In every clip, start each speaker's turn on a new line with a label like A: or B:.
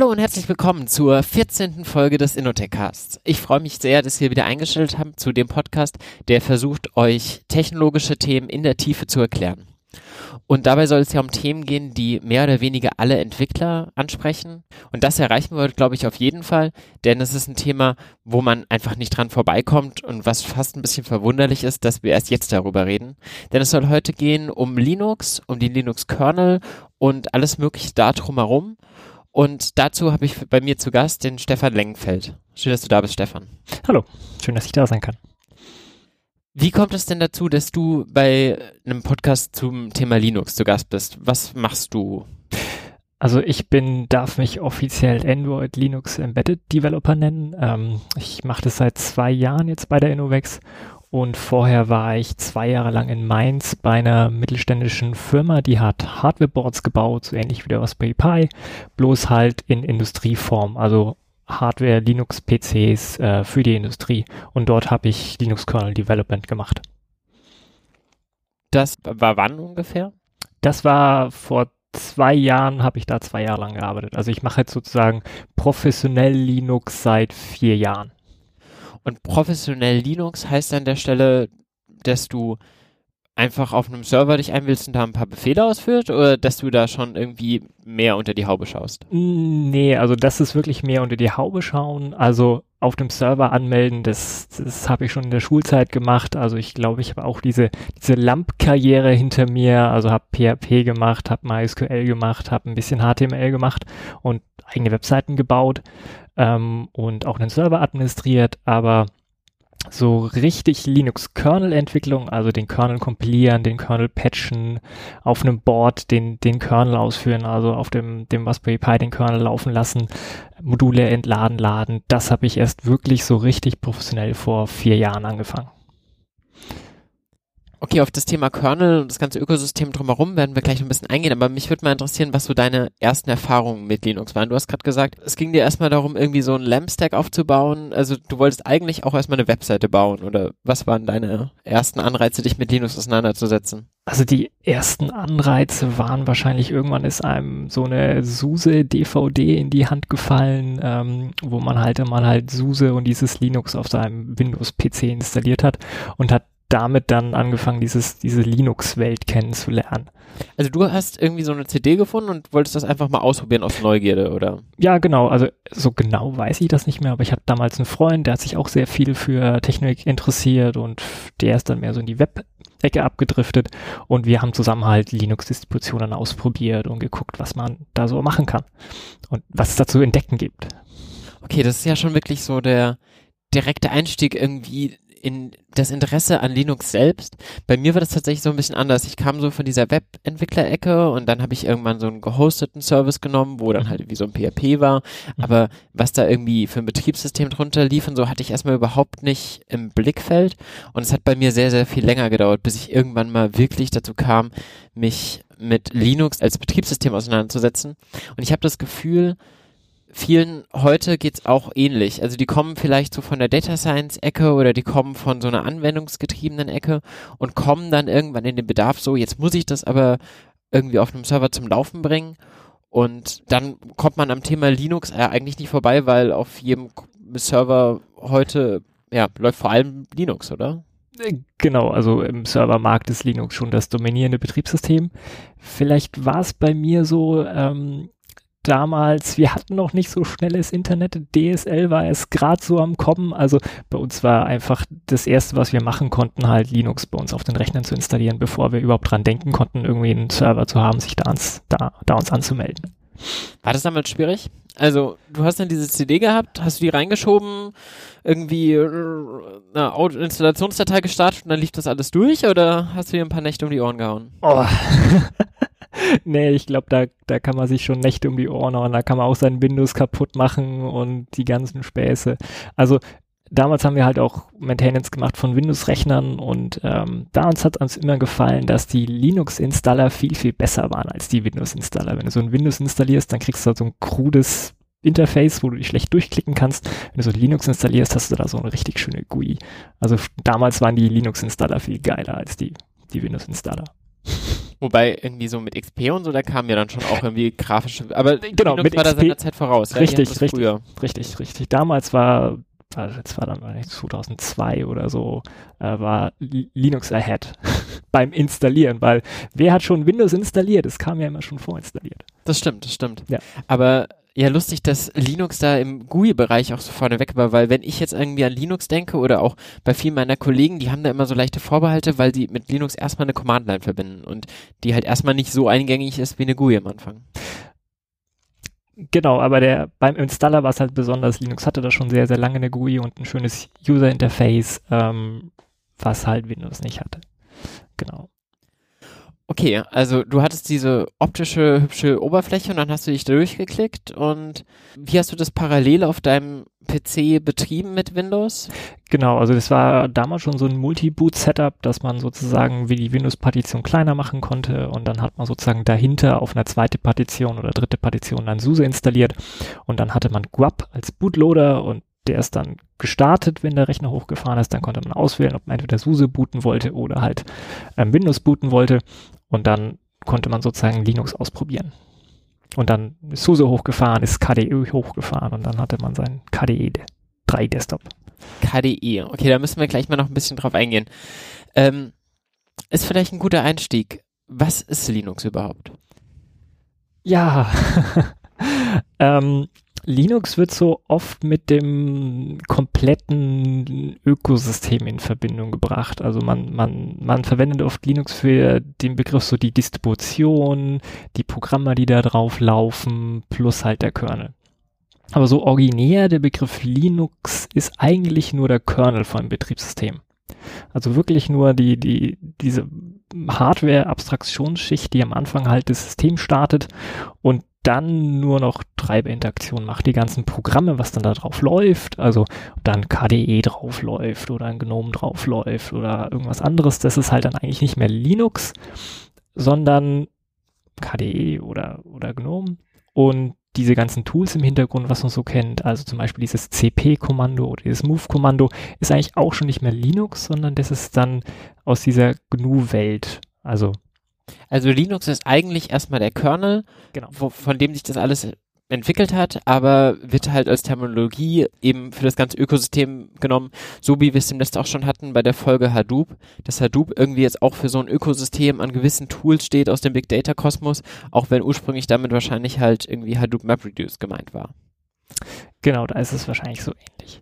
A: Hallo und herzlich willkommen zur 14. Folge des Innotech Casts. Ich freue mich sehr, dass ihr wieder eingestellt habt zu dem Podcast, der versucht, euch technologische Themen in der Tiefe zu erklären. Und dabei soll es ja um Themen gehen, die mehr oder weniger alle Entwickler ansprechen. Und das erreichen wir, glaube ich, auf jeden Fall, denn es ist ein Thema, wo man einfach nicht dran vorbeikommt und was fast ein bisschen verwunderlich ist, dass wir erst jetzt darüber reden. Denn es soll heute gehen um Linux, um den Linux-Kernel und alles mögliche da drumherum. Und dazu habe ich bei mir zu Gast den Stefan Lengenfeld. Schön, dass du da bist, Stefan.
B: Hallo, schön, dass ich da sein kann.
A: Wie kommt es denn dazu, dass du bei einem Podcast zum Thema Linux zu Gast bist? Was machst du?
B: Also ich bin, darf mich offiziell Android Linux Embedded Developer nennen. Ähm, ich mache das seit zwei Jahren jetzt bei der Innovex und vorher war ich zwei Jahre lang in Mainz bei einer mittelständischen Firma, die hat Hardwareboards gebaut, so ähnlich wie der Raspberry Pi, bloß halt in Industrieform, also Hardware, Linux-PCs äh, für die Industrie. Und dort habe ich Linux Kernel Development gemacht.
A: Das war wann ungefähr?
B: Das war vor zwei Jahren, habe ich da zwei Jahre lang gearbeitet. Also ich mache jetzt sozusagen professionell Linux seit vier Jahren.
A: Und professionell Linux heißt an der Stelle, dass du einfach auf einem Server dich einwählst und da ein paar Befehle ausführt oder dass du da schon irgendwie mehr unter die Haube schaust?
B: Nee, also das ist wirklich mehr unter die Haube schauen. Also auf dem Server anmelden, das, das habe ich schon in der Schulzeit gemacht. Also ich glaube, ich habe auch diese, diese LAMP-Karriere hinter mir, also habe PHP gemacht, habe MySQL gemacht, habe ein bisschen HTML gemacht und eigene Webseiten gebaut ähm, und auch einen Server administriert, aber so richtig Linux-Kernel-Entwicklung, also den Kernel kompilieren, den Kernel patchen, auf einem Board den, den Kernel ausführen, also auf dem, dem Raspberry Pi den Kernel laufen lassen, Module entladen, laden, das habe ich erst wirklich so richtig professionell vor vier Jahren angefangen.
A: Okay, auf das Thema Kernel und das ganze Ökosystem drumherum werden wir gleich ein bisschen eingehen, aber mich würde mal interessieren, was so deine ersten Erfahrungen mit Linux waren. Du hast gerade gesagt, es ging dir erstmal darum, irgendwie so einen LAMP-Stack aufzubauen. Also du wolltest eigentlich auch erstmal eine Webseite bauen oder was waren deine ersten Anreize, dich mit Linux auseinanderzusetzen?
B: Also die ersten Anreize waren wahrscheinlich, irgendwann ist einem so eine SUSE-DVD in die Hand gefallen, ähm, wo man halt immer halt SUSE und dieses Linux auf seinem Windows-PC installiert hat und hat damit dann angefangen, dieses, diese Linux-Welt kennenzulernen.
A: Also du hast irgendwie so eine CD gefunden und wolltest das einfach mal ausprobieren aus Neugierde, oder?
B: Ja, genau. Also so genau weiß ich das nicht mehr, aber ich hatte damals einen Freund, der hat sich auch sehr viel für Technik interessiert und der ist dann mehr so in die Web-Ecke abgedriftet und wir haben zusammen halt Linux-Distributionen ausprobiert und geguckt, was man da so machen kann und was es da zu entdecken gibt.
A: Okay, das ist ja schon wirklich so der direkte Einstieg irgendwie in das Interesse an Linux selbst. Bei mir war das tatsächlich so ein bisschen anders. Ich kam so von dieser Webentwickler-Ecke und dann habe ich irgendwann so einen gehosteten Service genommen, wo dann halt wie so ein PHP war. Mhm. Aber was da irgendwie für ein Betriebssystem drunter lief und so, hatte ich erstmal überhaupt nicht im Blickfeld. Und es hat bei mir sehr, sehr viel länger gedauert, bis ich irgendwann mal wirklich dazu kam, mich mit Linux als Betriebssystem auseinanderzusetzen. Und ich habe das Gefühl, vielen heute geht's auch ähnlich. Also die kommen vielleicht so von der Data Science Ecke oder die kommen von so einer anwendungsgetriebenen Ecke und kommen dann irgendwann in den Bedarf so, jetzt muss ich das aber irgendwie auf einem Server zum Laufen bringen. Und dann kommt man am Thema Linux äh, eigentlich nicht vorbei, weil auf jedem Server heute, ja, läuft vor allem Linux, oder?
B: Genau, also im Servermarkt ist Linux schon das dominierende Betriebssystem. Vielleicht war es bei mir so, ähm, damals, wir hatten noch nicht so schnelles Internet. DSL war es gerade so am Kommen. Also bei uns war einfach das erste, was wir machen konnten, halt Linux bei uns auf den Rechnern zu installieren, bevor wir überhaupt dran denken konnten, irgendwie einen Server zu haben, sich da, ans, da, da uns anzumelden.
A: War das damals schwierig? Also, du hast dann diese CD gehabt, hast du die reingeschoben, irgendwie äh, eine Installationsdatei gestartet und dann lief das alles durch oder hast du dir ein paar Nächte um die Ohren gehauen?
B: Oh. nee, ich glaube, da, da kann man sich schon Nächte um die Ohren hauen. Da kann man auch sein Windows kaputt machen und die ganzen Späße. Also damals haben wir halt auch Maintenance gemacht von Windows-Rechnern und ähm, da uns hat uns immer gefallen, dass die Linux-Installer viel, viel besser waren als die Windows-Installer. Wenn du so ein Windows installierst, dann kriegst du halt so ein krudes Interface, wo du dich schlecht durchklicken kannst. Wenn du so Linux installierst, hast du da so eine richtig schöne GUI. Also damals waren die Linux-Installer viel geiler als die, die Windows-Installer.
A: Wobei irgendwie so mit XP und so, da kamen ja dann schon auch irgendwie grafische, aber
B: genau,
A: Linux
B: mit
A: war
B: XP,
A: da seiner Zeit voraus.
B: Richtig,
A: ja,
B: richtig,
A: früher.
B: richtig, richtig. Damals war, also jetzt war dann nicht 2002 oder so, äh, war Linux ahead beim Installieren, weil wer hat schon Windows installiert? Es kam ja immer schon vorinstalliert.
A: Das stimmt, das stimmt.
B: Ja.
A: Aber ja, lustig, dass Linux da im GUI-Bereich auch so vorne weg war, weil wenn ich jetzt irgendwie an Linux denke oder auch bei vielen meiner Kollegen, die haben da immer so leichte Vorbehalte, weil die mit Linux erstmal eine Command-Line verbinden und die halt erstmal nicht so eingängig ist wie eine GUI am Anfang.
B: Genau, aber der beim Installer war es halt besonders, Linux hatte da schon sehr, sehr lange eine GUI und ein schönes User-Interface, ähm, was halt Windows nicht hatte.
A: Okay, also du hattest diese optische, hübsche Oberfläche und dann hast du dich durchgeklickt und wie hast du das parallel auf deinem PC betrieben mit Windows?
B: Genau, also das war damals schon so ein Multi-Boot-Setup, dass man sozusagen wie die Windows-Partition kleiner machen konnte und dann hat man sozusagen dahinter auf einer zweite Partition oder dritte Partition dann SUSE installiert und dann hatte man GUAP als Bootloader und der ist dann gestartet, wenn der Rechner hochgefahren ist. Dann konnte man auswählen, ob man entweder SUSE booten wollte oder halt ähm, Windows booten wollte. Und dann konnte man sozusagen Linux ausprobieren. Und dann ist SUSE hochgefahren, ist KDE hochgefahren und dann hatte man seinen KDE 3 Desktop.
A: KDE, okay, da müssen wir gleich mal noch ein bisschen drauf eingehen. Ähm, ist vielleicht ein guter Einstieg. Was ist Linux überhaupt?
B: Ja, ähm, Linux wird so oft mit dem kompletten Ökosystem in Verbindung gebracht. Also man, man, man verwendet oft Linux für den Begriff so die Distribution, die Programme, die da drauf laufen, plus halt der Kernel. Aber so originär der Begriff Linux ist eigentlich nur der Kernel von Betriebssystem. Also wirklich nur die, die, diese Hardware-Abstraktionsschicht, die am Anfang halt das System startet und dann nur noch Treiberinteraktion macht, die ganzen Programme, was dann da drauf läuft, also ob da KDE drauf läuft oder ein GNOME drauf läuft oder irgendwas anderes, das ist halt dann eigentlich nicht mehr Linux, sondern KDE oder, oder GNOME. Und diese ganzen Tools im Hintergrund, was man so kennt, also zum Beispiel dieses CP-Kommando oder dieses Move-Kommando, ist eigentlich auch schon nicht mehr Linux, sondern das ist dann aus dieser GNU-Welt, also
A: also Linux ist eigentlich erstmal der Kernel,
B: Genau.
A: wo, von dem sich das alles entwickelt hat, aber wird halt als Terminologie eben für das ganze Ökosystem genommen, so wie wir es demnächst auch schon hatten bei der Folge Hadoop, dass Hadoop irgendwie jetzt auch für so ein Ökosystem an gewissen Tools steht aus dem Big Data Kosmos, auch wenn ursprünglich damit wahrscheinlich halt irgendwie Hadoop MapReduce gemeint war.
B: Genau, da ist es wahrscheinlich so ähnlich.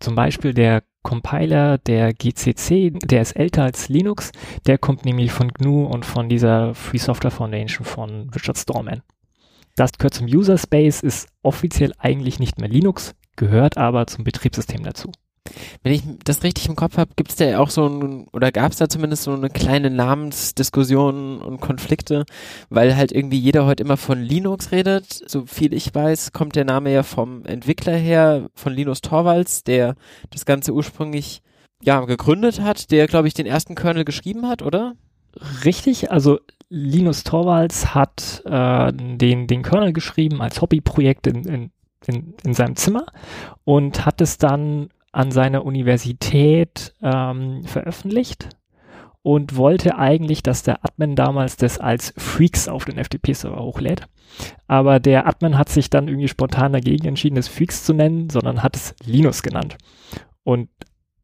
B: Zum Beispiel der Compiler der GCC, der ist älter als Linux, der kommt nämlich von GNU und von dieser Free Software Foundation von Richard Stallman. Das gehört zum User Space, ist offiziell eigentlich nicht mehr Linux, gehört aber zum Betriebssystem dazu.
A: Wenn ich das richtig im Kopf habe, gibt es da auch so ein, oder gab es da zumindest so eine kleine Namensdiskussion und Konflikte, weil halt irgendwie jeder heute immer von Linux redet. So viel ich weiß, kommt der Name ja vom Entwickler her, von Linus Torvalds, der das Ganze ursprünglich ja gegründet hat, der glaube ich den ersten Kernel geschrieben hat, oder?
B: Richtig, also Linus Torvalds hat äh, den, den Kernel geschrieben als Hobbyprojekt in, in, in, in seinem Zimmer und hat es dann an seiner Universität ähm, veröffentlicht und wollte eigentlich, dass der Admin damals das als Freaks auf den FTP-Server hochlädt. Aber der Admin hat sich dann irgendwie spontan dagegen entschieden, es Freaks zu nennen, sondern hat es Linus genannt. Und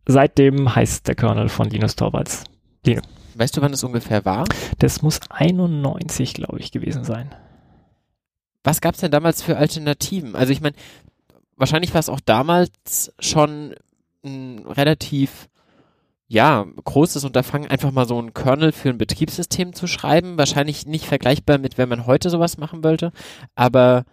B: seitdem heißt der Kernel von Linus Torvalds Linux.
A: Weißt du, wann es ungefähr war?
B: Das muss 91, glaube ich, gewesen sein.
A: Was gab es denn damals für Alternativen? Also ich meine, wahrscheinlich war es auch damals schon ein relativ ja, großes Unterfangen, einfach mal so einen Kernel für ein Betriebssystem zu schreiben. Wahrscheinlich nicht vergleichbar mit, wenn man heute sowas machen wollte, aber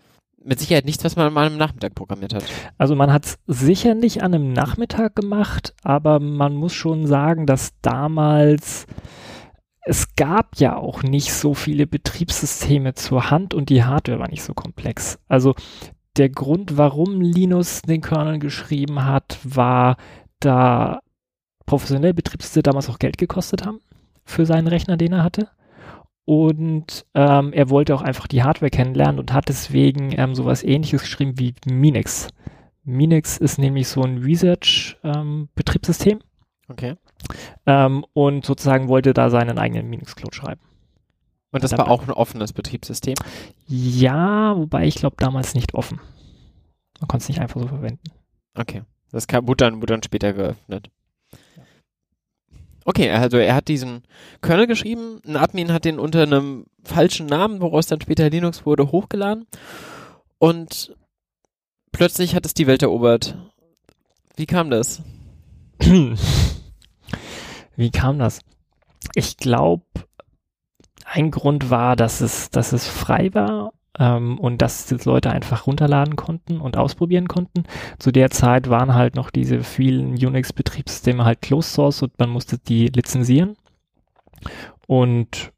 A: mit Sicherheit nichts, was man mal am Nachmittag programmiert hat.
B: Also man hat es sicher nicht an einem Nachmittag gemacht, aber man muss schon sagen, dass damals es gab ja auch nicht so viele Betriebssysteme zur Hand und die Hardware war nicht so komplex. Also der Grund, warum Linus den Kernel geschrieben hat, war, da professionelle Betriebssysteme damals auch Geld gekostet haben für seinen Rechner, den er hatte. Und ähm, er wollte auch einfach die Hardware kennenlernen und hat deswegen ähm, sowas ähnliches geschrieben wie Minix. Minix ist nämlich so ein Research-Betriebssystem. Ähm,
A: okay.
B: Ähm, und sozusagen wollte da seinen eigenen Minix-Code schreiben.
A: Und das war auch ein offenes Betriebssystem?
B: Ja, wobei ich glaube damals nicht offen. Man konnte es nicht einfach so verwenden.
A: Okay. Das kam, wurde, dann, wurde dann später geöffnet. Okay, also er hat diesen Kernel geschrieben, ein Admin hat den unter einem falschen Namen, woraus dann später Linux wurde, hochgeladen und plötzlich hat es die Welt erobert. Wie kam das?
B: Wie kam das? Ich glaube, ein Grund war, dass es, dass es frei war ähm, und dass die Leute einfach runterladen konnten und ausprobieren konnten. Zu der Zeit waren halt noch diese vielen Unix-Betriebssysteme halt Closed Source und man musste die lizenzieren. Und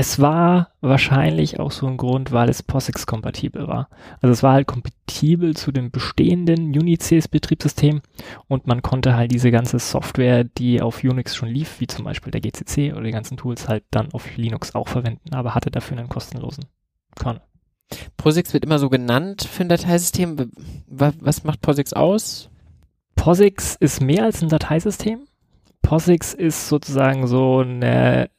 B: es war wahrscheinlich auch so ein Grund, weil es POSIX-kompatibel war. Also es war halt kompatibel zu dem bestehenden Unices-Betriebssystem und man konnte halt diese ganze Software, die auf Unix schon lief, wie zum Beispiel der GCC oder die ganzen Tools, halt dann auf Linux auch verwenden, aber hatte dafür einen kostenlosen kann.
A: POSIX wird immer so genannt für ein Dateisystem. Was macht POSIX aus?
B: POSIX ist mehr als ein Dateisystem. POSIX ist sozusagen so eine,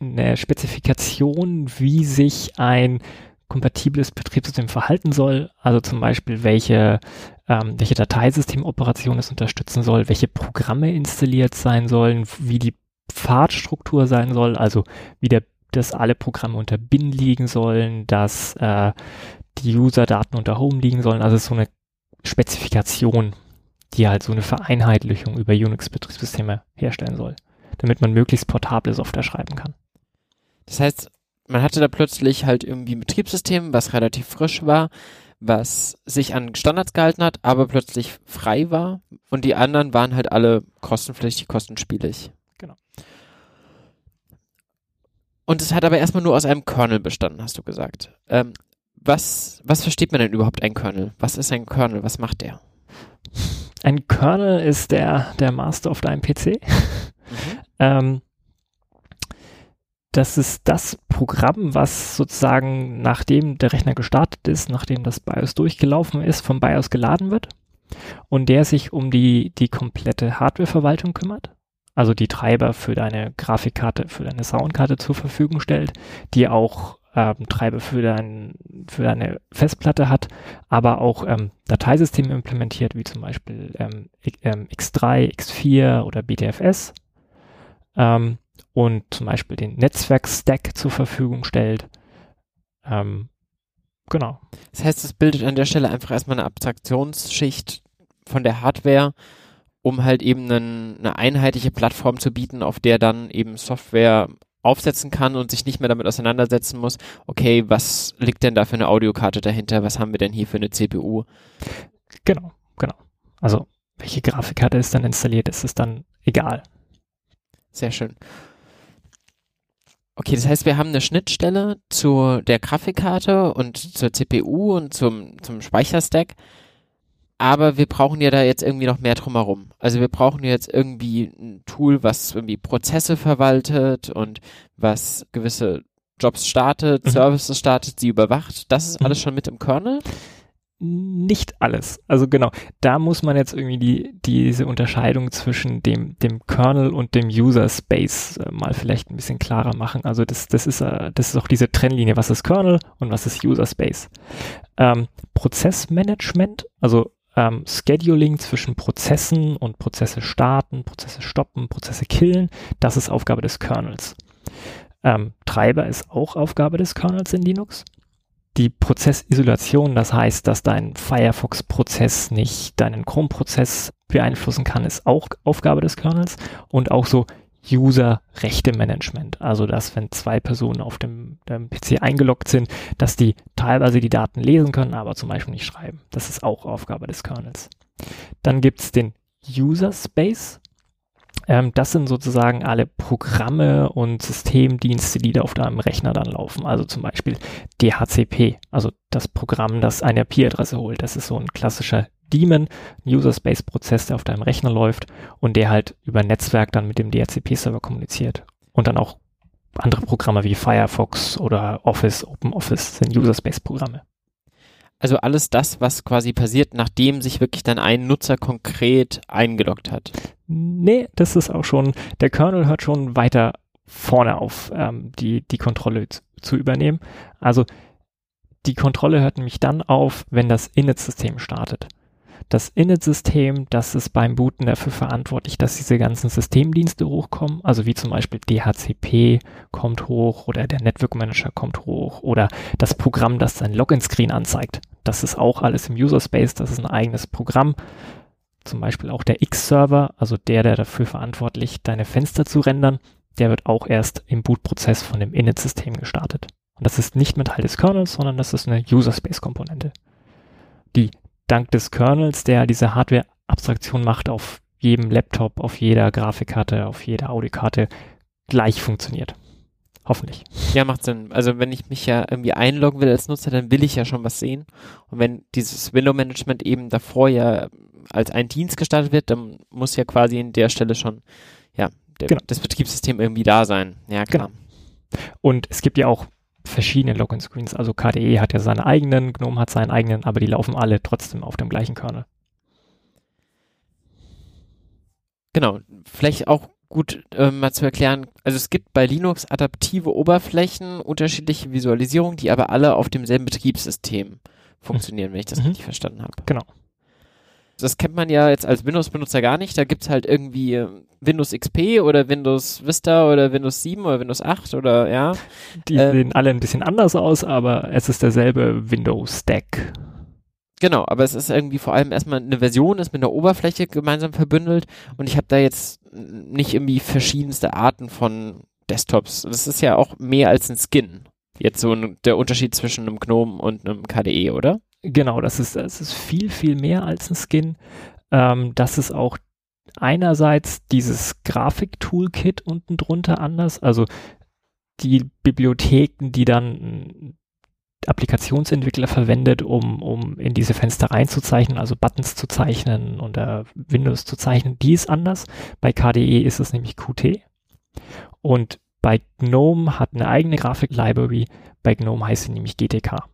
B: eine Spezifikation, wie sich ein kompatibles Betriebssystem verhalten soll. Also zum Beispiel, welche, ähm, welche Dateisystemoperationen es unterstützen soll, welche Programme installiert sein sollen, wie die Pfadstruktur sein soll, also wie der dass alle Programme unter Bin liegen sollen, dass äh, die User-Daten unter Home liegen sollen. Also so eine Spezifikation, die halt so eine Vereinheitlichung über Unix-Betriebssysteme herstellen soll, damit man möglichst portable Software schreiben kann.
A: Das heißt, man hatte da plötzlich halt irgendwie ein Betriebssystem, was relativ frisch war, was sich an Standards gehalten hat, aber plötzlich frei war und die anderen waren halt alle kostenpflichtig, kostenspielig. Und es hat aber erstmal nur aus einem Kernel bestanden, hast du gesagt. Ähm, was, was versteht man denn überhaupt ein Kernel? Was ist ein Kernel? Was macht der?
B: Ein Kernel ist der, der Master auf deinem PC. Mhm. ähm, das ist das Programm, was sozusagen nachdem der Rechner gestartet ist, nachdem das BIOS durchgelaufen ist, vom BIOS geladen wird und der sich um die, die komplette Hardwareverwaltung kümmert. Also die Treiber für deine Grafikkarte, für deine Soundkarte zur Verfügung stellt, die auch ähm, Treiber für, dein, für deine Festplatte hat, aber auch ähm, Dateisysteme implementiert, wie zum Beispiel ähm, X3, ähm, X4 oder BTFS ähm, und zum Beispiel den Netzwerkstack zur Verfügung stellt. Ähm, genau.
A: Das heißt, es bildet an der Stelle einfach erstmal eine Abstraktionsschicht von der Hardware, um halt eben einen, eine einheitliche Plattform zu bieten, auf der dann eben Software aufsetzen kann und sich nicht mehr damit auseinandersetzen muss, okay, was liegt denn da für eine Audiokarte dahinter, was haben wir denn hier für eine CPU?
B: Genau, genau. Also welche Grafikkarte ist dann installiert, ist es dann egal.
A: Sehr schön. Okay, das heißt, wir haben eine Schnittstelle zu der Grafikkarte und zur CPU und zum, zum Speicherstack aber wir brauchen ja da jetzt irgendwie noch mehr drumherum. Also wir brauchen jetzt irgendwie ein Tool, was irgendwie Prozesse verwaltet und was gewisse Jobs startet, mhm. Services startet, sie überwacht. Das ist alles mhm. schon mit im Kernel?
B: Nicht alles. Also genau, da muss man jetzt irgendwie die, diese Unterscheidung zwischen dem, dem Kernel und dem User Space äh, mal vielleicht ein bisschen klarer machen. Also das, das ist, äh, das ist auch diese Trennlinie, was ist Kernel und was ist User Space. Ähm, Prozessmanagement, also ähm, Scheduling zwischen Prozessen und Prozesse starten, Prozesse stoppen, Prozesse killen, das ist Aufgabe des Kernels. Ähm, Treiber ist auch Aufgabe des Kernels in Linux. Die Prozessisolation, das heißt, dass dein Firefox-Prozess nicht deinen Chrome-Prozess beeinflussen kann, ist auch Aufgabe des Kernels und auch so User-Rechte-Management. Also, dass wenn zwei Personen auf dem, dem, PC eingeloggt sind, dass die teilweise die Daten lesen können, aber zum Beispiel nicht schreiben. Das ist auch Aufgabe des Kernels. Dann gibt es den User Space. Ähm, das sind sozusagen alle Programme und Systemdienste, die da auf deinem Rechner dann laufen. Also zum Beispiel DHCP, also das Programm, das eine IP-Adresse holt. Das ist so ein klassischer Daemon, ein User Space Prozess, der auf deinem Rechner läuft und der halt über Netzwerk dann mit dem DHCP-Server kommuniziert. Und dann auch andere Programme wie Firefox oder Office, OpenOffice sind User Space Programme.
A: Also alles das, was quasi passiert, nachdem sich wirklich dann ein Nutzer konkret eingeloggt hat.
B: Nee, das ist auch schon, der Kernel hört schon weiter vorne auf, ähm, die, die Kontrolle zu, zu übernehmen. Also die Kontrolle hört nämlich dann auf, wenn das Init-System startet. Das Init-System, das ist beim Booten dafür verantwortlich, dass diese ganzen Systemdienste hochkommen, also wie zum Beispiel DHCP kommt hoch oder der Network Manager kommt hoch oder das Programm, das sein Login-Screen anzeigt. Das ist auch alles im User Space, das ist ein eigenes Programm. Zum Beispiel auch der X-Server, also der, der dafür verantwortlich, deine Fenster zu rendern, der wird auch erst im Bootprozess von dem Init-System gestartet. Und das ist nicht mit Teil des Kernels, sondern das ist eine User Space-Komponente, die dank des Kernels, der diese Hardware-Abstraktion macht, auf jedem Laptop, auf jeder Grafikkarte, auf jeder Audiokarte gleich funktioniert. Hoffentlich.
A: Ja, macht Sinn. Also wenn ich mich ja irgendwie einloggen will als Nutzer, dann will ich ja schon was sehen. Und wenn dieses Window-Management eben davor ja als ein Dienst gestartet wird, dann muss ja quasi in der Stelle schon ja, der, genau. das Betriebssystem irgendwie da sein. Ja, klar.
B: Genau. Und es gibt ja auch verschiedene Login-Screens. Also KDE hat ja seine eigenen, GNOME hat seinen eigenen, aber die laufen alle trotzdem auf dem gleichen Kernel.
A: Genau. Vielleicht auch gut äh, mal zu erklären, also es gibt bei Linux adaptive Oberflächen, unterschiedliche Visualisierungen, die aber alle auf demselben Betriebssystem funktionieren, mhm. wenn ich das mhm. richtig verstanden habe.
B: Genau.
A: Das kennt man ja jetzt als Windows-Benutzer gar nicht. Da gibt es halt irgendwie äh, Windows XP oder Windows Vista oder Windows 7 oder Windows 8 oder ja.
B: Die ähm, sehen alle ein bisschen anders aus, aber es ist derselbe Windows-Stack.
A: Genau, aber es ist irgendwie vor allem erstmal eine Version, ist mit einer Oberfläche gemeinsam verbündelt und ich habe da jetzt nicht irgendwie verschiedenste Arten von Desktops. Das ist ja auch mehr als ein Skin. Jetzt so ein, der Unterschied zwischen einem GNOME und einem KDE, oder?
B: Genau, das ist, das ist viel, viel mehr als ein Skin. Ähm, das ist auch einerseits dieses Grafik-Toolkit unten drunter anders, also die Bibliotheken, die dann Applikationsentwickler verwendet, um, um in diese Fenster reinzuzeichnen, also Buttons zu zeichnen oder Windows zu zeichnen, die ist anders. Bei KDE ist es nämlich Qt. Und bei GNOME hat eine eigene Grafik-Library. Bei GNOME heißt sie nämlich GTK.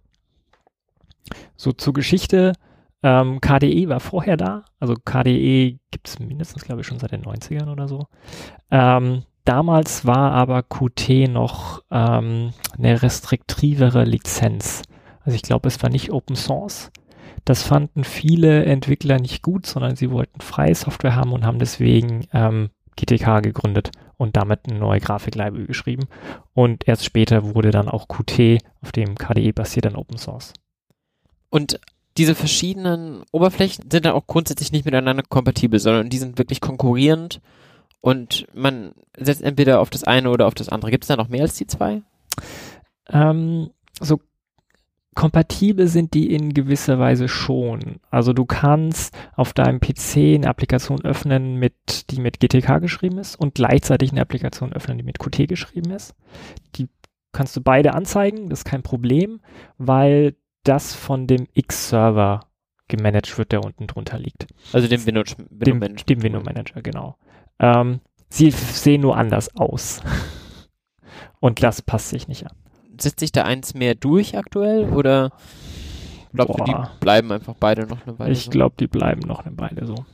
B: So zur Geschichte. Ähm, KDE war vorher da. Also KDE gibt es mindestens, glaube ich, schon seit den 90ern oder so. Ähm, Damals war aber Qt noch ähm, eine restriktivere Lizenz. Also ich glaube, es war nicht Open Source. Das fanden viele Entwickler nicht gut, sondern sie wollten freie Software haben und haben deswegen ähm, GTK gegründet und damit eine neue Grafiklibrary geschrieben. Und erst später wurde dann auch Qt, auf dem KDE basiert, dann Open Source.
A: Und diese verschiedenen Oberflächen sind dann auch grundsätzlich nicht miteinander kompatibel, sondern die sind wirklich konkurrierend und man setzt entweder auf das eine oder auf das andere. Gibt es da noch mehr als die zwei?
B: Ähm, so kompatibel sind die in gewisser Weise schon. Also du kannst auf deinem PC eine Applikation öffnen, mit, die mit GTK geschrieben ist und gleichzeitig eine Applikation öffnen, die mit Qt geschrieben ist. Die kannst du beide anzeigen, das ist kein Problem, weil das von dem X-Server gemanagt wird, der unten drunter liegt.
A: Also dem Windows,
B: Windows dem, Manager. Dem Windows Manager, genau. Ähm, sie sehen nur anders aus. Und das passt sich nicht an.
A: Setzt sich da eins mehr durch aktuell oder glaubst du, die bleiben einfach beide noch eine Weile
B: Ich so? glaube, die bleiben noch eine Weile so.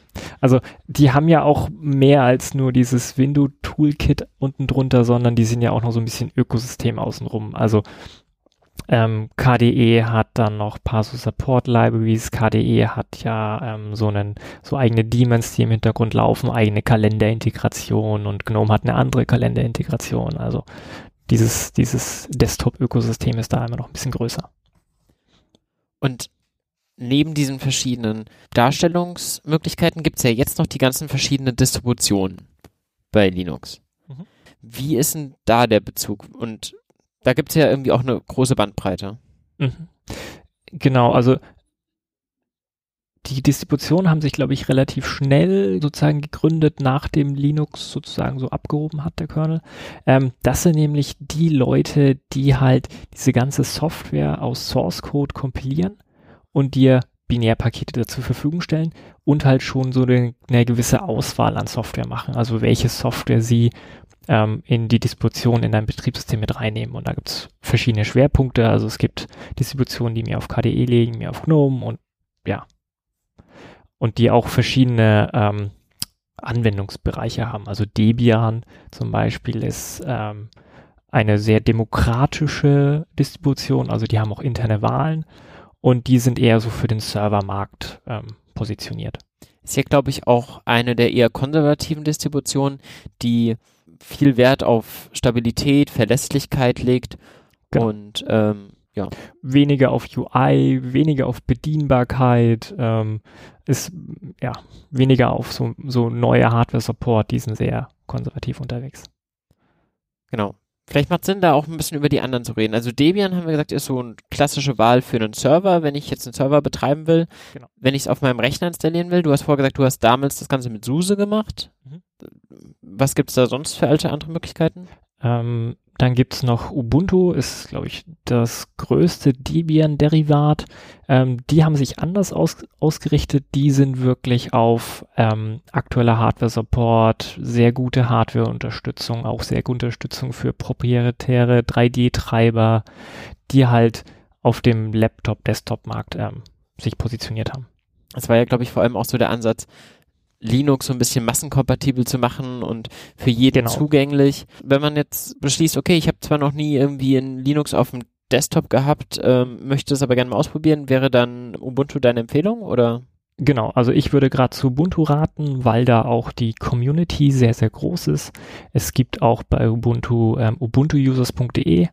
B: Also die haben ja auch mehr als nur dieses Window-Toolkit unten drunter, sondern die sind ja auch noch so ein bisschen Ökosystem außenrum. Also ähm, KDE hat dann noch Parso Support Libraries. KDE hat ja ähm, so einen so eigene Daemons, die im Hintergrund laufen, eigene Kalenderintegration und GNOME hat eine andere Kalenderintegration. Also dieses dieses Desktop-Ökosystem ist da immer noch ein bisschen größer.
A: Und neben diesen verschiedenen Darstellungsmöglichkeiten gibt es ja jetzt noch die ganzen verschiedenen Distributionen bei Linux. Mhm. Wie ist denn da der Bezug? Und da gibt es ja irgendwie auch eine große Bandbreite. Mhm.
B: Genau, also die Distributionen haben sich, glaube ich, relativ schnell sozusagen gegründet, nachdem Linux sozusagen so abgehoben hat, der Kernel. Ähm, das sind nämlich die Leute, die halt diese ganze Software aus Source Code kompilieren und dir Binärpakete zur Verfügung stellen und halt schon so eine, eine gewisse Auswahl an Software machen, also welche Software sie ähm, in die Distribution in dein Betriebssystem mit reinnehmen. Und da gibt es verschiedene Schwerpunkte. Also es gibt Distributionen, die mehr auf KDE legen, mehr auf GNOME und ja. Und die auch verschiedene ähm, Anwendungsbereiche haben. Also Debian zum Beispiel ist ähm, eine sehr demokratische Distribution, also die haben auch interne Wahlen und die sind eher so für den Servermarkt ähm, positioniert.
A: Ist ja, glaube ich, auch eine der eher konservativen Distributionen, die viel Wert auf Stabilität, Verlässlichkeit legt genau. und ähm, ja.
B: Weniger auf UI, weniger auf Bedienbarkeit, ähm, ist ja weniger auf so, so neue Hardware-Support, die sind sehr konservativ unterwegs.
A: Genau. Vielleicht macht es Sinn, da auch ein bisschen über die anderen zu reden. Also Debian, haben wir gesagt, ist so eine klassische Wahl für einen Server, wenn ich jetzt einen Server betreiben will. Genau. Wenn ich es auf meinem Rechner installieren will. Du hast vorher gesagt, du hast damals das Ganze mit SUSE gemacht. Mhm. Was gibt es da sonst für alte andere Möglichkeiten?
B: Ähm, dann gibt's noch Ubuntu, ist, glaube ich, das größte Debian-Derivat. Ähm, die haben sich anders aus, ausgerichtet. Die sind wirklich auf ähm, aktueller Hardware-Support, sehr gute Hardware-Unterstützung, auch sehr gute Unterstützung für proprietäre 3D-Treiber, die halt auf dem Laptop-Desktop-Markt ähm, sich positioniert haben.
A: Das war ja, glaube ich, vor allem auch so der Ansatz, Linux so ein bisschen massenkompatibel zu machen und für jeden genau. zugänglich. Wenn man jetzt beschließt, okay, ich habe zwar noch nie irgendwie ein Linux auf dem Desktop gehabt, ähm, möchte es aber gerne mal ausprobieren, wäre dann Ubuntu deine Empfehlung oder?
B: Genau, also ich würde gerade zu Ubuntu raten, weil da auch die Community sehr, sehr groß ist. Es gibt auch bei Ubuntu ähm, ubuntuusers.de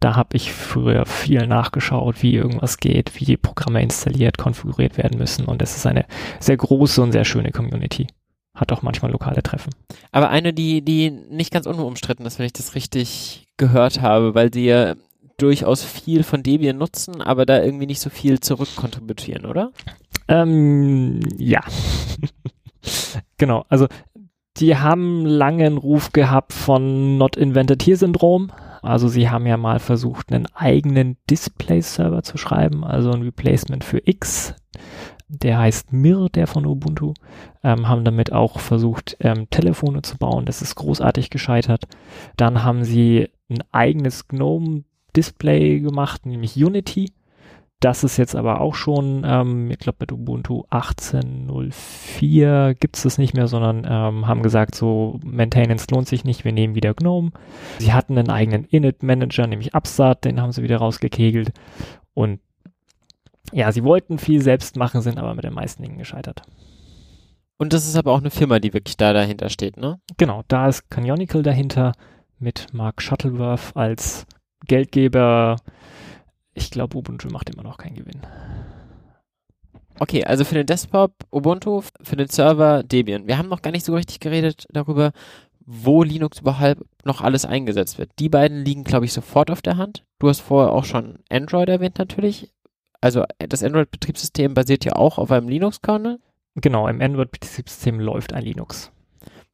B: da habe ich früher viel nachgeschaut, wie irgendwas geht, wie die Programme installiert, konfiguriert werden müssen. Und es ist eine sehr große und sehr schöne Community. Hat auch manchmal lokale Treffen.
A: Aber eine, die, die nicht ganz unumstritten ist, wenn ich das richtig gehört habe, weil sie ja durchaus viel von Debian nutzen, aber da irgendwie nicht so viel zurückkontributieren, oder?
B: Ähm, ja. genau, also die haben langen Ruf gehabt von Not Invented Here Syndrom. Also sie haben ja mal versucht, einen eigenen Display-Server zu schreiben, also ein Replacement für X. Der heißt Mir, der von Ubuntu. Ähm, haben damit auch versucht, ähm, Telefone zu bauen. Das ist großartig gescheitert. Dann haben sie ein eigenes GNOME-Display gemacht, nämlich Unity. Das ist jetzt aber auch schon, ähm, ich glaube mit Ubuntu 18.04 gibt es das nicht mehr, sondern ähm, haben gesagt, so Maintenance lohnt sich nicht, wir nehmen wieder GNOME. Sie hatten einen eigenen Init-Manager, nämlich Upstart, den haben sie wieder rausgekegelt. Und ja, sie wollten viel selbst machen, sind aber mit den meisten Dingen gescheitert.
A: Und das ist aber auch eine Firma, die wirklich da dahinter steht, ne?
B: Genau, da ist Canonical dahinter mit Mark Shuttleworth als Geldgeber, ich glaube, Ubuntu macht immer noch keinen Gewinn.
A: Okay, also für den Desktop Ubuntu, für den Server Debian. Wir haben noch gar nicht so richtig geredet darüber, wo Linux überhaupt noch alles eingesetzt wird. Die beiden liegen, glaube ich, sofort auf der Hand. Du hast vorher auch schon Android erwähnt natürlich. Also das Android-Betriebssystem basiert ja auch auf einem Linux-Kernel.
B: Genau, im Android-Betriebssystem läuft ein Linux.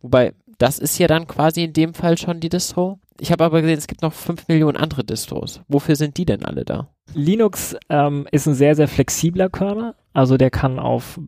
A: Wobei, das ist ja dann quasi in dem Fall schon die Distro. Ich habe aber gesehen, es gibt noch fünf Millionen andere Distros. Wofür sind die denn alle da?
B: Linux ähm, ist ein sehr, sehr flexibler Kernel. Also der kann auf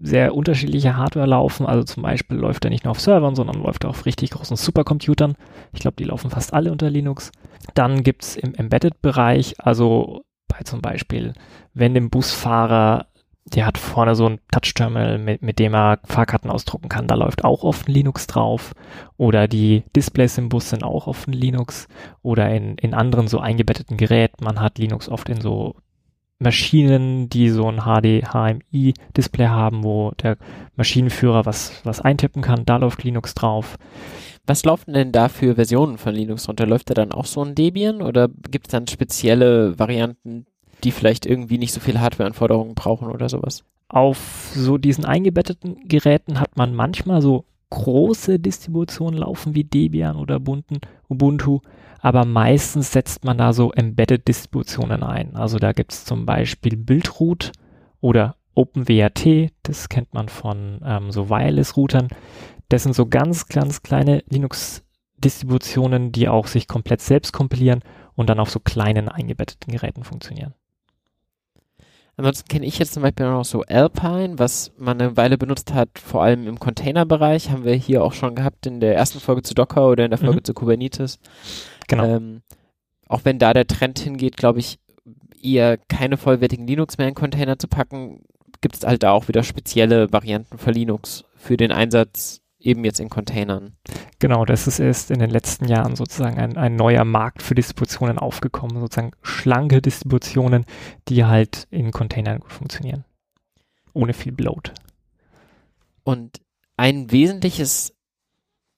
B: sehr unterschiedliche Hardware laufen. Also zum Beispiel läuft er nicht nur auf Servern, sondern läuft auf richtig großen Supercomputern. Ich glaube, die laufen fast alle unter Linux. Dann gibt es im Embedded-Bereich, also bei zum Beispiel, wenn dem Busfahrer der hat vorne so ein Touch-Terminal, mit, mit dem er Fahrkarten ausdrucken kann. Da läuft auch oft ein Linux drauf. Oder die Displays im Bus sind auch oft ein Linux. Oder in, in anderen so eingebetteten Geräten. Man hat Linux oft in so Maschinen, die so ein HD, HMI-Display haben, wo der Maschinenführer was, was eintippen kann. Da läuft Linux drauf.
A: Was laufen denn da für Versionen von Linux runter? Läuft da dann auch so ein Debian oder gibt es dann spezielle Varianten, die vielleicht irgendwie nicht so viele Hardwareanforderungen brauchen oder sowas.
B: Auf so diesen eingebetteten Geräten hat man manchmal so große Distributionen laufen wie Debian oder Ubuntu, aber meistens setzt man da so Embedded-Distributionen ein. Also da gibt es zum Beispiel Buildroot oder OpenWRT, das kennt man von ähm, so Wireless-Routern. Das sind so ganz, ganz kleine Linux-Distributionen, die auch sich komplett selbst kompilieren und dann auf so kleinen eingebetteten Geräten funktionieren.
A: Ansonsten kenne ich jetzt zum Beispiel noch so Alpine, was man eine Weile benutzt hat, vor allem im Containerbereich. Haben wir hier auch schon gehabt in der ersten Folge zu Docker oder in der Folge mhm. zu Kubernetes. Genau. Ähm, auch wenn da der Trend hingeht, glaube ich, eher keine vollwertigen Linux mehr in Container zu packen, gibt es halt da auch wieder spezielle Varianten für Linux für den Einsatz eben jetzt in Containern.
B: Genau, das ist erst in den letzten Jahren sozusagen ein, ein neuer Markt für Distributionen aufgekommen, sozusagen schlanke Distributionen, die halt in Containern gut funktionieren. Ohne viel Bloat.
A: Und ein wesentliches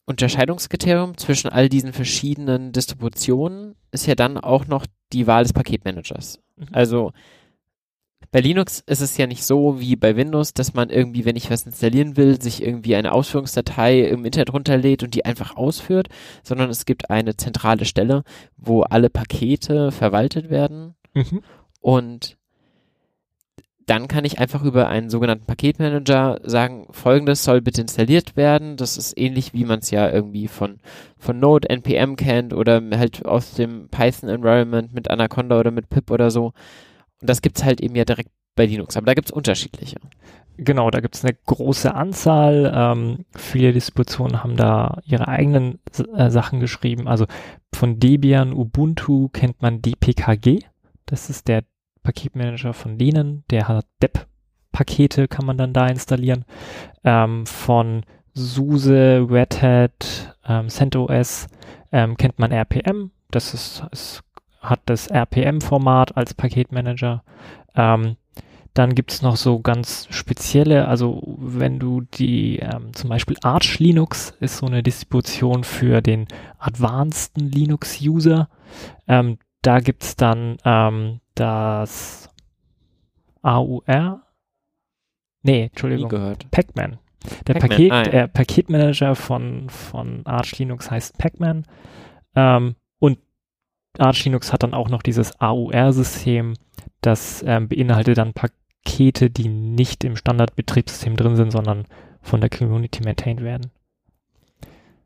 A: Unterscheidungskriterium zwischen all diesen verschiedenen Distributionen ist ja dann auch noch die Wahl des Paketmanagers. Mhm. Also bei Linux ist es ja nicht so wie bei Windows, dass man irgendwie, wenn ich was installieren will, sich irgendwie eine Ausführungsdatei im Internet runterlädt und die einfach ausführt, sondern es gibt eine zentrale Stelle, wo alle Pakete verwaltet werden. Mhm. Und dann kann ich einfach über einen sogenannten Paketmanager sagen, folgendes soll bitte installiert werden. Das ist ähnlich wie man es ja irgendwie von, von Node, NPM kennt oder halt aus dem Python Environment mit Anaconda oder mit Pip oder so. Und das gibt es halt eben ja direkt bei Linux, aber da gibt es unterschiedliche.
B: Genau, da gibt es eine große Anzahl. Ähm, viele Distributionen haben da ihre eigenen äh, Sachen geschrieben. Also von Debian, Ubuntu kennt man DPKG. Das ist der Paketmanager von denen. Der hat dep-Pakete, kann man dann da installieren. Ähm, von SUSE, Red Hat, ähm, CentOS ähm, kennt man RPM. Das ist, ist hat das RPM-Format als Paketmanager. Ähm, dann gibt es noch so ganz spezielle, also wenn du die, ähm, zum Beispiel Arch Linux ist so eine Distribution für den advanceden Linux-User. Ähm, da gibt es dann ähm, das AUR. Nee, Entschuldigung. Pacman. Der, Pac Paket, ah, ja. der Paketmanager von, von Arch Linux heißt Pacman. Ähm, Arch Linux hat dann auch noch dieses AUR-System, das ähm, beinhaltet dann Pakete, die nicht im Standardbetriebssystem drin sind, sondern von der Community maintained werden.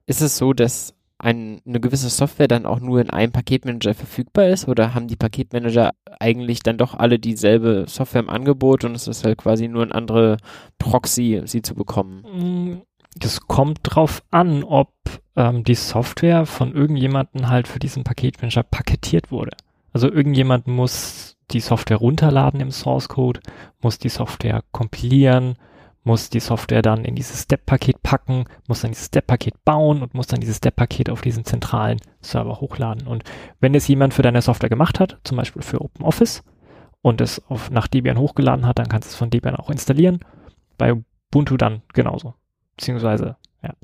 A: Ist es so, dass ein, eine gewisse Software dann auch nur in einem Paketmanager verfügbar ist oder haben die Paketmanager eigentlich dann doch alle dieselbe Software im Angebot und es ist halt quasi nur ein andere Proxy, sie zu bekommen?
B: Das kommt drauf an, ob ähm, die Software von irgendjemandem halt für diesen Paketmanager paketiert wurde. Also irgendjemand muss die Software runterladen im Source Code, muss die Software kompilieren, muss die Software dann in dieses Step-Paket packen, muss dann dieses Step-Paket bauen und muss dann dieses Step-Paket auf diesen zentralen Server hochladen. Und wenn es jemand für deine Software gemacht hat, zum Beispiel für OpenOffice, und es auf, nach Debian hochgeladen hat, dann kannst du es von Debian auch installieren. Bei Ubuntu dann genauso. Beziehungsweise, ja.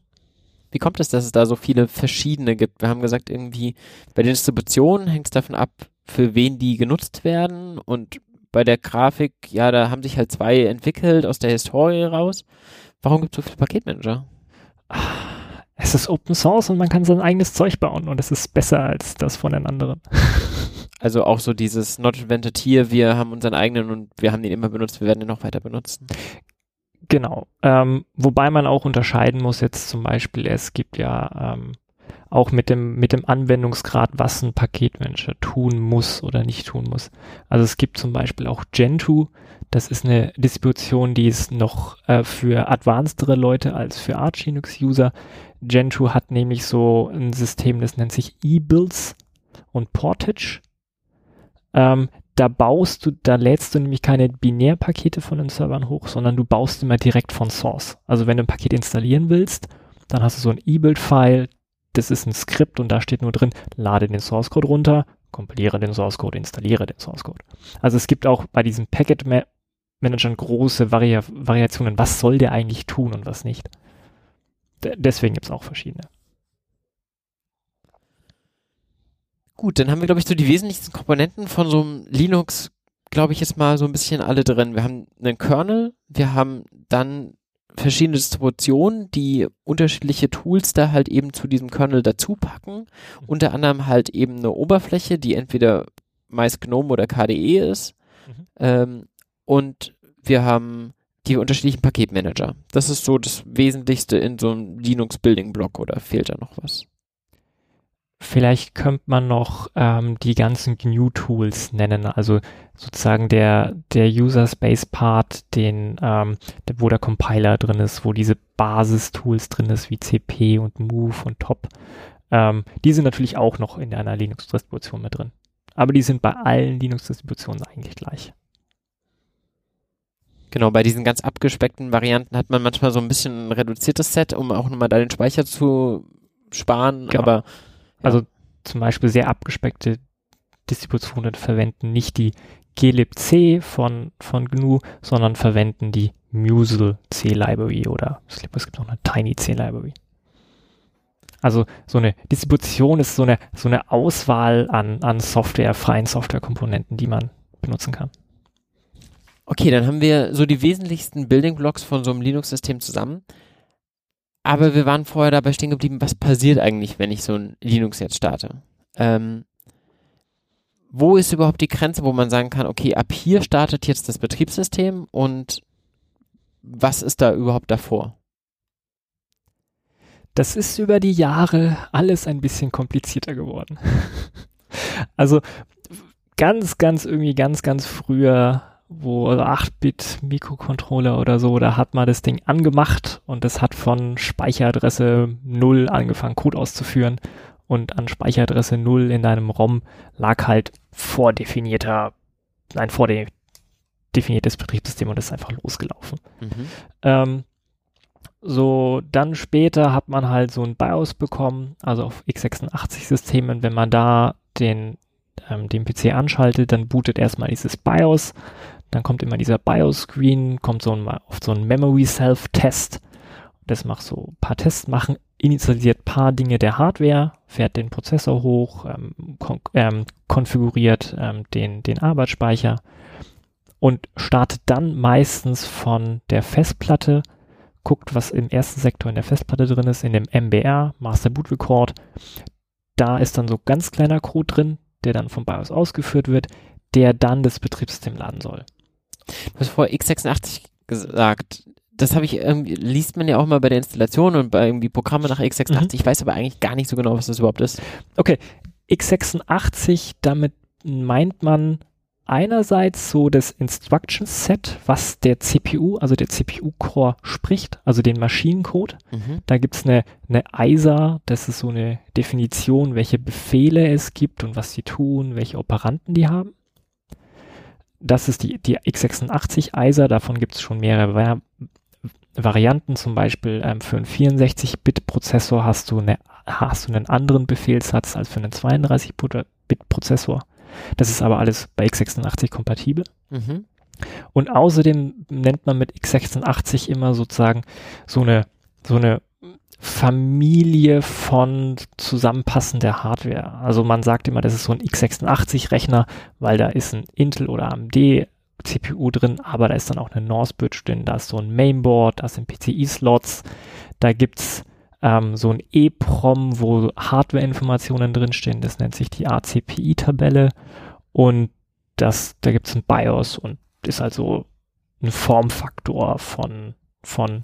A: Wie kommt es, dass es da so viele verschiedene gibt? Wir haben gesagt, irgendwie bei den Distributionen hängt es davon ab, für wen die genutzt werden und bei der Grafik, ja, da haben sich halt zwei entwickelt aus der Historie raus. Warum gibt es so viele Paketmanager?
B: Es ist Open Source und man kann sein eigenes Zeug bauen und es ist besser als das von den anderen.
A: Also auch so dieses Not Invented here, wir haben unseren eigenen und wir haben den immer benutzt, wir werden den noch weiter benutzen.
B: Genau. Ähm, wobei man auch unterscheiden muss jetzt zum Beispiel, es gibt ja ähm, auch mit dem, mit dem Anwendungsgrad, was ein Paketmanager tun muss oder nicht tun muss. Also es gibt zum Beispiel auch Gentoo, das ist eine Distribution, die ist noch äh, für advancedere Leute als für Arch Linux User. Gentoo hat nämlich so ein System, das nennt sich eBuilds und Portage. Ähm, da baust du, da lädst du nämlich keine Binärpakete von den Servern hoch, sondern du baust immer direkt von Source. Also wenn du ein Paket installieren willst, dann hast du so ein E-Build-File, das ist ein Skript und da steht nur drin, lade den Source Code runter, kompiliere den Source Code, installiere den Source Code. Also es gibt auch bei diesen Packet Managern große Vari Variationen, was soll der eigentlich tun und was nicht. D deswegen gibt es auch verschiedene.
A: Gut, dann haben wir, glaube ich, so die wesentlichsten Komponenten von so einem Linux glaube ich, jetzt mal so ein bisschen alle drin. Wir haben einen Kernel, wir haben dann verschiedene Distributionen, die unterschiedliche Tools da halt eben zu diesem Kernel dazu packen. Unter anderem halt eben eine Oberfläche, die entweder meist GNOME oder KDE ist.
B: Mhm.
A: Ähm, und wir haben die unterschiedlichen Paketmanager. Das ist so das Wesentlichste in so einem Linux Building Block oder fehlt da noch was?
B: Vielleicht könnte man noch ähm, die ganzen GNU-Tools nennen, also sozusagen der, der User Space Part, den, ähm, wo der Compiler drin ist, wo diese Basis-Tools drin ist, wie CP und Move und Top. Ähm, die sind natürlich auch noch in einer Linux-Distribution mit drin. Aber die sind bei allen Linux-Distributionen eigentlich gleich.
A: Genau, bei diesen ganz abgespeckten Varianten hat man manchmal so ein bisschen ein reduziertes Set, um auch nochmal da den Speicher zu sparen,
B: Genau.
A: aber
B: Also zum Beispiel sehr abgespeckte Distributionen verwenden nicht die glibc von, von GNU, sondern verwenden die Musel C-Library oder ich glaube, es gibt noch eine Tiny C-Library. Also so eine Distribution ist so eine, so eine Auswahl an, an Software, freien Softwarekomponenten, die man benutzen kann.
A: Okay, dann haben wir so die wesentlichsten Building Blocks von so einem Linux-System zusammen. Aber wir waren vorher dabei stehen geblieben, was passiert eigentlich, wenn ich so ein Linux jetzt starte? Ähm, wo ist überhaupt die Grenze, wo man sagen kann, okay, ab hier startet jetzt das Betriebssystem und was ist da überhaupt davor?
B: Das ist über die Jahre alles ein bisschen komplizierter geworden. also ganz, ganz irgendwie ganz, ganz früher, wo 8-Bit Mikrocontroller oder so, da hat man das Ding angemacht und es hat von Speicheradresse 0 angefangen, Code auszuführen und an Speicheradresse 0 in deinem ROM lag halt vordefinierter, ein vordefiniertes Betriebssystem und das ist einfach losgelaufen.
A: Mhm.
B: Ähm, so, dann später hat man halt so ein BIOS bekommen, also auf x86-Systemen, wenn man da den, ähm, den PC anschaltet, dann bootet erstmal dieses BIOS, dann kommt immer dieser BIOS-Screen, kommt so ein, auf so ein Memory-Self-Test, das macht so ein paar Tests machen, initialisiert paar Dinge der Hardware, fährt den Prozessor hoch, ähm, kon ähm, konfiguriert ähm, den, den Arbeitsspeicher und startet dann meistens von der Festplatte, guckt, was im ersten Sektor in der Festplatte drin ist, in dem MBR, Master Boot Record. Da ist dann so ganz kleiner Code drin, der dann vom BIOS ausgeführt wird, der dann das Betriebssystem laden soll.
A: Du hast vor x86 gesagt. Das habe ich irgendwie, liest man ja auch mal bei der Installation und bei irgendwie Programme nach x86.
B: Mhm.
A: Ich weiß aber eigentlich gar nicht so genau, was das überhaupt ist.
B: Okay, x86, damit meint man einerseits so das Instruction Set, was der CPU, also der CPU-Core spricht, also den Maschinencode.
A: Mhm.
B: Da gibt's eine, eine ISA, das ist so eine Definition, welche Befehle es gibt und was sie tun, welche Operanten die haben. Das ist die, die x86 ISA, davon gibt's schon mehrere Va Varianten, zum Beispiel ähm, für einen 64-Bit-Prozessor hast du, eine, hast du einen anderen Befehlssatz als für einen 32-Bit-Prozessor. Das ist aber alles bei x86 kompatibel.
A: Mhm.
B: Und außerdem nennt man mit x86 immer sozusagen so eine, so eine Familie von zusammenpassender Hardware. Also man sagt immer, das ist so ein x86-Rechner, weil da ist ein Intel oder AMD CPU drin, aber da ist dann auch eine North Bridge drin, da ist so ein Mainboard, da sind PCI-Slots, da gibt's ähm, so ein EEPROM, wo Hardware-Informationen drinstehen, das nennt sich die ACPI-Tabelle und das, da gibt's ein BIOS und ist also ein Formfaktor von, von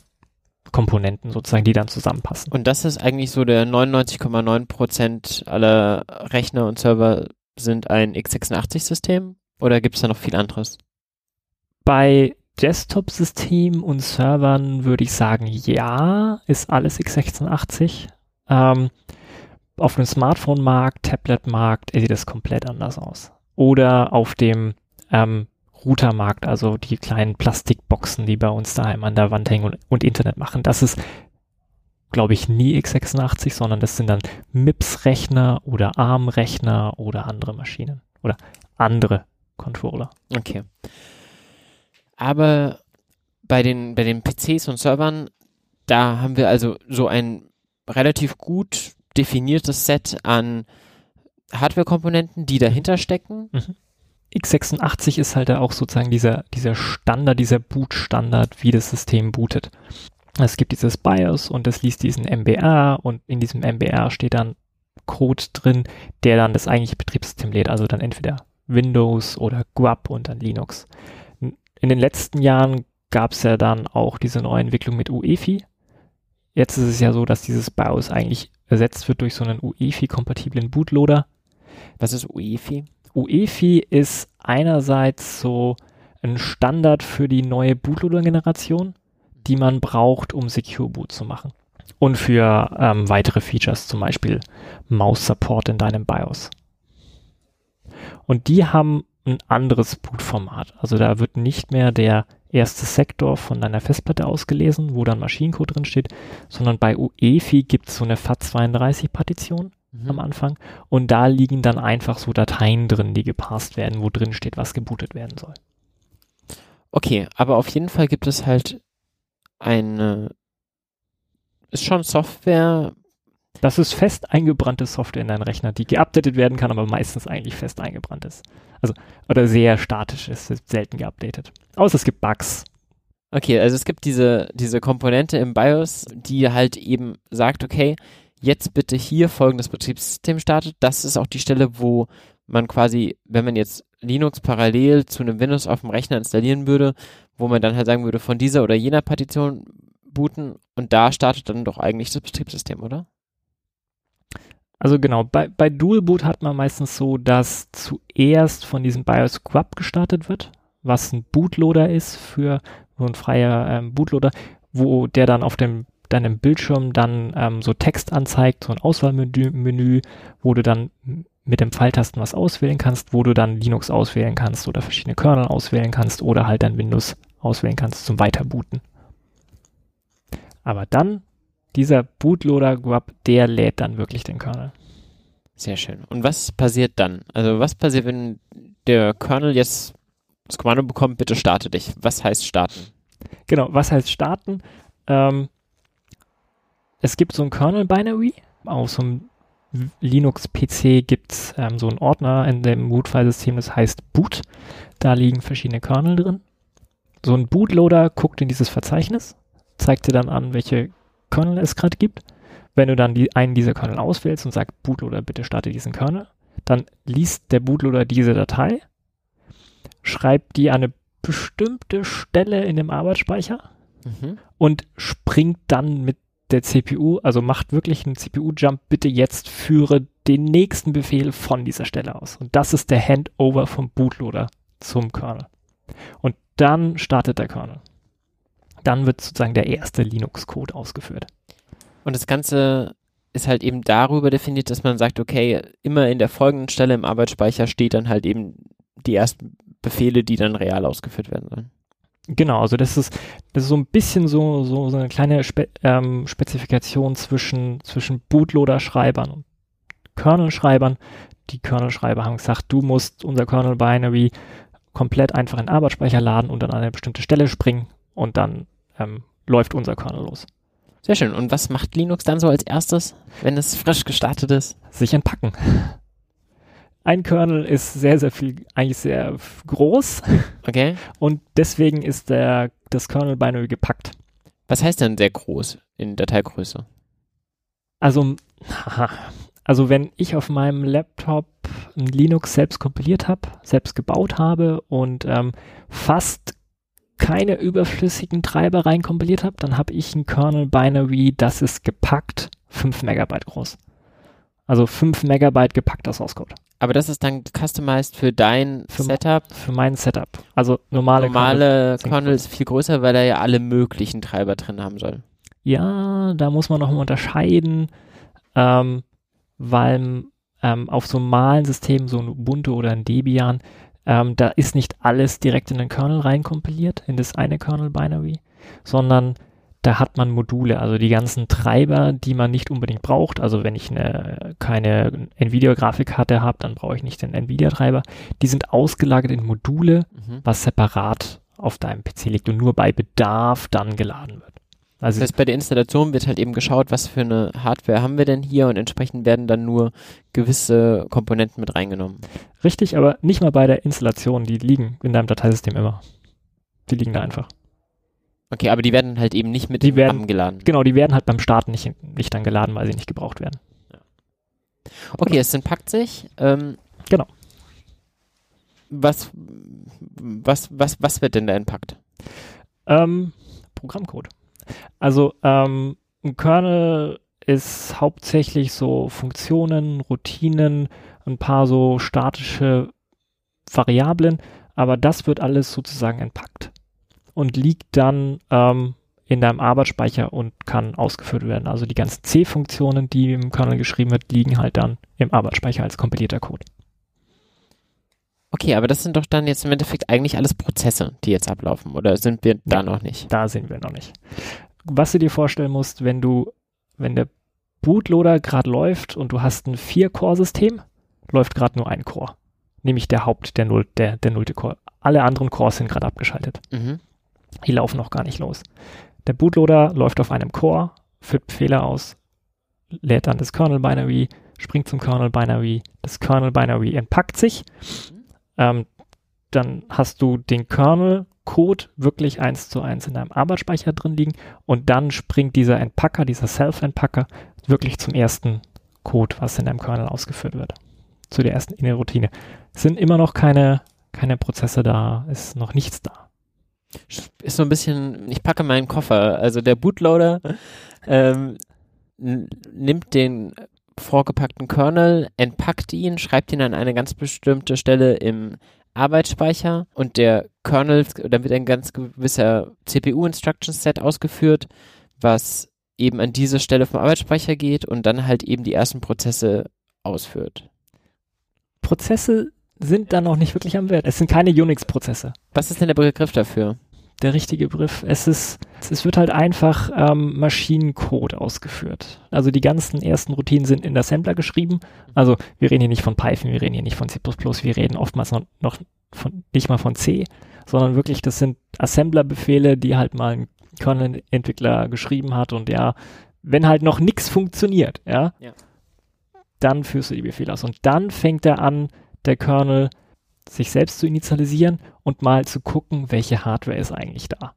B: Komponenten sozusagen, die dann zusammenpassen.
A: Und das ist eigentlich so der 99,9 Prozent aller Rechner und Server sind ein x86-System oder gibt es da noch viel anderes?
B: Bei Desktop-Systemen und Servern würde ich sagen, ja, ist alles x86. Ähm, auf dem Smartphone-Markt, Tablet-Markt sieht das komplett anders aus. Oder auf dem ähm, Routermarkt, also die kleinen Plastikboxen, die bei uns daheim an der Wand hängen und, und Internet machen. Das ist, glaube ich, nie x86, sondern das sind dann MIPS-Rechner oder ARM-Rechner oder andere Maschinen oder andere Controller.
A: Okay. Aber bei den, bei den PCs und Servern, da haben wir also so ein relativ gut definiertes Set an Hardware-Komponenten, die dahinter stecken.
B: Mhm. X86 ist halt auch sozusagen dieser, dieser Standard, dieser Boot-Standard, wie das System bootet. Es gibt dieses BIOS und es liest diesen MBR und in diesem MBR steht dann Code drin, der dann das eigentliche Betriebssystem lädt, also dann entweder Windows oder GUAP und dann Linux. In den letzten Jahren gab es ja dann auch diese neue Entwicklung mit UEFI. Jetzt ist es ja so, dass dieses BIOS eigentlich ersetzt wird durch so einen UEFI-kompatiblen Bootloader.
A: Was ist UEFI?
B: UEFI ist einerseits so ein Standard für die neue Bootloader-Generation, die man braucht, um Secure Boot zu machen. Und für ähm, weitere Features, zum Beispiel Maus-Support in deinem BIOS. Und die haben ein anderes Bootformat. Also da wird nicht mehr der erste Sektor von deiner Festplatte ausgelesen, wo dann Maschinencode drin steht, sondern bei UEFI gibt es so eine FAT32-Partition mhm. am Anfang und da liegen dann einfach so Dateien drin, die gepasst werden, wo drin steht, was gebootet werden soll.
A: Okay, aber auf jeden Fall gibt es halt eine, ist schon Software.
B: Das ist fest eingebrannte Software in deinen Rechner, die geupdatet werden kann, aber meistens eigentlich fest eingebrannt ist. Also, oder sehr statisch ist, ist selten geupdatet. Außer es gibt Bugs.
A: Okay, also es gibt diese, diese Komponente im BIOS, die halt eben sagt, okay, jetzt bitte hier folgendes Betriebssystem startet. Das ist auch die Stelle, wo man quasi, wenn man jetzt Linux parallel zu einem Windows auf dem Rechner installieren würde, wo man dann halt sagen würde, von dieser oder jener Partition booten und da startet dann doch eigentlich das Betriebssystem, oder?
B: Also genau, bei, bei Dual Boot hat man meistens so, dass zuerst von diesem BIOS Grub gestartet wird, was ein Bootloader ist für so ein freier ähm, Bootloader, wo der dann auf dem deinem Bildschirm dann ähm, so Text anzeigt, so ein Auswahlmenü, Menü, wo du dann mit dem Pfeiltasten was auswählen kannst, wo du dann Linux auswählen kannst oder verschiedene Kernel auswählen kannst oder halt dann Windows auswählen kannst zum Weiterbooten. Aber dann, dieser Bootloader Grub, der lädt dann wirklich den Kernel.
A: Sehr schön. Und was passiert dann? Also was passiert, wenn der Kernel jetzt das Kommando bekommt, bitte starte dich. Was heißt starten?
B: Genau, was heißt starten? Ähm, es gibt so ein Kernel-Binary. Auf so einem Linux-PC gibt es ähm, so einen Ordner in dem Boot-File-System, das heißt Boot. Da liegen verschiedene Kernel drin. So ein Bootloader guckt in dieses Verzeichnis, zeigt dir dann an, welche Kernel es gerade gibt. Wenn du dann die, einen dieser Kernel auswählst und sagst, Bootloader, bitte starte diesen Kernel, dann liest der Bootloader diese Datei, schreibt die an eine bestimmte Stelle in dem Arbeitsspeicher mhm. und springt dann mit der CPU, also macht wirklich einen CPU-Jump, bitte jetzt führe den nächsten Befehl von dieser Stelle aus. Und das ist der Handover vom Bootloader zum Kernel. Und dann startet der Kernel. Dann wird sozusagen der erste Linux-Code ausgeführt.
A: Und das Ganze ist halt eben darüber definiert, dass man sagt, okay, immer in der folgenden Stelle im Arbeitsspeicher steht dann halt eben die ersten Befehle, die dann real ausgeführt werden sollen.
B: Genau, also das ist, das ist so ein bisschen so, so, so eine kleine Spe ähm, Spezifikation zwischen, zwischen Bootloader-Schreibern und Kernel-Schreibern. Die Kernel-Schreiber haben gesagt, du musst unser Kernel-Binary komplett einfach in Arbeitsspeicher laden und dann an eine bestimmte Stelle springen und dann ähm, läuft unser Kernel los.
A: Sehr schön. Und was macht Linux dann so als erstes, wenn es frisch gestartet ist?
B: Sich entpacken. Ein Kernel ist sehr, sehr viel, eigentlich sehr groß.
A: Okay.
B: Und deswegen ist der, das Kernel Binary gepackt.
A: Was heißt denn sehr groß in Dateigröße?
B: Also, also wenn ich auf meinem Laptop ein Linux selbst kompiliert habe, selbst gebaut habe und ähm, fast keine überflüssigen Treiber reinkompiliert habe, dann habe ich ein Kernel Binary, das ist gepackt 5 Megabyte groß. Also 5 Megabyte gepackter Source Code.
A: Aber das ist dann customized für dein
B: für,
A: Setup?
B: Für mein Setup. Also normale,
A: normale Kernel, ist viel größer, weil er ja alle möglichen Treiber drin haben soll.
B: Ja, da muss man nochmal unterscheiden, ähm, weil ähm, auf so normalen Systemen, so ein Ubuntu oder ein Debian, ähm, da ist nicht alles direkt in den Kernel reinkompiliert, in das eine Kernel-Binary, sondern da hat man Module, also die ganzen Treiber, die man nicht unbedingt braucht. Also wenn ich eine, keine Nvidia-Grafikkarte habe, dann brauche ich nicht den Nvidia-Treiber. Die sind ausgelagert in Module, mhm. was separat auf deinem PC liegt und nur bei Bedarf dann geladen wird. Also
A: Das heißt, bei der Installation wird halt eben geschaut, was für eine Hardware haben wir denn hier und entsprechend werden dann nur gewisse Komponenten mit reingenommen.
B: richtig, aber nicht mal bei der Installation, die liegen in deinem Dateisystem immer. Die liegen da einfach.
A: Okay, aber die werden halt eben nicht mit
B: Die werden-
A: RAM geladen.
B: Genau, die werden halt beim Starten nicht, nicht dann geladen, weil sie nicht gebraucht werden.
A: Okay, es entpackt sich. Ähm,
B: Genau.
A: Was, was, was, was wird denn da entpackt?
B: Ähm, Programmcode. Also ähm, ein Kernel ist hauptsächlich so Funktionen, Routinen, ein paar so statische Variablen, aber das wird alles sozusagen entpackt und liegt dann ähm, in deinem Arbeitsspeicher und kann ausgeführt werden. Also die ganzen C-Funktionen, die im Kernel geschrieben wird, liegen halt dann im Arbeitsspeicher als kompilierter Code.
A: Okay, aber das sind doch dann jetzt im Endeffekt eigentlich alles Prozesse, die jetzt ablaufen, oder sind wir da noch nicht?
B: Da sind wir noch nicht. Was du dir vorstellen musst, wenn du, wenn der Bootloader gerade läuft und du hast ein Vier-Core-System, läuft gerade nur ein Core. Nämlich der Haupt, der, Null, der, der nullte Core. Alle anderen Cores sind gerade abgeschaltet.
A: Mhm.
B: Die laufen noch gar nicht los. Der Bootloader läuft auf einem Core, führt Befehle aus, lädt dann das Kernel-Binary, springt zum Kernel-Binary, das Kernel-Binary entpackt sich. Ähm, dann hast du den Kernel-Code wirklich eins zu eins in deinem Arbeitsspeicher drin liegen und dann springt dieser Entpacker, dieser Self-Entpacker wirklich zum ersten Code, was in deinem Kernel ausgeführt wird. Zu der ersten Inner-Routine. Es sind immer noch keine, keine Prozesse da, ist noch nichts da.
A: Ist so ein bisschen, ich packe meinen Koffer. Also der Bootloader ähm, nimmt den vorgepackten Kernel, entpackt ihn, schreibt ihn an eine ganz bestimmte Stelle im Arbeitsspeicher und der Kernel, dann wird ein ganz gewisser CPU-Instruction-Set ausgeführt, was eben an diese Stelle vom Arbeitsspeicher geht und dann halt eben die ersten Prozesse ausführt.
B: Prozesse sind dann noch nicht wirklich am Wert. Es sind keine Unix-Prozesse.
A: Was ist denn der Begriff dafür?
B: Der richtige Begriff, es ist, es wird halt einfach ähm, Maschinencode ausgeführt. Also die ganzen ersten Routinen sind in Assembler geschrieben. Also wir reden hier nicht von Python, wir reden hier nicht von C++, wir reden oftmals noch, noch von, nicht mal von C, sondern wirklich, das sind Assembler-Befehle, die halt mal ein Kernel-Entwickler geschrieben hat und ja, wenn halt noch nichts funktioniert, ja,
A: Ja.
B: dann führst du die Befehle aus. Und dann fängt er an, der Kernel sich selbst zu initialisieren und mal zu gucken, welche Hardware ist eigentlich da.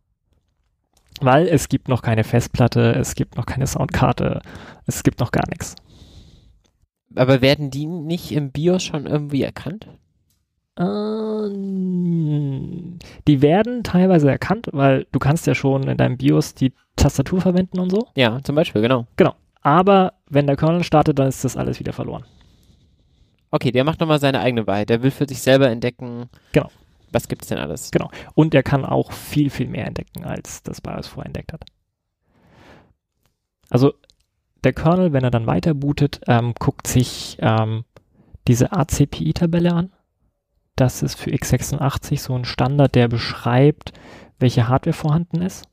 B: Weil es gibt noch keine Festplatte, es gibt noch keine Soundkarte, es gibt noch gar nichts.
A: Aber werden die nicht im BIOS schon irgendwie erkannt?
B: Ähm, die werden teilweise erkannt, weil du kannst ja schon in deinem BIOS die Tastatur verwenden und so.
A: Ja, zum Beispiel, genau.
B: Aber wenn der Kernel startet, dann ist das alles wieder verloren.
A: Okay, der macht nochmal seine eigene Wahrheit. Der will für sich selber entdecken,
B: Genau.
A: was gibt's denn alles?
B: Und er kann auch viel, viel mehr entdecken, als das BIOS vorher entdeckt hat. Also der Kernel, wenn er dann weiter bootet, ähm, guckt sich ähm, diese ACPI-Tabelle an. Das ist für x86 so ein Standard, der beschreibt, welche Hardware vorhanden ist.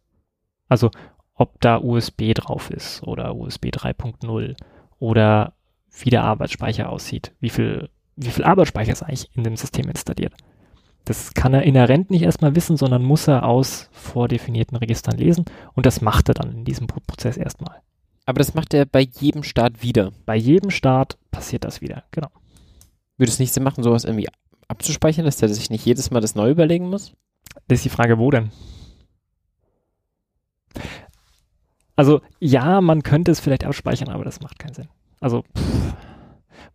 B: Also ob da USB drauf ist oder USB 3.0 oder wie der Arbeitsspeicher aussieht, wie viel, wie viel Arbeitsspeicher ist eigentlich in dem System installiert. Das kann er inhärent nicht erstmal wissen, sondern muss er aus vordefinierten Registern lesen und das macht er dann in diesem Prozess erstmal.
A: Aber das macht er bei jedem Start wieder.
B: Bei jedem Start passiert das wieder, genau.
A: Würde es nicht Sinn machen, sowas irgendwie abzuspeichern, dass der sich nicht jedes Mal das neu überlegen muss?
B: Das ist die Frage, wo denn? Also ja, man könnte es vielleicht abspeichern, aber das macht keinen Sinn. Also, pff,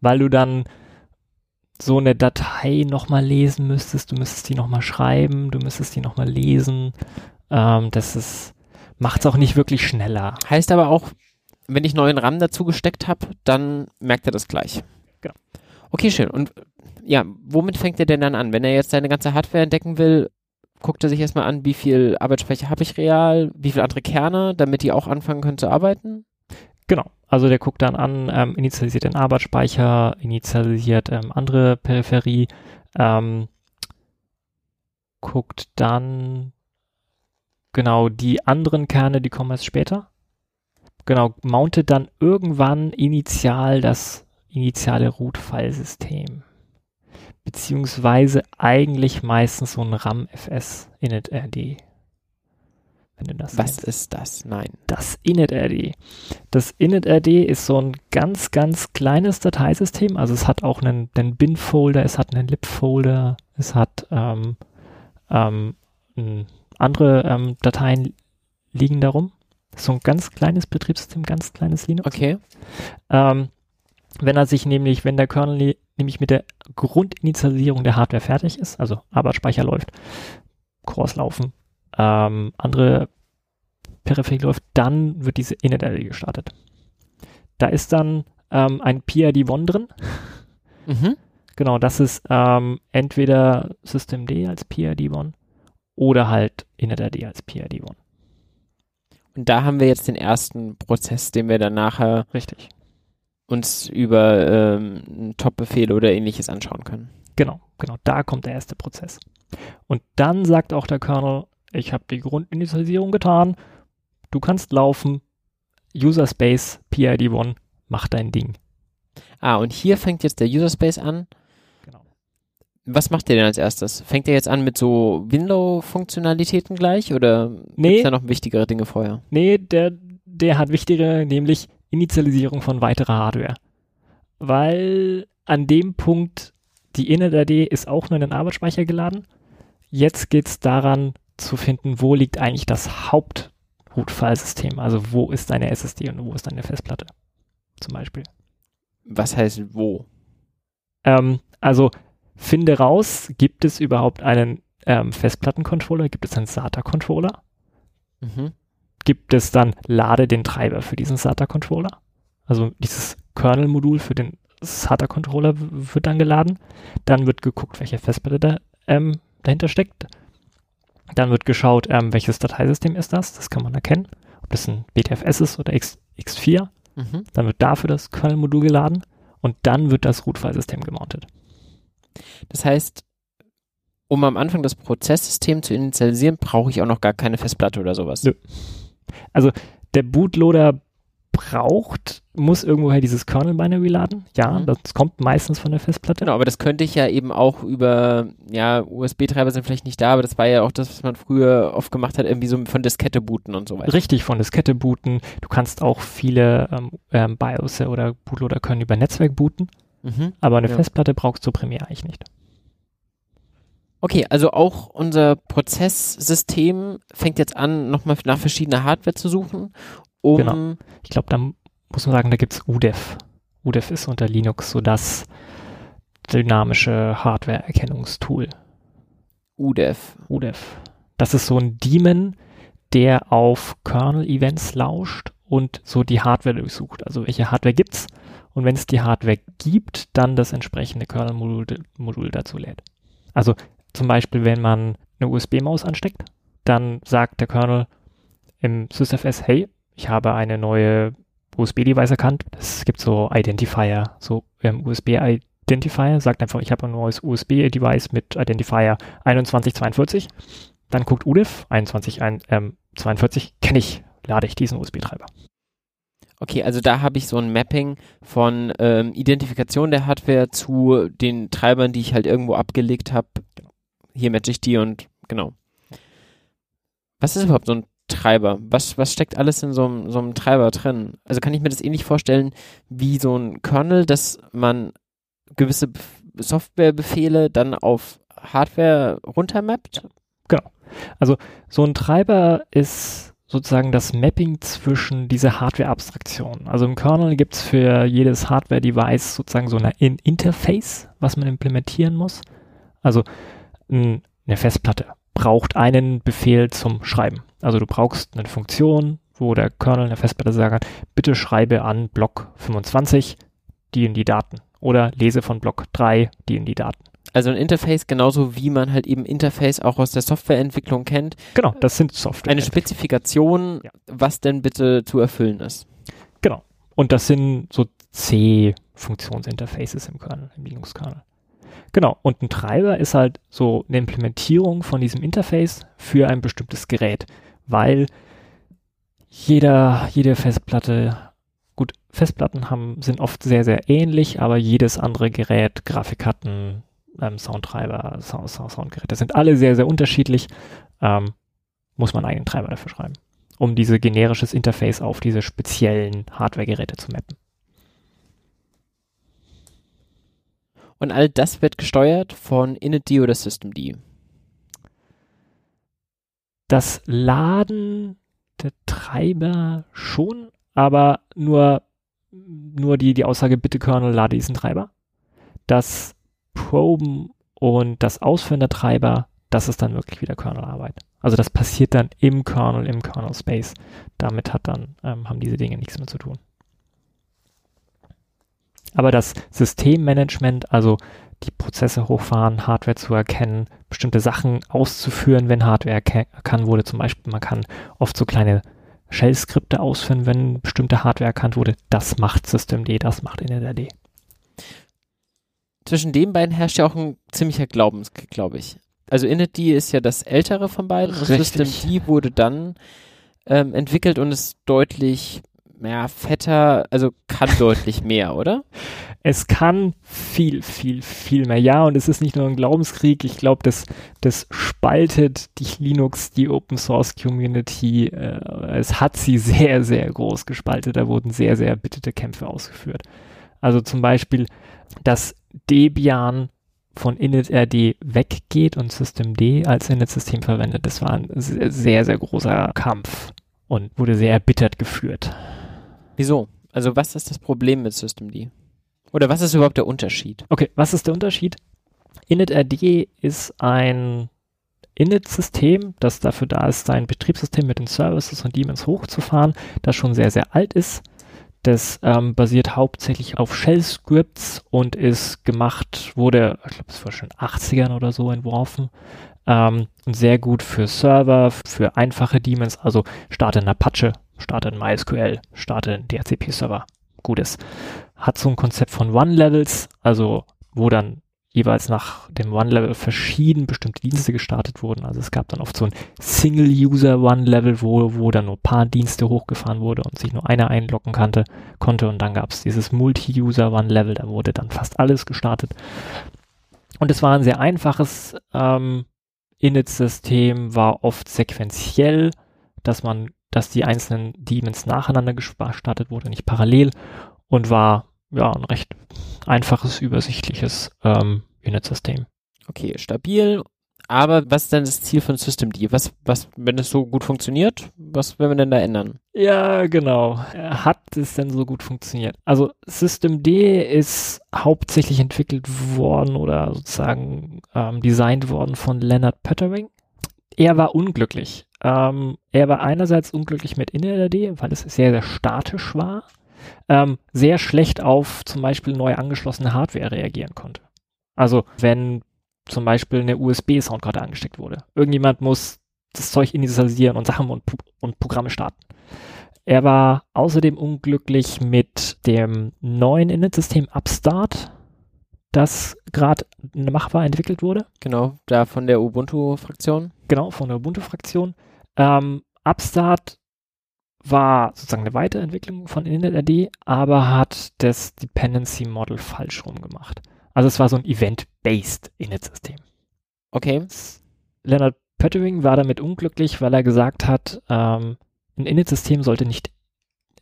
B: weil du dann so eine Datei nochmal lesen müsstest, du müsstest die nochmal schreiben, du müsstest die nochmal lesen. Ähm, das ist, macht es auch nicht wirklich schneller.
A: Heißt aber auch, wenn ich neuen RAM dazu gesteckt habe, dann merkt er das gleich.
B: Genau.
A: Okay, schön. Und ja, womit fängt er denn dann an? Wenn er jetzt seine ganze Hardware entdecken will, guckt er sich erstmal an, wie viel Arbeitsspeicher habe ich real, wie viele andere Kerne, damit die auch anfangen können zu arbeiten?
B: Genau. Also der guckt dann an, ähm, initialisiert den Arbeitsspeicher, initialisiert ähm, andere Peripherie, ähm, guckt dann genau die anderen Kerne, die kommen erst später. Genau, mountet dann irgendwann initial das initiale Root-File-System. Beziehungsweise eigentlich meistens so ein RAM-FS init-RD. Wenn du das
A: Was
B: kennst.
A: ist das? Nein.
B: Das initRD. Das initRD ist so ein ganz, ganz kleines Dateisystem. Also es hat auch einen, einen Bin-Folder, es hat einen Lib-Folder, es hat ähm, ähm, andere ähm, Dateien liegen darum. So ein ganz kleines Betriebssystem, ganz kleines Linux.
A: Okay.
B: Ähm, wenn er sich nämlich, wenn der Kernel ne- nämlich mit der Grundinitialisierung der Hardware fertig ist, also Arbeitsspeicher läuft, Cores laufen, ähm, andere Peripherie läuft, dann wird diese initRD gestartet. Da ist dann ähm, ein PID-1 drin.
A: Mhm.
B: Genau, das ist ähm, entweder Systemd als PID-1 oder halt initRD als PID-1.
A: Und da haben wir jetzt den ersten Prozess, den wir dann nachher
B: Richtig.
A: uns über ähm, Top-Befehle oder ähnliches anschauen können.
B: Genau, genau, da kommt der erste Prozess. Und dann sagt auch der Kernel, ich habe die Grundinitialisierung getan, du kannst laufen, User Space PID1, mach dein Ding.
A: Ah, und hier fängt jetzt der User Space an.
B: Genau.
A: Was macht der denn als erstes? Fängt er jetzt an mit so Window-Funktionalitäten gleich oder
B: Nee.
A: gibt's da noch wichtigere Dinge vorher?
B: Nee, der, der hat wichtigere, nämlich Initialisierung von weiterer Hardware. Weil an dem Punkt die initRD ist auch nur in den Arbeitsspeicher geladen. Jetzt geht es daran zu finden, wo liegt eigentlich das Haupt-Root-File-System. Also wo ist deine SSD und wo ist deine Festplatte zum Beispiel.
A: Was heißt wo?
B: Ähm, also finde raus, gibt es überhaupt einen ähm, Festplattencontroller, gibt es einen SATA-Controller,
A: Mhm.
B: gibt es dann lade den Treiber für diesen SATA-Controller. Also dieses Kernel-Modul für den SATA-Controller wird dann geladen. Dann wird geguckt, welche Festplatte da, ähm, dahinter steckt. Dann wird geschaut, ähm, welches Dateisystem ist das. Das kann man erkennen. Ob das ein BTFS ist oder X, X4.
A: Mhm.
B: Dann wird dafür das Kernel-Modul geladen. Und dann wird das Root-File-System gemountet.
A: Das heißt, um am Anfang das Prozesssystem zu initialisieren, brauche ich auch noch gar keine Festplatte oder sowas.
B: Nö. der Bootloader braucht, muss irgendwoher dieses Kernel-Binary laden. Ja,
A: Mhm.
B: das kommt meistens von der Festplatte.
A: Genau, aber das könnte ich ja eben auch über, ja, USB-Treiber sind vielleicht nicht da, aber das war ja auch das, was man früher oft gemacht hat, irgendwie so von Diskette booten und so weiter.
B: Richtig, von Diskette booten. Du kannst auch viele ähm, ähm, BIOS oder Bootloader können über Netzwerk booten,
A: Mhm.
B: aber eine
A: Ja.
B: Festplatte brauchst du primär eigentlich nicht.
A: Okay, also auch unser Prozesssystem fängt jetzt an, nochmal nach verschiedener Hardware zu suchen, um
B: Genau. Ich glaube, da muss man sagen, da gibt es UDEF. UDEF ist unter Linux so das dynamische Hardware-Erkennungstool.
A: UDEF.
B: UDEF. Das ist so ein Daemon, der auf Kernel-Events lauscht und so die Hardware durchsucht. Also welche Hardware gibt's? Und wenn es die Hardware gibt, dann das entsprechende Kernel-Modul Modul dazu lädt. Also zum Beispiel, wenn man eine USB-Maus ansteckt, dann sagt der Kernel im SysFS, hey, ich habe eine neue USB-Device erkannt. Es gibt so Identifier, so ähm, USB-Identifier, sagt einfach, ich habe ein neues USB-Device mit Identifier 2142. Dann guckt UDIF 2142, kenne ich, lade ich diesen USB-Treiber.
A: Okay, also da habe ich so ein Mapping von ähm, Identifikation der Hardware zu den Treibern, die ich halt irgendwo abgelegt habe. Hier matche ich die und genau. Was ist überhaupt so ein Treiber? Was, was steckt alles in so einem, so einem Treiber drin? Also kann ich mir das ähnlich vorstellen wie so ein Kernel, dass man gewisse Bef- Softwarebefehle dann auf Hardware runtermappt?
B: So ein Treiber ist sozusagen das Mapping zwischen dieser Hardware-Abstraktion. Also im Kernel gibt es für jedes Hardware-Device sozusagen so ein In Interface, was man implementieren muss. Also eine Festplatte braucht einen Befehl zum Schreiben. Also du brauchst eine Funktion, wo der Kernel eine Festplatte sagen kann, bitte schreibe an Block 25 die und die Daten oder lese von Block 3 die und die Daten.
A: Also ein Interface genauso wie man halt eben Interface auch aus der Softwareentwicklung kennt.
B: Genau, das sind Software.
A: Eine Spezifikation,
B: Ja.
A: was denn bitte zu erfüllen ist.
B: Genau. Und das sind so C-Funktionsinterfaces im Kernel, im Linux-Kernel. Genau. Und ein Treiber ist halt so eine Implementierung von diesem Interface für ein bestimmtes Gerät, weil jeder, jede Festplatte, gut, Festplatten haben, sind oft sehr, sehr ähnlich, aber jedes andere Gerät, Grafikkarten, ähm, Soundtreiber, Sound, Sound, Soundgeräte sind alle sehr, sehr unterschiedlich. Ähm, muss man einen eigenen Treiber dafür schreiben, um diese generisches Interface auf diese speziellen Hardware-Geräte zu mappen.
A: Und all das wird gesteuert von initd oder systemd.
B: Das Laden der Treiber schon, aber nur, nur die, die Aussage, bitte Kernel, lade diesen Treiber. Das Proben und das Ausführen der Treiber, das ist dann wirklich wieder Kernelarbeit. Also das passiert dann im Kernel, im Kernel Space. Damit hat dann, ähm, haben diese Dinge nichts mehr zu tun. Aber das Systemmanagement, also die Prozesse hochfahren, Hardware zu erkennen, bestimmte Sachen auszuführen, wenn Hardware erkannt wurde. Zum Beispiel, man kann oft so kleine Shell-Skripte ausführen, wenn bestimmte Hardware erkannt wurde. Das macht Systemd, das macht NLRD.
A: Zwischen den beiden herrscht ja auch ein ziemlicher Glaubenskrieg, glaube ich. Also Init ist ja das ältere von beiden und Systemd wurde dann ähm, entwickelt und ist deutlich ja, fetter, also kann deutlich mehr, oder?
B: Es kann viel, viel, viel mehr. Ja, und es ist nicht nur ein Glaubenskrieg. Ich glaube, das, das spaltet die Linux, die Open Source Community. Äh, es hat sie sehr, sehr groß gespaltet. Da wurden sehr, sehr erbitterte Kämpfe ausgeführt. Also zum Beispiel, dass Debian von initRD weggeht und systemd als Init-System verwendet. Das war ein sehr, sehr großer Kampf und wurde sehr erbittert geführt.
A: Wieso? Also was ist das Problem mit systemd? Oder was ist überhaupt der Unterschied?
B: Okay, was ist der Unterschied? initRD ist ein Init-System, das dafür da ist, sein Betriebssystem mit den Services und Daemons hochzufahren, das schon sehr, sehr alt ist. Das ähm, basiert hauptsächlich auf Shell-Scripts und ist gemacht, wurde, ich glaube, es war schon 80ern oder so entworfen. Ähm, und sehr gut für Server, für einfache Daemons, also starte in Apache, starte in MySQL, starte in DHCP-Server. Gutes. Hat so ein Konzept von One-Levels, also wo dann jeweils nach dem One-Level verschieden bestimmte Dienste gestartet wurden. Also es gab dann oft so ein Single-User-One-Level, wo, wo dann nur paar Dienste hochgefahren wurde und sich nur einer einloggen kannte, konnte. Und dann gab es dieses Multi-User-One-Level, da wurde dann fast alles gestartet. Und es war ein sehr einfaches ähm, Init-System, war oft sequenziell, dass man, dass die einzelnen Daemons nacheinander gestartet wurde, nicht parallel und war ja ein recht einfaches, übersichtliches ähm, Unit-System.
A: Okay, stabil. Aber was ist denn das Ziel von Systemd? Was, was, wenn es so gut funktioniert, was werden wir denn da ändern?
B: Ja, genau. Hat es denn so gut funktioniert? Also Systemd ist hauptsächlich entwickelt worden oder sozusagen ähm, designt worden von Leonard Pöttering. Er war unglücklich. Ähm, er war einerseits unglücklich mit IntelliD, weil es sehr, sehr statisch war ähm, sehr schlecht auf zum Beispiel neu angeschlossene Hardware reagieren konnte. Also wenn zum Beispiel eine USB-Soundkarte angesteckt wurde. Irgendjemand muss das Zeug initialisieren und Sachen und, und Programme starten. Er war außerdem unglücklich mit dem neuen Init-System Upstart, das gerade machbar entwickelt wurde.
A: Genau, da von der Ubuntu-Fraktion.
B: Genau, von der Ubuntu-Fraktion. Ähm, Upstart war sozusagen eine Weiterentwicklung von InetRD, aber hat das Dependency Model falsch rum gemacht. Also es war so ein Event-based Init-System.
A: Okay.
B: Leonard Pöttering war damit unglücklich, weil er gesagt hat, ähm, ein Init-System sollte nicht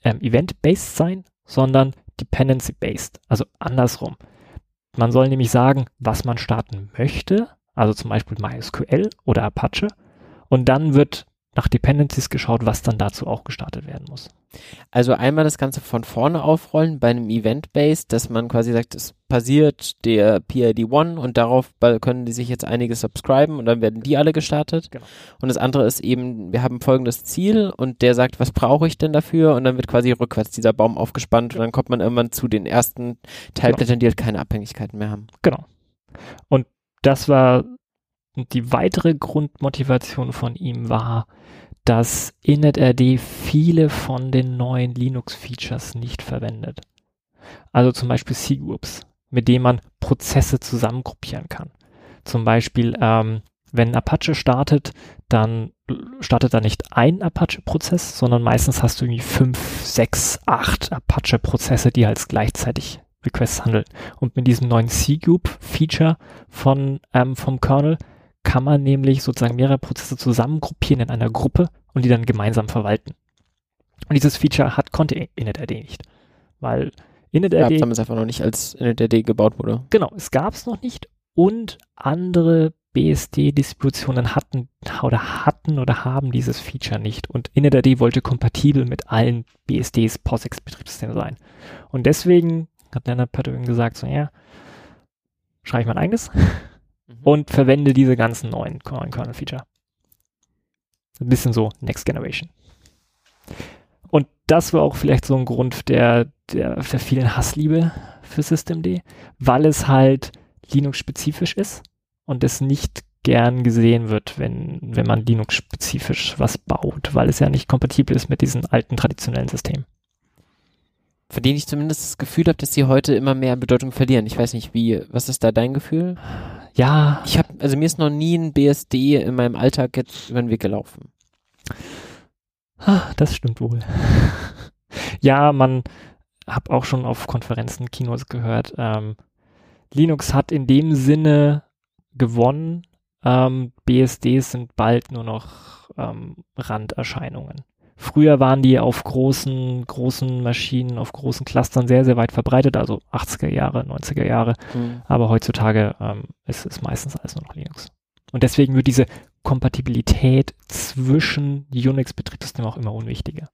B: ähm, Event-based sein, sondern Dependency-based, also andersrum. Man soll nämlich sagen, was man starten möchte, also zum Beispiel MySQL oder Apache, und dann wird nach Dependencies geschaut, was dann dazu auch gestartet werden muss.
A: Also einmal das Ganze von vorne aufrollen bei einem Event-Based, dass man quasi sagt, es passiert der PID1 und darauf können die sich jetzt einige subscriben und dann werden die alle gestartet. Genau. Und das andere ist eben, wir haben folgendes Ziel und der sagt, was brauche ich denn dafür? Und dann wird quasi rückwärts dieser Baum aufgespannt und dann kommt man irgendwann zu den ersten Teilblättern, genau. die halt keine Abhängigkeiten mehr haben.
B: Genau. Und das war und die weitere Grundmotivation von ihm war, dass inetRD viele von den neuen Linux-Features nicht verwendet. Also zum Beispiel C-Groups, mit denen man Prozesse zusammengruppieren kann. Zum Beispiel, ähm, wenn Apache startet, dann startet da nicht ein Apache-Prozess, sondern meistens hast du irgendwie fünf, sechs, acht Apache-Prozesse, die halt gleichzeitig Requests handeln. Und mit diesem neuen C-Group-Feature ähm, vom Kernel kann man nämlich sozusagen mehrere Prozesse zusammengruppieren in einer Gruppe und die dann gemeinsam verwalten. Und dieses Feature hat, konnte InetRD nicht, weil InetRD...
A: Ja, damals einfach noch nicht, als InetRD gebaut wurde.
B: Genau, es gab es noch nicht und andere BSD-Distributionen hatten oder hatten oder haben dieses Feature nicht. Und InetRD wollte kompatibel mit allen BSDs POSIX-Betriebssystemen sein. Und deswegen hat Leonard Patterson gesagt, so ja, schreibe ich mein eigenes mhm. und verwende diese ganzen neuen, Kernel-Feature. Ein bisschen so Next Generation. Und das war auch vielleicht so ein Grund der, der, der vielen Hassliebe für Systemd, weil es halt Linux-spezifisch ist und es nicht gern gesehen wird, wenn, wenn man Linux-spezifisch was baut, weil es ja nicht kompatibel ist mit diesen alten traditionellen Systemen.
A: Von denen ich zumindest das Gefühl habe, dass sie heute immer mehr Bedeutung verlieren. Ich weiß nicht, wie, was ist da dein Gefühl?
B: Ja.
A: Ich habe, also mir ist noch nie ein BSD in meinem Alltag jetzt über den Weg gelaufen.
B: Das stimmt wohl. ja, man habe auch schon auf Konferenzen, Kinos gehört, ähm, Linux hat in dem Sinne gewonnen. Ähm, BSDs sind bald nur noch ähm, Randerscheinungen. Früher waren die auf großen, großen Maschinen, auf großen Clustern sehr, sehr weit verbreitet, also 80er Jahre, 90er Jahre. Mhm. Aber heutzutage ähm, ist es meistens alles nur noch Linux. Und deswegen wird diese Kompatibilität zwischen Unix-Betriebssystemen auch immer unwichtiger.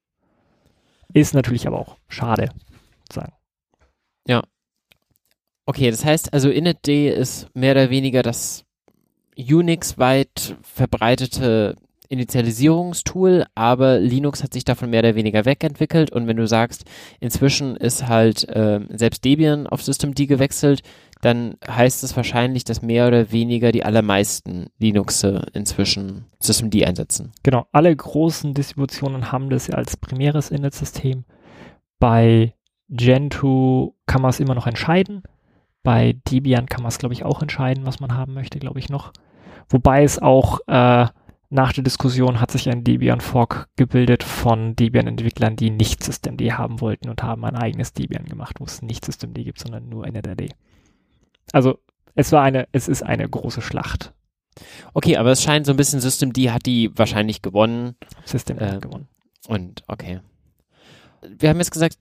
B: Ist natürlich aber auch schade, sagen.
A: Ja, Okay, das heißt also inetd ist mehr oder weniger das Unix-weit verbreitete Initialisierungstool, aber Linux hat sich davon mehr oder weniger wegentwickelt und wenn du sagst, inzwischen ist halt äh, selbst Debian auf Systemd gewechselt, dann heißt es wahrscheinlich, dass mehr oder weniger die allermeisten Linuxe inzwischen Systemd einsetzen.
B: Genau, alle großen Distributionen haben das als primäres Init-System. Bei Gentoo kann man es immer noch entscheiden. Bei Debian kann man es, glaube ich, auch entscheiden, was man haben möchte, glaube ich noch. Wobei es auch äh, nach der Diskussion hat sich ein Debian-Fork gebildet von Debian-Entwicklern, die nicht Systemd haben wollten und haben ein eigenes Debian gemacht, wo es nicht Systemd gibt, sondern nur NetRD. Also es war eine, es ist eine große Schlacht.
A: Okay, aber es scheint so ein bisschen Systemd hat die wahrscheinlich gewonnen.
B: Systemd äh, hat gewonnen.
A: Und okay. Wir haben jetzt gesagt,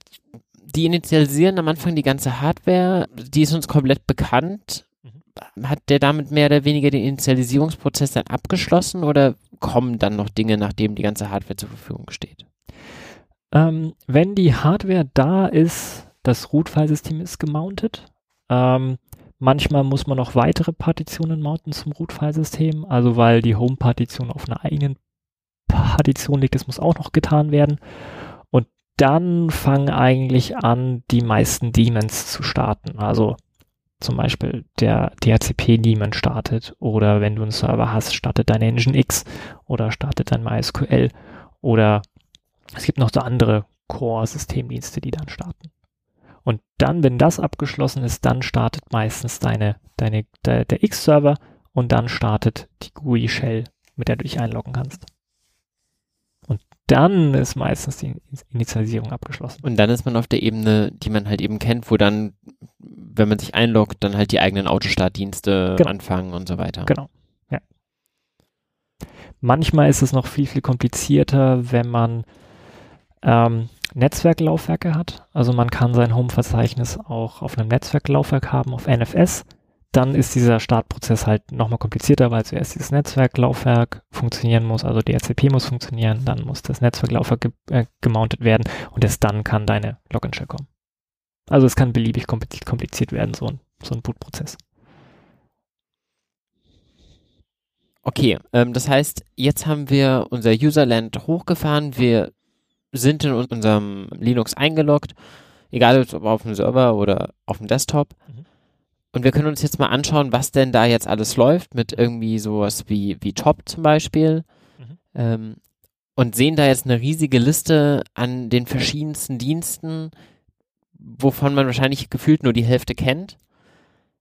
A: die initialisieren am Anfang die ganze Hardware, die ist uns komplett bekannt. Mhm. Hat der damit mehr oder weniger den Initialisierungsprozess dann abgeschlossen oder kommen dann noch Dinge, nachdem die ganze Hardware zur Verfügung steht?
B: Ähm, wenn die Hardware da ist, das Root-File-System ist gemountet. Ähm, manchmal muss man noch weitere Partitionen mounten zum Root-File-System, also weil die Home-Partition auf einer eigenen Partition liegt, das muss auch noch getan werden dann fangen eigentlich an, die meisten Daemons zu starten. Also zum Beispiel der DHCP-Daemon startet oder wenn du einen Server hast, startet dein Nginx oder startet dein MySQL oder es gibt noch so andere Core-Systemdienste, die dann starten. Und dann, wenn das abgeschlossen ist, dann startet meistens deine, deine, der, der X-Server und dann startet die GUI-Shell, mit der du dich einloggen kannst dann ist meistens die Initialisierung abgeschlossen.
A: Und dann ist man auf der Ebene, die man halt eben kennt, wo dann, wenn man sich einloggt, dann halt die eigenen Autostartdienste genau. anfangen und so weiter.
B: Genau. Ja. Manchmal ist es noch viel, viel komplizierter, wenn man ähm, Netzwerklaufwerke hat. Also man kann sein Home-Verzeichnis auch auf einem Netzwerklaufwerk haben, auf NFS dann ist dieser Startprozess halt nochmal komplizierter, weil zuerst dieses Netzwerklaufwerk funktionieren muss, also DHCP muss funktionieren, dann muss das Netzwerklaufwerk ge äh, gemountet werden und erst dann kann deine Login-Shell kommen. Also es kann beliebig kompliziert werden, so ein, so ein Bootprozess.
A: Okay, ähm, das heißt, jetzt haben wir unser Userland hochgefahren, wir sind in unserem Linux eingeloggt, egal ob auf dem Server oder auf dem Desktop. Mhm und wir können uns jetzt mal anschauen, was denn da jetzt alles läuft mit irgendwie sowas wie, wie Top zum Beispiel. Mhm. Ähm, und sehen da jetzt eine riesige Liste an den verschiedensten Diensten, wovon man wahrscheinlich gefühlt nur die Hälfte kennt,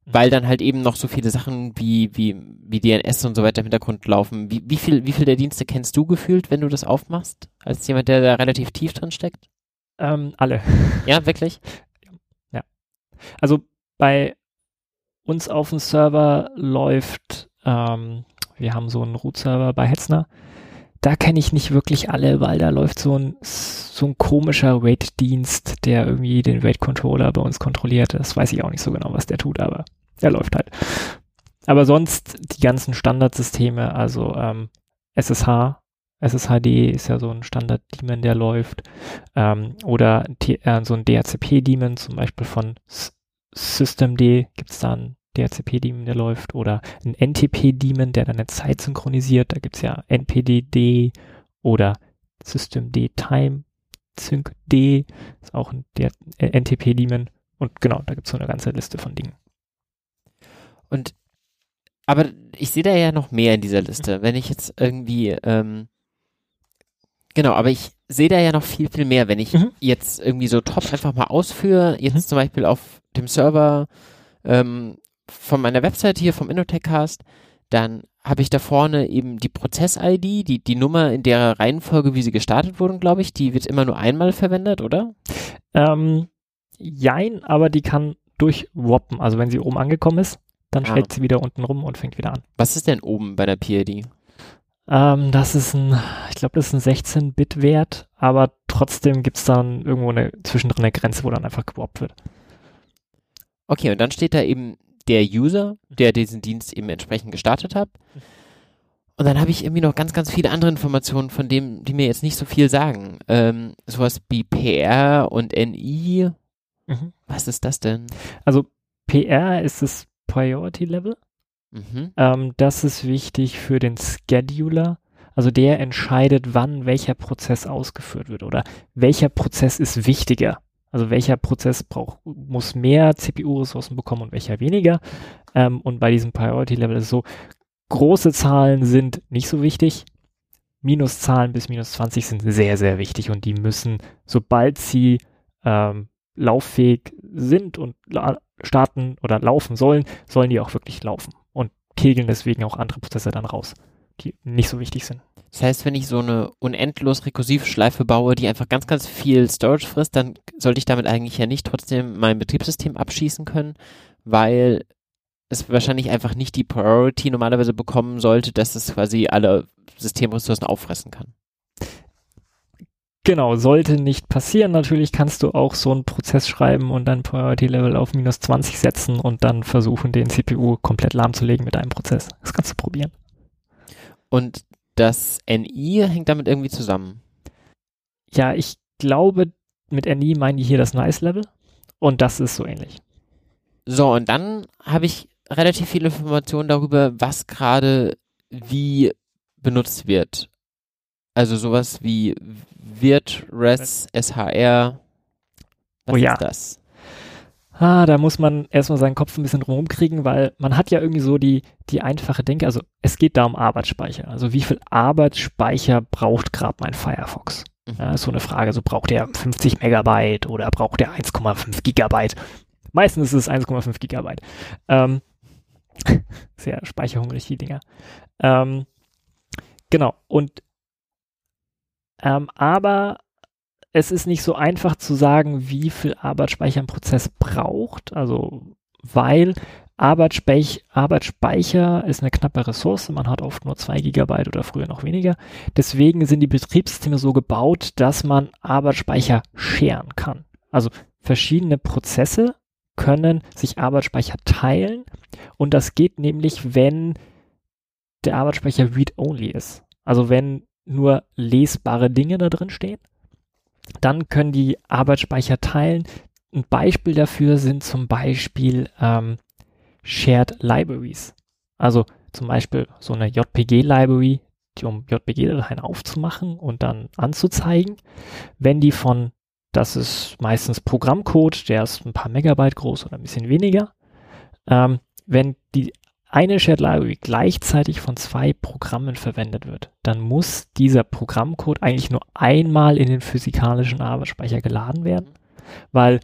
A: mhm. weil dann halt eben noch so viele Sachen wie, wie, wie DNS und so weiter im Hintergrund laufen. Wie, wie, viel, wie viel der Dienste kennst du gefühlt, wenn du das aufmachst, als jemand, der da relativ tief drin steckt?
B: Ähm, alle.
A: Ja, wirklich?
B: Ja. Also bei uns auf dem Server läuft ähm, Wir haben so einen Root-Server bei Hetzner. Da kenne ich nicht wirklich alle, weil da läuft so ein, so ein komischer Wait-Dienst, der irgendwie den Wait-Controller bei uns kontrolliert. Das weiß ich auch nicht so genau, was der tut, aber der läuft halt. Aber sonst die ganzen Standardsysteme, also ähm, SSH, SSHD ist ja so ein Standard-Daemon, der läuft. Ähm, oder äh, so ein DHCP-Daemon, zum Beispiel von S Systemd gibt es da einen DHCP-Daemon, der läuft. Oder ein NTP-Daemon, der dann eine Zeit synchronisiert. Da gibt es ja NPDD oder Systemd Time Sync D, ist auch ein NTP-Daemon. Und genau, da gibt es so eine ganze Liste von Dingen.
A: Und aber ich sehe da ja noch mehr in dieser Liste. Wenn ich jetzt irgendwie, ähm, genau, aber ich sehe da ja noch viel, viel mehr. Wenn ich mhm. jetzt irgendwie so top einfach mal ausführe, jetzt mhm. zum Beispiel auf dem Server ähm, von meiner Website hier vom Innotech-Cast, dann habe ich da vorne eben die Prozess-ID, die, die Nummer in der Reihenfolge, wie sie gestartet wurden, glaube ich, die wird immer nur einmal verwendet, oder?
B: Ähm, jein, aber die kann durchwoppen. Also wenn sie oben angekommen ist, dann ah. schlägt sie wieder unten rum und fängt wieder an.
A: Was ist denn oben bei der PID?
B: Ähm, das ist ein, ich glaube, das ist ein 16-Bit-Wert, aber trotzdem gibt es dann irgendwo eine zwischendrin eine Grenze, wo dann einfach gewoppt wird.
A: Okay, und dann steht da eben der User, der diesen Dienst eben entsprechend gestartet hat. Und dann habe ich irgendwie noch ganz, ganz viele andere Informationen, von denen, die mir jetzt nicht so viel sagen. Ähm, sowas wie PR und NI. Mhm. Was ist das denn?
B: Also PR ist das Priority Level. Mhm. Ähm, das ist wichtig für den Scheduler. Also der entscheidet, wann welcher Prozess ausgeführt wird oder welcher Prozess ist wichtiger. Also welcher Prozess braucht, muss mehr CPU-Ressourcen bekommen und welcher weniger. Ähm, und bei diesem Priority Level ist es so, große Zahlen sind nicht so wichtig. Minuszahlen bis minus 20 sind sehr, sehr wichtig und die müssen, sobald sie ähm, lauffähig sind und starten oder laufen sollen, sollen die auch wirklich laufen und kegeln deswegen auch andere Prozesse dann raus, die nicht so wichtig sind.
A: Das heißt, wenn ich so eine unendlos rekursive Schleife baue, die einfach ganz, ganz viel Storage frisst, dann sollte ich damit eigentlich ja nicht trotzdem mein Betriebssystem abschießen können, weil es wahrscheinlich einfach nicht die Priority normalerweise bekommen sollte, dass es quasi alle Systemressourcen auffressen kann.
B: Genau, sollte nicht passieren. Natürlich kannst du auch so einen Prozess schreiben und dann Priority Level auf minus 20 setzen und dann versuchen, den CPU komplett lahmzulegen mit einem Prozess. Das kannst du probieren.
A: Und das NI hängt damit irgendwie zusammen?
B: Ja, ich glaube, mit NI meinen die hier das Nice Level und das ist so ähnlich.
A: So, und dann habe ich relativ viele Informationen darüber, was gerade wie benutzt wird. Also sowas wie wird Res SHR.
B: Was oh ja. ist das? Ah, da muss man erstmal seinen Kopf ein bisschen rumkriegen, weil man hat ja irgendwie so die, die einfache Denke, also es geht da um Arbeitsspeicher. Also wie viel Arbeitsspeicher braucht gerade mein Firefox? Mhm. Ja, ist so eine Frage, so braucht er 50 Megabyte oder braucht er 1,5 Gigabyte? Meistens ist es 1,5 Gigabyte. Ähm, sehr speicherhungrig, die Dinger. Ähm, genau, und ähm, aber es ist nicht so einfach zu sagen, wie viel Arbeitsspeicher ein Prozess braucht. Also, weil Arbeitsspeicher, Arbeitsspeicher ist eine knappe Ressource. Man hat oft nur zwei Gigabyte oder früher noch weniger. Deswegen sind die Betriebssysteme so gebaut, dass man Arbeitsspeicher scheren kann. Also verschiedene Prozesse können sich Arbeitsspeicher teilen und das geht nämlich, wenn der Arbeitsspeicher read-only ist. Also wenn nur lesbare Dinge da drin stehen. Dann können die Arbeitsspeicher teilen. Ein Beispiel dafür sind zum Beispiel ähm, Shared Libraries. Also zum Beispiel so eine JPG-Library, um JPG-Dateien aufzumachen und dann anzuzeigen. Wenn die von, das ist meistens Programmcode, der ist ein paar Megabyte groß oder ein bisschen weniger. Ähm, wenn die eine Shared Library gleichzeitig von zwei Programmen verwendet wird, dann muss dieser Programmcode eigentlich nur einmal in den physikalischen Arbeitsspeicher geladen werden, weil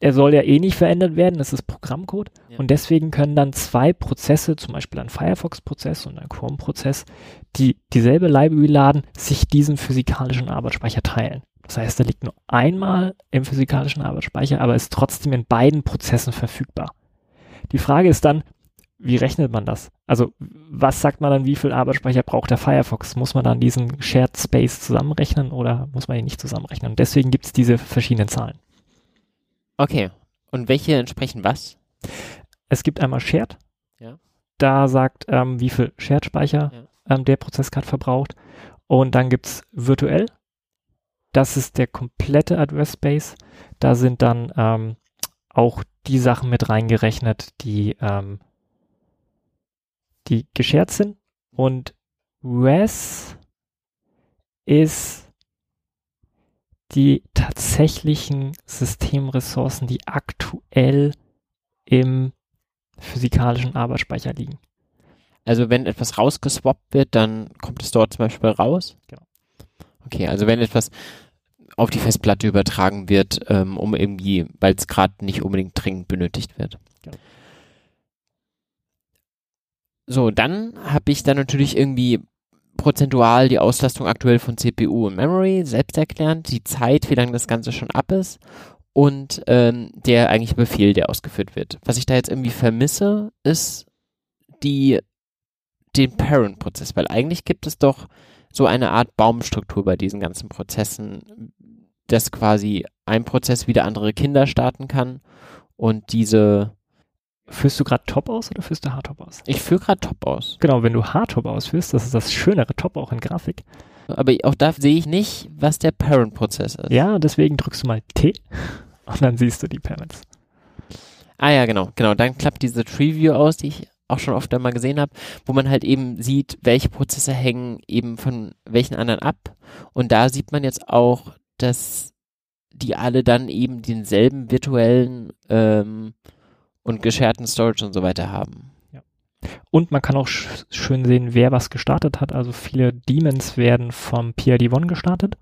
B: er soll ja eh nicht verändert werden, das ist Programmcode ja. und deswegen können dann zwei Prozesse, zum Beispiel ein Firefox-Prozess und ein Chrome-Prozess, die dieselbe Library laden, sich diesen physikalischen Arbeitsspeicher teilen. Das heißt, er liegt nur einmal im physikalischen Arbeitsspeicher, aber ist trotzdem in beiden Prozessen verfügbar. Die Frage ist dann, wie rechnet man das? Also was sagt man dann, wie viel Arbeitsspeicher braucht der Firefox? Muss man dann diesen Shared Space zusammenrechnen oder muss man ihn nicht zusammenrechnen? Und deswegen gibt es diese verschiedenen Zahlen.
A: Okay. Und welche entsprechen was?
B: Es gibt einmal Shared.
A: Ja.
B: Da sagt, ähm, wie viel Shared-Speicher
A: Ja.
B: ähm, der Prozess gerade verbraucht. Und dann gibt es virtuell. Das ist der komplette Address Space. Da sind dann ähm, auch die Sachen mit reingerechnet, die, ähm, die geshared sind. Und Res ist die tatsächlichen Systemressourcen, die aktuell im physikalischen Arbeitsspeicher liegen.
A: Also wenn etwas rausgeswappt wird, dann kommt es dort zum Beispiel raus?
B: Genau.
A: Okay, also wenn etwas auf die Festplatte übertragen wird, ähm, um irgendwie, weil es gerade nicht unbedingt dringend benötigt wird.
B: Genau.
A: So, dann habe ich dann natürlich irgendwie prozentual die Auslastung aktuell von CPU und Memory, selbsterklärend, die Zeit, wie lange das Ganze schon ab ist und ähm, der eigentliche Befehl, der ausgeführt wird. Was ich da jetzt irgendwie vermisse, ist die den Parent-Prozess, weil eigentlich gibt es doch so eine Art Baumstruktur bei diesen ganzen Prozessen, dass quasi ein Prozess wieder andere Kinder starten kann und diese,
B: Führst du gerade Top aus oder führst du Hardtop aus?
A: ich führe gerade Top aus,
B: Genau, wenn du Hardtop ausführst, das ist das schönere Top auch in Grafik.
A: aber auch da sehe ich nicht, was der Parent-Prozess ist.
B: Ja, deswegen drückst du mal T und dann siehst du die Parents.
A: Ah ja, genau, genau, dann klappt diese Tree-View aus, die ich auch schon oft einmal gesehen habe, wo man halt eben sieht, welche Prozesse hängen eben von welchen anderen ab und da sieht man jetzt auch, dass die alle dann eben denselben virtuellen ähm, und gescherten Storage und so weiter haben.
B: Und man kann auch sch schön sehen, wer was gestartet hat. Also viele Daemons werden vom PID1 gestartet.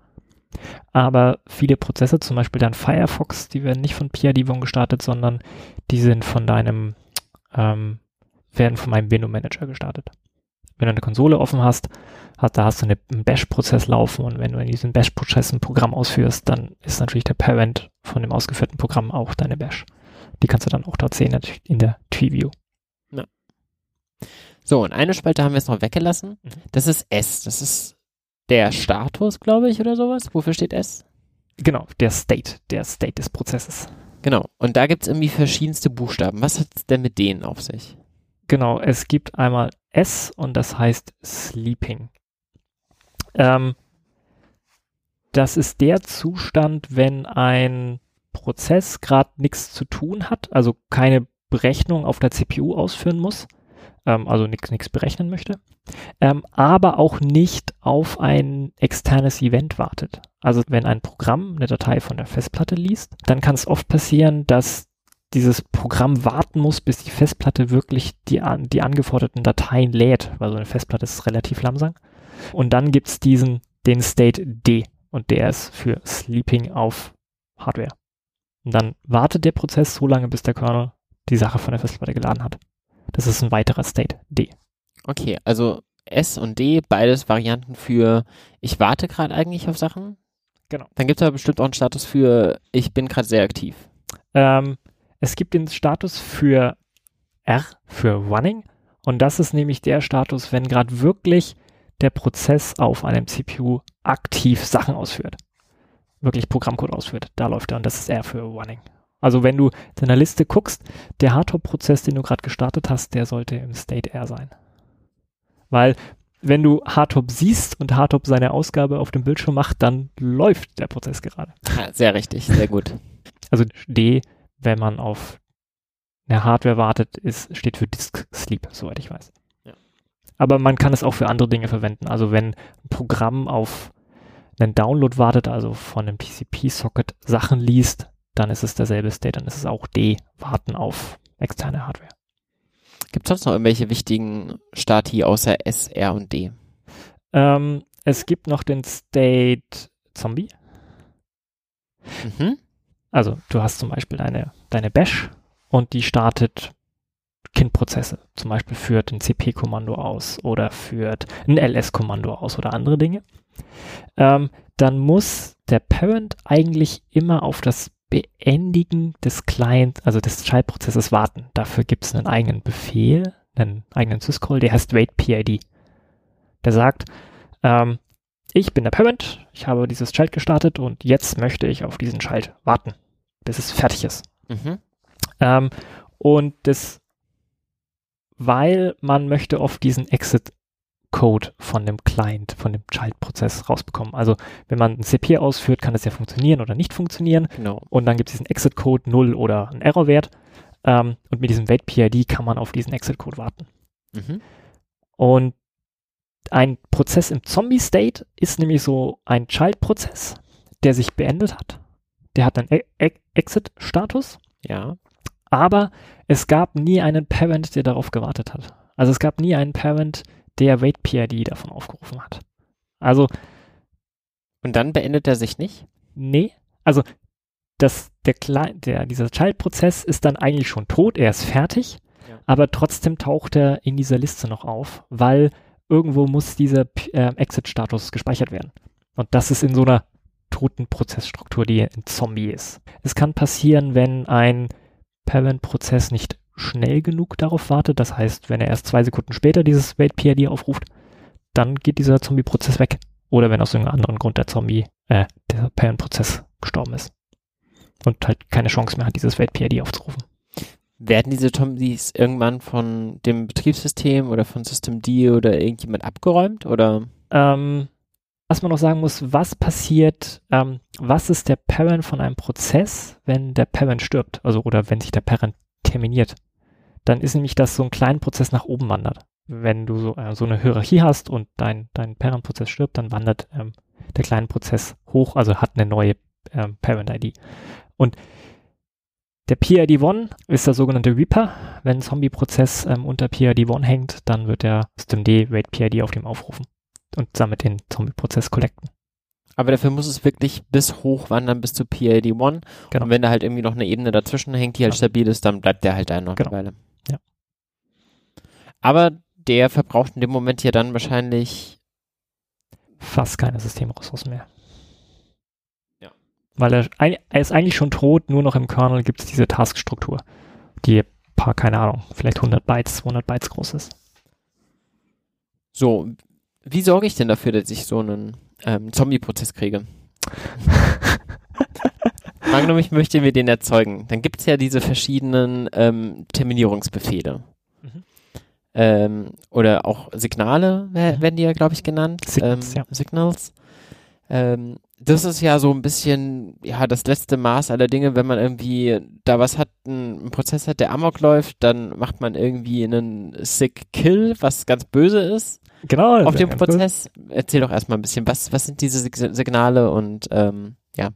B: Aber viele Prozesse, zum Beispiel dann Firefox, die werden nicht von PID1 gestartet, sondern die sind von deinem, ähm, werden von meinem Window Manager gestartet. Wenn du eine Konsole offen hast, hast da hast du eine, einen Bash-Prozess laufen und wenn du in diesem Bash-Prozess ein Programm ausführst, dann ist natürlich der Parent von dem ausgeführten Programm auch deine Bash. Die kannst du dann auch dort sehen, natürlich in der Tree-View.
A: So, und eine Spalte haben wir jetzt noch weggelassen.
B: Mhm.
A: Das ist S. Das ist der Status, glaube ich, oder sowas. Wofür steht S?
B: Genau, der State, der State des Prozesses.
A: Genau. Und da gibt es irgendwie verschiedenste Buchstaben. Was hat es denn mit denen auf sich?
B: Genau, es gibt einmal S und das heißt Sleeping. Ähm, das ist der Zustand, wenn ein Prozess gerade nichts zu tun hat, also keine Berechnung auf der CPU ausführen muss, ähm, also nichts berechnen möchte, ähm, aber auch nicht auf ein externes Event wartet. Also wenn ein Programm eine Datei von der Festplatte liest, dann kann es oft passieren, dass dieses Programm warten muss, bis die Festplatte wirklich die, an, die angeforderten Dateien lädt, weil so eine Festplatte ist relativ langsam. Und dann gibt es diesen, den State D und der ist für Sleeping auf Hardware. Und dann wartet der Prozess so lange, bis der Kernel die Sache von der Festplatte geladen hat. Das ist ein weiterer State D.
A: Okay, also S und D, beides Varianten für ich warte gerade eigentlich auf Sachen.
B: Genau.
A: Dann gibt es aber bestimmt auch einen Status für ich bin gerade sehr aktiv.
B: Ähm, es gibt den Status für R, für Running. Und das ist nämlich der Status, wenn gerade wirklich der Prozess auf einem CPU aktiv Sachen ausführt. Wirklich Programmcode ausführt. Da läuft er und das ist R für Running. Also wenn du in deiner Liste guckst, der Hardtop-Prozess, den du gerade gestartet hast, der sollte im State R sein. Weil wenn du Hardtop siehst und Hardtop seine Ausgabe auf dem Bildschirm macht, dann läuft der Prozess gerade.
A: Ah, sehr richtig, sehr gut.
B: Also D, wenn man auf eine Hardware wartet, ist, steht für Disk Sleep, soweit ich weiß.
A: Ja.
B: Aber man kann es auch für andere Dinge verwenden. Also wenn ein Programm auf einen Download wartet, also von einem TCP-Socket Sachen liest, dann ist es derselbe State, dann ist es auch D, warten auf externe Hardware.
A: Gibt es sonst noch irgendwelche wichtigen Stati außer S, R und D?
B: Ähm, es gibt noch den State Zombie.
A: Mhm.
B: Also du hast zum Beispiel deine, deine Bash und die startet Kindprozesse. Zum Beispiel führt ein CP-Kommando aus oder führt ein LS-Kommando aus oder andere Dinge. Ähm, dann muss der Parent eigentlich immer auf das Beendigen des Client, also des Child-Prozesses warten. Dafür gibt es einen eigenen Befehl, einen eigenen Syscall, der heißt WaitPID. Der sagt, ähm, ich bin der Parent, ich habe dieses Child gestartet und jetzt möchte ich auf diesen Child warten, bis es fertig ist.
A: Mhm.
B: Ähm, und das, weil man möchte oft diesen Exit-Code von dem Client, von dem Child-Prozess rausbekommen. Also wenn man ein CP ausführt, kann das ja funktionieren oder nicht funktionieren.
A: Genau.
B: Und dann gibt es diesen Exit-Code 0 oder einen Error-Wert. Ähm, und mit diesem Wait-PID kann man auf diesen Exit-Code warten.
A: Mhm.
B: Und ein Prozess im Zombie-State ist nämlich so ein Child-Prozess, der sich beendet hat. Der hat einen e e Exit-Status,
A: Ja.
B: aber es gab nie einen Parent, der darauf gewartet hat. Also es gab nie einen Parent, der Wait-PID davon aufgerufen hat. Also
A: Und dann beendet er sich nicht?
B: Nee, also das, der, der, dieser Child-Prozess ist dann eigentlich schon tot, er ist fertig,
A: Ja.
B: aber trotzdem taucht er in dieser Liste noch auf, weil irgendwo muss dieser äh, Exit-Status gespeichert werden. Und das ist in so einer toten Prozessstruktur, die ein Zombie ist. Es kann passieren, wenn ein Parent-Prozess nicht schnell genug darauf wartet, das heißt, wenn er erst zwei Sekunden später dieses Wait-PID aufruft, dann geht dieser Zombie-Prozess weg. Oder wenn aus irgendeinem anderen Grund der Zombie, äh, der Parent-Prozess gestorben ist. Und halt keine Chance mehr hat, dieses Wait-PID aufzurufen.
A: Werden diese Zombies irgendwann von dem Betriebssystem oder von Systemd oder irgendjemand abgeräumt? Oder?
B: Ähm, was man noch sagen muss, was passiert, ähm, was ist der Parent von einem Prozess, wenn der Parent stirbt, also oder wenn sich der Parent terminiert? Dann ist nämlich, dass so ein kleiner Prozess nach oben wandert. Wenn du so, äh, so eine Hierarchie hast und dein, dein Parent-Prozess stirbt, dann wandert ähm, der kleine Prozess hoch, also hat eine neue ähm, Parent-ID. Und der PID1 ist der sogenannte Reaper. Wenn ein Zombie-Prozess ähm, unter PID1 hängt, dann wird der Systemd Wait PID auf dem aufrufen und damit den Zombie-Prozess collecten.
A: Aber dafür muss es wirklich bis hoch wandern bis zu PID1.
B: Genau.
A: Und wenn da halt irgendwie noch eine Ebene dazwischen hängt, die halt
B: Genau.
A: stabil ist, dann bleibt der halt da noch
B: Genau.
A: eine Weile. Aber der verbraucht in dem Moment ja dann wahrscheinlich
B: Fast keine Systemressourcen mehr.
A: Ja.
B: Weil er, er ist eigentlich schon tot, nur noch im Kernel gibt es diese Taskstruktur, die paar, keine Ahnung, vielleicht 100 Bytes, 200 Bytes groß ist.
A: so. Wie sorge ich denn dafür, dass ich so einen ähm, Zombie-Prozess kriege? Angenommen, ich möchte mir den erzeugen. Dann gibt es ja diese verschiedenen ähm, Terminierungsbefehle. Ähm, oder auch Signale
B: Mhm.
A: werden die ja, glaube ich, genannt.
B: Signals,
A: ähm,
B: ja.
A: Signals. Ähm, das ist ja so ein bisschen, ja, das letzte Maß aller Dinge, wenn man irgendwie da was hat, ein, ein Prozess hat, der Amok läuft, dann macht man irgendwie einen Sick Kill, was ganz böse ist
B: Genau.
A: auf dem. Prozess. Erzähl doch erstmal ein bisschen, was, was sind diese Sig- Signale und ähm, ja,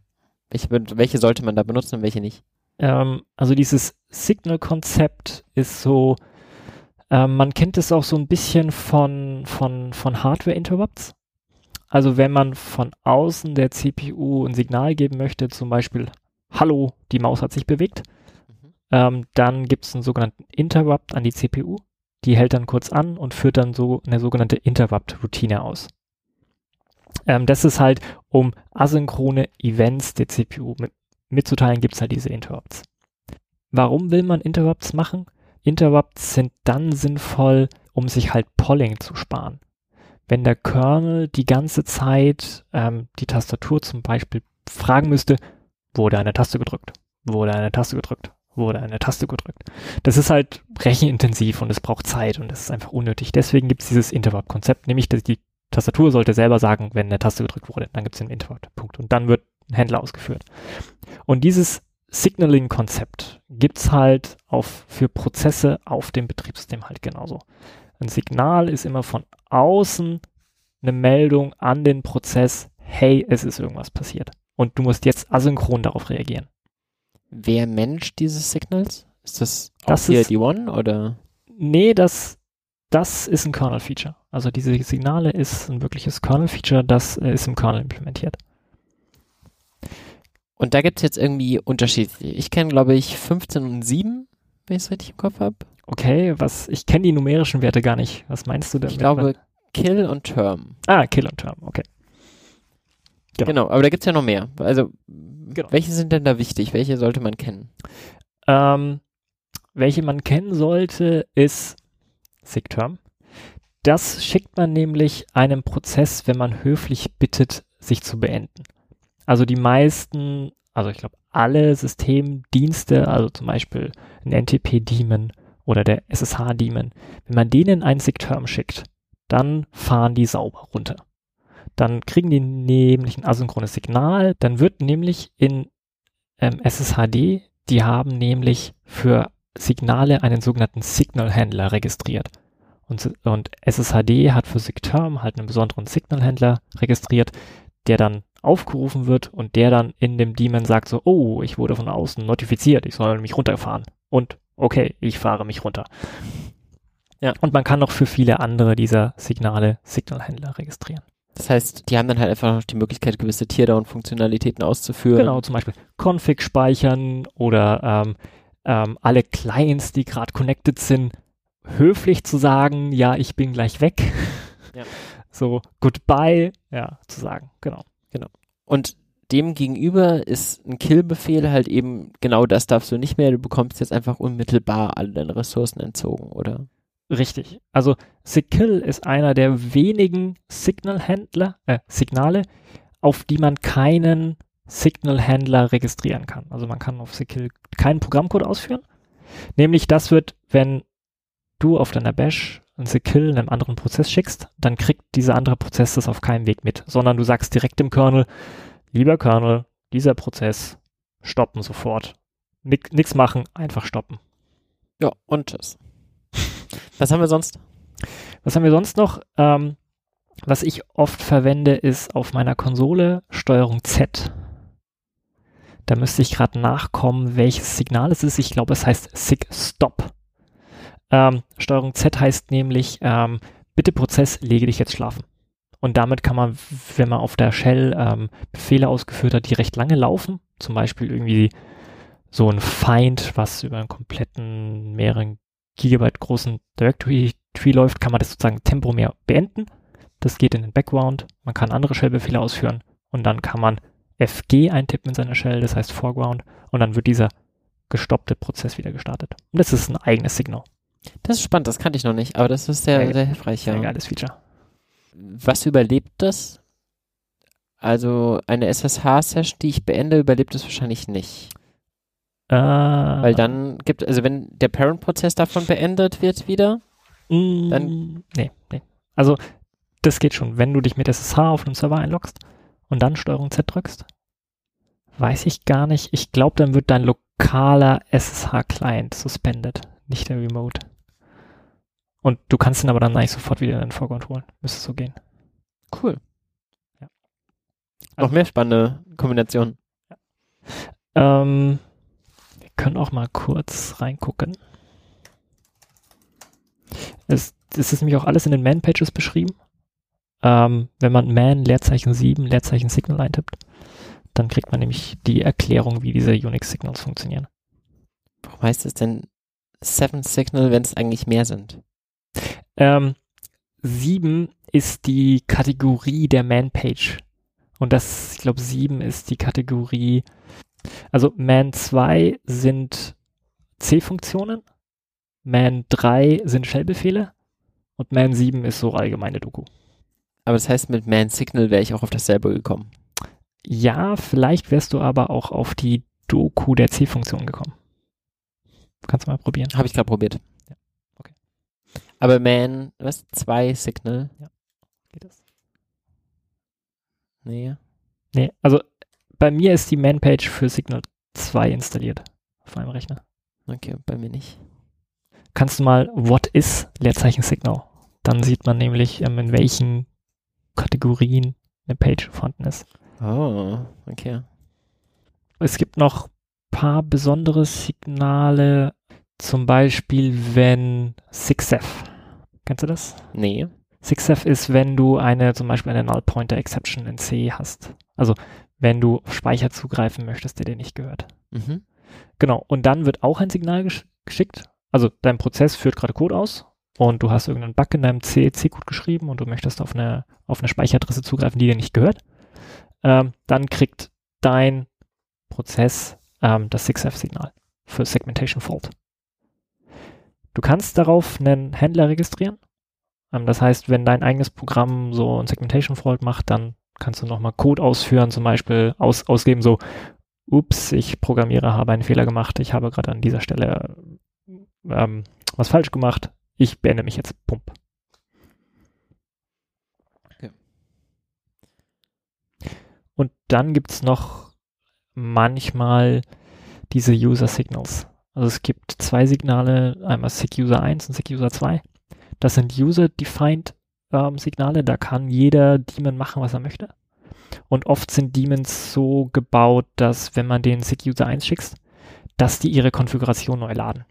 A: welche, welche sollte man da benutzen und welche nicht?
B: Ähm, also dieses Signal-Konzept ist so, ähm, man kennt es auch so ein bisschen von, von, von Hardware-Interrupts. Also wenn man von außen der CPU ein Signal geben möchte, zum Beispiel, hallo, die Maus hat sich bewegt,
A: Mhm.
B: ähm, dann gibt es einen sogenannten Interrupt an die CPU. Die hält dann kurz an und führt dann so eine sogenannte Interrupt-Routine aus. Ähm, das ist halt, um asynchrone Events der CPU mit, mitzuteilen, gibt es halt diese Interrupts. Warum will man Interrupts machen? Interrupts sind dann sinnvoll, um sich halt Polling zu sparen. Wenn der Kernel die ganze Zeit ähm, die Tastatur zum Beispiel fragen müsste, wurde eine Taste gedrückt, wurde eine Taste gedrückt, wurde eine Taste gedrückt. Das ist halt rechenintensiv und es braucht Zeit und das ist einfach unnötig. Deswegen gibt es dieses Interrupt-Konzept, nämlich dass die Tastatur sollte selber sagen, wenn eine Taste gedrückt wurde, dann gibt es einen Interrupt. Punkt. Und dann wird ein Händler ausgeführt. Und dieses Signaling-Konzept gibt's halt auf, für Prozesse auf dem Betriebssystem halt genauso. Ein Signal ist immer von außen eine Meldung an den Prozess, hey, es ist irgendwas passiert. Und du musst jetzt asynchron darauf reagieren.
A: Wer managt diese Signals? Ist das,
B: Das
A: auch hier
B: ist-
A: die One oder?
B: Nee, das, das ist ein Kernel-Feature. Also diese Signale ist ein wirkliches Kernel-Feature, das äh, ist im Kernel implementiert.
A: Und da gibt es jetzt irgendwie Unterschiede. Ich kenne, glaube ich, 15 und 7, wenn ich es richtig im Kopf habe.
B: Okay, was, ich kenne die numerischen Werte gar nicht. Was meinst du damit?
A: Ich glaube, Kill und Term.
B: Ah, Kill und Term, okay. Genau.
A: Genau, aber da gibt es ja noch mehr. Also,
B: Genau.
A: welche sind denn da wichtig? Welche sollte man kennen?
B: Ähm, welche man kennen sollte, ist SIG-Term. Das schickt man nämlich einem Prozess, wenn man höflich bittet, sich zu beenden. Also die meisten, also ich glaube alle Systemdienste, also zum Beispiel ein NTP-Daemon oder der SSH-Daemon, wenn man denen ein SIG-Term schickt, dann fahren die sauber runter. Dann kriegen die nämlich ein asynchrones Signal, dann wird nämlich in ähm, SSHD, die haben nämlich für Signale einen sogenannten Signal-Handler registriert. Und, und SSHD hat für SIGTERM halt einen besonderen Signal-Händler registriert, der dann aufgerufen wird und der dann in dem Daemon sagt so, oh, ich wurde von außen notifiziert, ich soll mich runterfahren. Und okay, ich fahre mich runter. Ja. Und man kann noch für viele andere dieser Signale Signalhändler registrieren.
A: Das heißt, die haben dann halt einfach noch die Möglichkeit, gewisse Teardown-Funktionalitäten auszuführen.
B: Genau, zum Beispiel Config speichern oder ähm, ähm, alle Clients, die gerade connected sind, höflich zu sagen, ja, ich bin gleich weg. Ja. So, goodbye, ja, zu sagen, genau.
A: Genau. Und dem gegenüber ist ein Kill-Befehl halt eben, genau das darfst du nicht mehr, du bekommst jetzt einfach unmittelbar alle deine Ressourcen entzogen, oder?
B: Richtig. Also Sikill ist einer der wenigen Signal-Händler, äh, Signale, auf die man keinen Signal-Händler registrieren kann. Also man kann auf Sikill keinen Programmcode ausführen. Nämlich das wird, wenn du auf deiner Bash ein Sikill einem anderen Prozess schickst, dann kriegt dieser andere Prozess das auf keinem Weg mit, sondern du sagst direkt dem Kernel, lieber Kernel, dieser Prozess stoppen sofort. Nix machen, einfach stoppen.
A: Ja, und tschüss. Was haben wir sonst?
B: Was haben wir sonst noch? Ähm, was ich oft verwende, ist auf meiner Konsole Steuerung Z. Da müsste ich gerade nachkommen, welches Signal es ist. Ich glaube, es heißt SIG Stop. Ähm, Steuerung Z heißt nämlich, ähm, bitte Prozess, lege dich jetzt schlafen. Und damit kann man, wenn man auf der Shell ähm, Befehle ausgeführt hat, die recht lange laufen, zum Beispiel irgendwie so ein Find, was über einen kompletten mehreren Gigabyte großen Directory-Tree läuft, kann man das sozusagen temporär beenden. Das geht in den Background. Man kann andere Shell-Befehle ausführen und dann kann man FG eintippen in seiner Shell, das heißt Foreground, und dann wird dieser gestoppte Prozess wieder gestartet. Und das ist ein eigenes Signal.
A: Das ist spannend, das kannte ich noch nicht, aber das ist sehr, sehr, sehr hilfreich.
B: Ja. Ein geiles Feature.
A: Was überlebt das? Also eine SSH-Session, die ich beende, überlebt es wahrscheinlich nicht.
B: Äh,
A: Weil dann gibt, also wenn der Parent-Prozess davon beendet wird wieder,
B: mm, dann. Nee, nee. Also das geht schon. Wenn du dich mit SSH auf einem Server einloggst und dann Steuerung Z drückst, weiß ich gar nicht. Ich glaube, dann wird dein lokaler SSH-Client suspended, nicht der Remote. Und du kannst ihn aber dann eigentlich sofort wieder in den Vorgrund holen. Müsste so gehen.
A: Cool. Ja. Also, Noch mehr spannende Kombinationen.
B: Ja. Ähm, können auch mal kurz reingucken. Es, es ist nämlich auch alles in den Man-Pages beschrieben. Ähm, wenn man Man Leerzeichen 7 Leerzeichen Signal eintippt, dann kriegt man nämlich die Erklärung, wie diese Unix-Signals funktionieren.
A: Warum heißt es denn 7 Signal, wenn es eigentlich mehr sind?
B: Ähm, 7 ist die Kategorie der Man-Page. Und das, ich glaube, 7 ist die Kategorie also Man 2 sind C-Funktionen, Man 3 sind Shell-Befehle und Man 7 ist so allgemeine Doku.
A: Aber das heißt, mit Man Signal wäre ich auch auf dasselbe gekommen.
B: Ja, vielleicht wärst du aber auch auf die Doku der C-Funktion gekommen. Kannst du mal probieren.
A: Habe ich gerade probiert. Aber Man, was? 2 Signal?
B: Ja. Geht das?
A: Nee.
B: Nee, also bei mir ist die Manpage für Signal 2 installiert auf meinem Rechner.
A: Okay, bei mir nicht.
B: Kannst du mal What is Leerzeichen Signal? Dann sieht man nämlich, ähm, in welchen Kategorien eine Page vorhanden ist.
A: Oh, okay.
B: Es gibt noch ein paar besondere Signale, zum Beispiel wenn 6F. Kennst du das?
A: Nee.
B: 6F ist, wenn du eine, zum Beispiel eine Null Pointer Exception in C hast. Also wenn du auf Speicher zugreifen möchtest, der dir nicht gehört.
A: Mhm.
B: Genau. Und dann wird auch ein Signal gesch geschickt. Also dein Prozess führt gerade Code aus und du hast irgendeinen Bug in deinem C-Code geschrieben und du möchtest auf eine, auf eine Speicheradresse zugreifen, die dir nicht gehört. Ähm, dann kriegt dein Prozess ähm, das 6F-Signal für Segmentation Fault. Du kannst darauf einen Händler registrieren. Ähm, das heißt, wenn dein eigenes Programm so ein Segmentation Fault macht, dann kannst du nochmal Code ausführen, zum Beispiel aus, ausgeben so, ups, ich programmiere, habe einen Fehler gemacht, ich habe gerade an dieser Stelle ähm, was falsch gemacht, ich beende mich jetzt, pump. Okay. Und dann gibt es noch manchmal diese User Signals. Also es gibt zwei Signale, einmal SigUser 1 und SigUser 2. Das sind User-Defined ähm, Signale, da kann jeder Daemon machen, was er möchte. Und oft sind Daemons so gebaut, dass wenn man den SigUser 1 schickt, dass die ihre Konfiguration neu laden.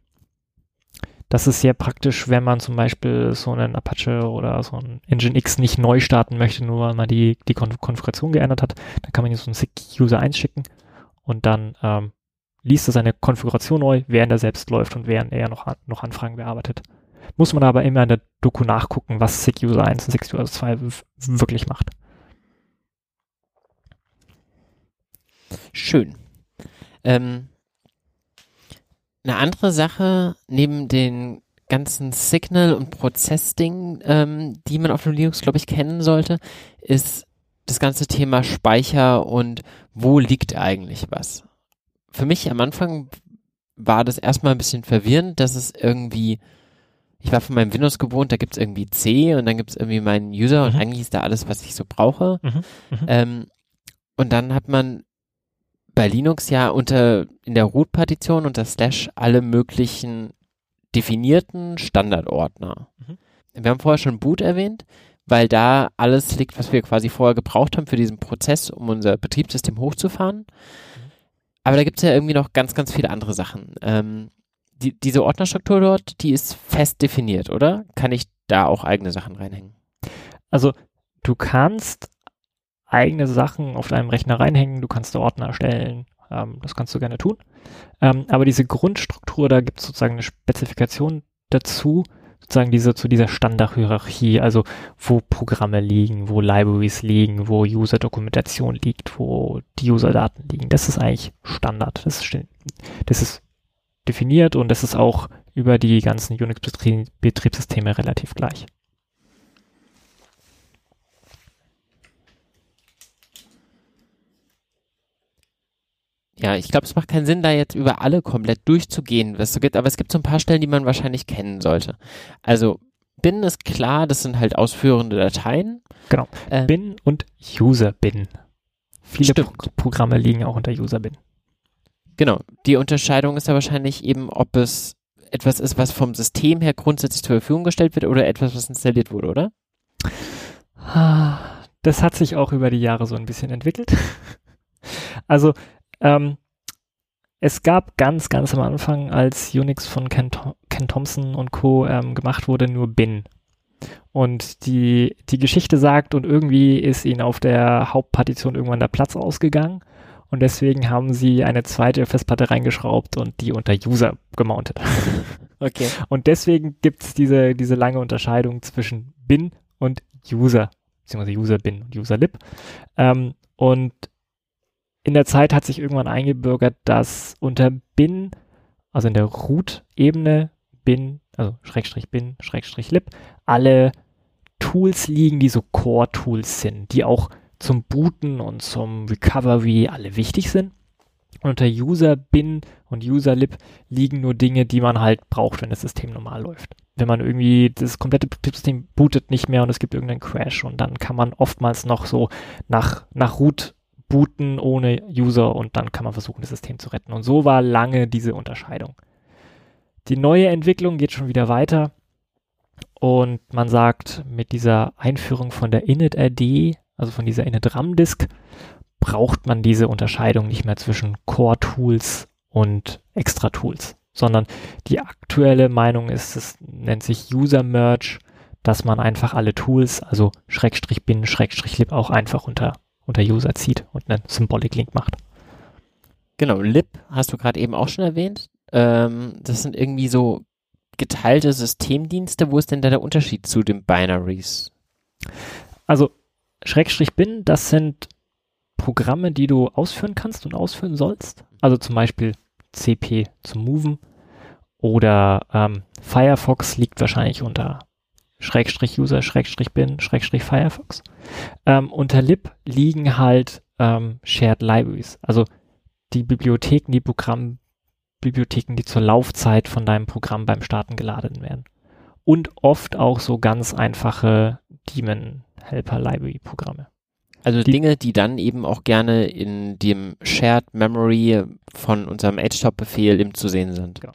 B: Das ist sehr praktisch, wenn man zum Beispiel so einen Apache oder so einen Nginx nicht neu starten möchte, nur weil man die, die Konfiguration geändert hat. Dann kann man hier so einen SigUser 1 schicken und dann ähm, liest er seine Konfiguration neu, während er selbst läuft und während er noch, noch Anfragen bearbeitet. Muss man aber immer in der Doku nachgucken, was SigUser 1 und SigUser 2 wirklich macht.
A: Schön. Ähm, eine andere Sache neben den ganzen Signal- und Prozessdingen, ähm, die man auf Linux, glaube ich, kennen sollte, ist das ganze Thema Speicher und wo liegt eigentlich was für mich am Anfang war das erstmal ein bisschen verwirrend, dass es irgendwie, ich war von meinem Windows gewohnt, da gibt es irgendwie C und dann gibt es irgendwie meinen User mhm. und eigentlich ist da alles, was ich so brauche. Mhm. Mhm. Ähm, und dann hat man bei Linux ja unter in der Root-Partition unter Slash alle möglichen definierten Standardordner. Mhm. Wir haben vorher schon Boot erwähnt, weil da alles liegt, was wir quasi vorher gebraucht haben für diesen Prozess, um unser Betriebssystem hochzufahren. Aber da gibt es ja irgendwie noch ganz, ganz viele andere Sachen. Ähm, die, diese Ordnerstruktur dort, die ist fest definiert, oder? Kann ich da auch eigene Sachen reinhängen?
B: Also du kannst eigene Sachen auf deinem Rechner reinhängen, du kannst Ordner erstellen, ähm, das kannst du gerne tun. Ähm, aber diese Grundstruktur, da gibt es sozusagen eine Spezifikation dazu, sozusagen diese, zu dieser Standardhierarchie, also wo Programme liegen, wo Libraries liegen, wo User-Dokumentation liegt, wo die User-Daten liegen. Das ist eigentlich Standard. Das ist, das ist definiert und das ist auch über die ganzen Unix-Betriebssysteme relativ gleich.
A: Ja, ich glaube, es macht keinen Sinn, da jetzt über alle komplett durchzugehen, was es so gibt, aber es gibt so ein paar Stellen, die man wahrscheinlich kennen sollte. Also Bin ist klar, das sind halt ausführende Dateien.
B: Genau. Äh, bin und User-Bin. Viele Pro Programme liegen auch unter User-Bin.
A: Genau. Die Unterscheidung ist ja wahrscheinlich eben, ob es etwas ist, was vom System her grundsätzlich zur Verfügung gestellt wird oder etwas, was installiert wurde, oder?
B: Das hat sich auch über die Jahre so ein bisschen entwickelt. Also ähm, es gab ganz, ganz am Anfang, als Unix von Ken, Ken Thompson und Co. Ähm, gemacht wurde, nur Bin. Und die, die Geschichte sagt, und irgendwie ist ihnen auf der Hauptpartition irgendwann der Platz ausgegangen. Und deswegen haben sie eine zweite Festplatte reingeschraubt und die unter User gemountet.
A: Okay.
B: Und deswegen gibt es diese, diese lange Unterscheidung zwischen Bin und User, beziehungsweise User-Bin und User-Lib. Ähm, und in der Zeit hat sich irgendwann eingebürgert, dass unter bin, also in der Root-Ebene, bin, also Schrägstrich bin, Schrägstrich lib, alle Tools liegen, die so Core-Tools sind, die auch zum Booten und zum Recovery alle wichtig sind. Und unter User bin und User lib liegen nur Dinge, die man halt braucht, wenn das System normal läuft. Wenn man irgendwie das komplette Betriebssystem bootet nicht mehr und es gibt irgendeinen Crash und dann kann man oftmals noch so nach, nach Root booten ohne User und dann kann man versuchen, das System zu retten. Und so war lange diese Unterscheidung. Die neue Entwicklung geht schon wieder weiter und man sagt, mit dieser Einführung von der Init-RD, also von dieser Init-RAM-Disk, braucht man diese Unterscheidung nicht mehr zwischen Core-Tools und Extra-Tools, sondern die aktuelle Meinung ist, es nennt sich User-Merge, dass man einfach alle Tools, also Schrägstrich bin, Schrägstrich lib auch einfach unter unter User zieht und einen Symbolic Link macht.
A: Genau, lib hast du gerade eben auch schon erwähnt. Ähm, das sind irgendwie so geteilte Systemdienste. Wo ist denn da der Unterschied zu den Binaries?
B: Also Schrägstrich bin, das sind Programme, die du ausführen kannst und ausführen sollst. Also zum Beispiel CP zum Moven Oder ähm, Firefox liegt wahrscheinlich unter Schrägstrich User, Schrägstrich bin, Schrägstrich Firefox. Ähm, unter lib liegen halt ähm, Shared Libraries, also die Bibliotheken, die Programmbibliotheken, die zur Laufzeit von deinem Programm beim Starten geladen werden. Und oft auch so ganz einfache Daemon Helper Library Programme.
A: Also die Dinge, die dann eben auch gerne in dem Shared Memory von unserem HTOP-Befehl eben zu sehen sind.
B: Genau.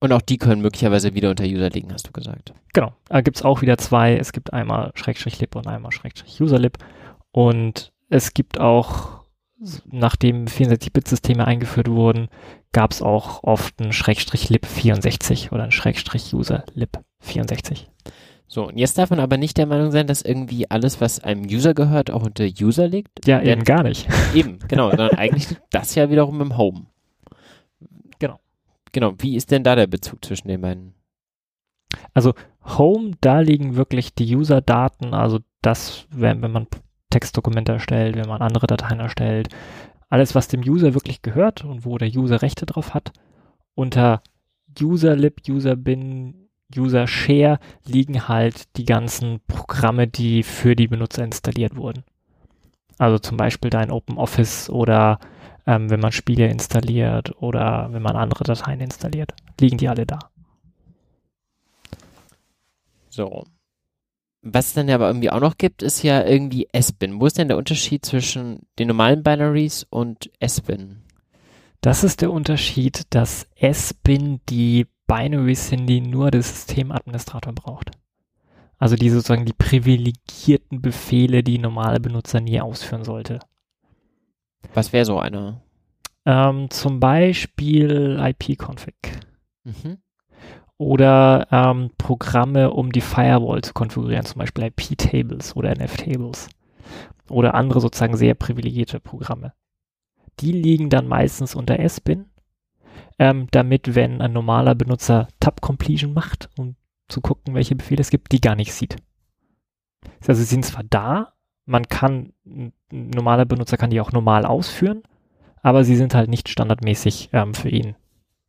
A: Und auch die können möglicherweise wieder unter User liegen, hast du gesagt.
B: Genau. Da gibt es auch wieder zwei. Es gibt einmal Schrägstrich lib und einmal Schrägstrich userlib. Und es gibt auch, nachdem 64-Bit-Systeme eingeführt wurden, gab es auch oft ein Schrägstrich lib 64 oder ein Schrägstrich user lib 64.
A: So, und jetzt darf man aber nicht der Meinung sein, dass irgendwie alles, was einem User gehört, auch unter User liegt.
B: Ja, eben gar nicht.
A: Eben, genau, sondern eigentlich liegt das ja wiederum im Home.
B: Genau.
A: Wie ist denn da der Bezug zwischen den beiden?
B: Home, da liegen wirklich die User-Daten, also das, wenn, wenn man Textdokumente erstellt, wenn man andere Dateien erstellt, alles, was dem User wirklich gehört und wo der User Rechte drauf hat, unter userlib, userbin, usershare liegen halt die ganzen Programme, die für die Benutzer installiert wurden. Also zum Beispiel dein OpenOffice oder ähm, wenn man Spiele installiert oder wenn man andere Dateien installiert, liegen die alle da.
A: So. Was es dann ja aber irgendwie auch noch gibt, ist ja irgendwie S-Bin. Wo ist denn der Unterschied zwischen den normalen Binaries und S-Bin?
B: Das ist der Unterschied, dass S-Bin die Binaries sind, die nur der Systemadministrator braucht. Also die sozusagen die privilegierten Befehle, die normale Benutzer nie ausführen sollte.
A: Was wäre so einer?
B: Ähm, zum Beispiel IP-Config
A: Mhm.
B: oder ähm, Programme, um die Firewall zu konfigurieren, zum Beispiel IP-Tables oder NF-Tables oder andere sozusagen sehr privilegierte Programme. Die liegen dann meistens unter S-Bin, ähm, damit, wenn ein normaler Benutzer Tab-Completion macht, um zu gucken, welche Befehle es gibt, die gar nicht sieht. Also sie sind zwar da, man kann, ein normaler Benutzer kann die auch normal ausführen, aber sie sind halt nicht standardmäßig ähm, für ihn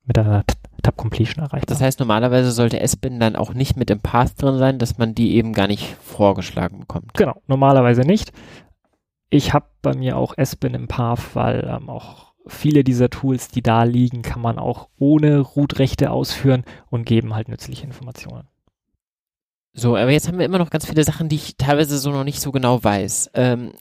B: mit einer T- Tab-Completion erreichbar.
A: Das heißt, normalerweise sollte S-Bin dann auch nicht mit im Path drin sein, dass man die eben gar nicht vorgeschlagen bekommt.
B: Genau, normalerweise nicht. Ich habe bei mir auch S-Bin im Path, weil ähm, auch viele dieser Tools, die da liegen, kann man auch ohne Root-Rechte ausführen und geben halt nützliche Informationen.
A: So, aber jetzt haben wir immer noch ganz viele Sachen, die ich teilweise so noch nicht so genau weiß. Ähm,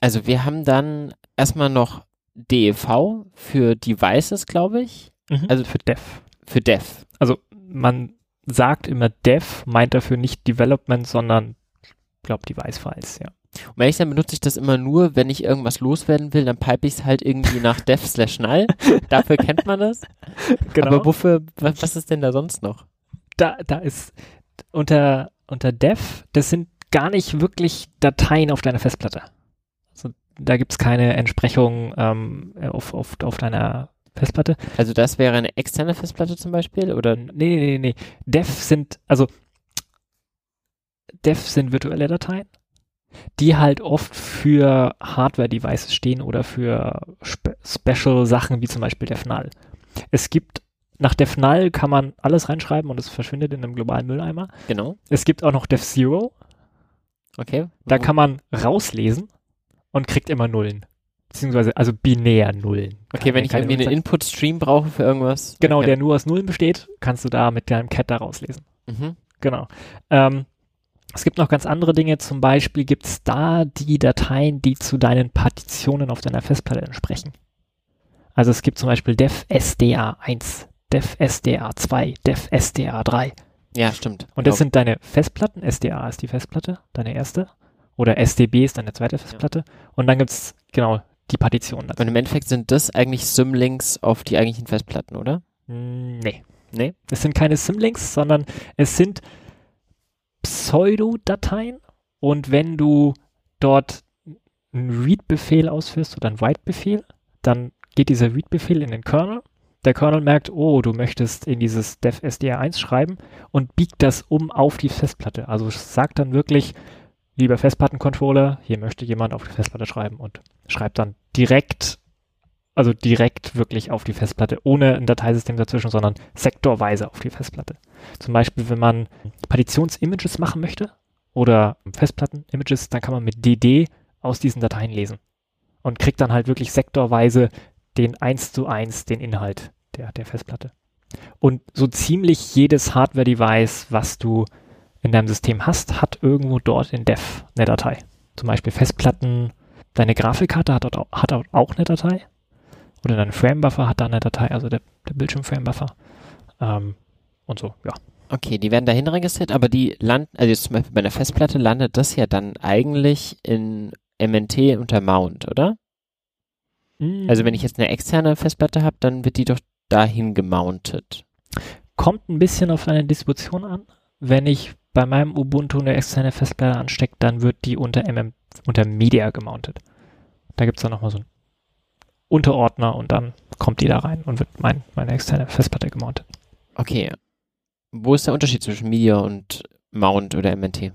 A: also wir haben dann erstmal noch DEV für Devices, glaube ich,
B: Also für Dev.
A: für Dev.
B: Also man sagt immer Dev, meint dafür nicht Development, sondern, glaube Device-Files, ja.
A: Und wenn ich dann benutze ich das immer nur, wenn ich irgendwas loswerden will, dann pipe ich es halt irgendwie nach dev slash null. Dafür kennt man das.
B: Genau.
A: Aber wofür, was, was ist denn da sonst noch?
B: da, da ist unter, unter Dev, das sind gar nicht wirklich Dateien auf deiner Festplatte. Also, da gibt's keine Entsprechung ähm, auf, auf, auf deiner Festplatte.
A: Also das wäre eine externe Festplatte zum Beispiel oder
B: Nee, nee, nee, nee. Dev sind, also Dev sind virtuelle Dateien, die halt oft für Hardware-Devices stehen oder für spe Special Sachen wie zum Beispiel DevNull. Es gibt nach DevNull kann man alles reinschreiben und es verschwindet in einem globalen Mülleimer.
A: genau?
B: Es gibt auch noch DevZero,
A: Okay.
B: Da kann man rauslesen und kriegt immer Nullen. Beziehungsweise, also binär Nullen.
A: Okay, wenn ich irgendwie einen Input-Stream brauche für irgendwas.
B: Genau,
A: ja.
B: der nur aus Nullen besteht, kannst du da mit deinem Cat da rauslesen.
A: Mhm.
B: Genau. Ähm, es gibt noch ganz andere Dinge. Zum Beispiel gibt es da die Dateien, die zu deinen Partitionen auf deiner Festplatte entsprechen. Also es gibt zum Beispiel dev SDA1, dev SDA2, dev SDA3.
A: Ja, stimmt.
B: Und das sind deine Festplatten. SDA ist die Festplatte, deine erste. Oder SDB ist deine zweite Festplatte. Und dann gibt's genau die Partitionen dazu.
A: Und im Endeffekt sind das eigentlich Symlinks auf die eigentlichen Festplatten, oder?
B: Mm, Nee.
A: Nee?
B: Es sind keine Symlinks, sondern es sind Pseudo-Dateien. Und wenn du dort einen Read-Befehl ausführst oder einen Write-Befehl, dann geht dieser Read-Befehl in den Kernel. Der Kernel merkt, oh, du möchtest in dieses dev SDR1 schreiben und biegt das um auf die Festplatte. Also sagt dann wirklich, lieber Festplattencontroller, hier möchte jemand auf die Festplatte schreiben und schreibt dann direkt also direkt wirklich auf die Festplatte, ohne ein Dateisystem dazwischen, sondern sektorweise auf die Festplatte. Zum Beispiel, wenn man Partitions-Images machen möchte oder Festplatten-Images, dann kann man mit DD aus diesen Dateien lesen und kriegt dann halt wirklich sektorweise den 1 zu 1 den Inhalt der, der Festplatte. Und so ziemlich jedes Hardware-Device, was du in deinem System hast, hat irgendwo dort in Dev eine Datei. Zum Beispiel Festplatten, deine Grafikkarte hat, dort auch, hat auch eine Datei. Oder dein Framebuffer hat da eine Datei, also der, der Bildschirmframebuffer. Ähm, und so, ja.
A: Okay, die werden dahin registriert, aber die landen, also jetzt zum Beispiel bei einer Festplatte landet das ja dann eigentlich in MNT unter Mount, oder? Mm. Also wenn ich jetzt eine externe Festplatte habe, dann wird die doch dahin gemountet.
B: Kommt ein bisschen auf deine Distribution an. Wenn ich bei meinem Ubuntu eine externe Festplatte anstecke, dann wird die unter, MM, unter Media gemountet. Da gibt es dann nochmal so einen Unterordner und dann kommt die da rein und wird mein, meine externe Festplatte gemountet.
A: Okay. Wo ist der Unterschied zwischen Media und Mount oder MNT?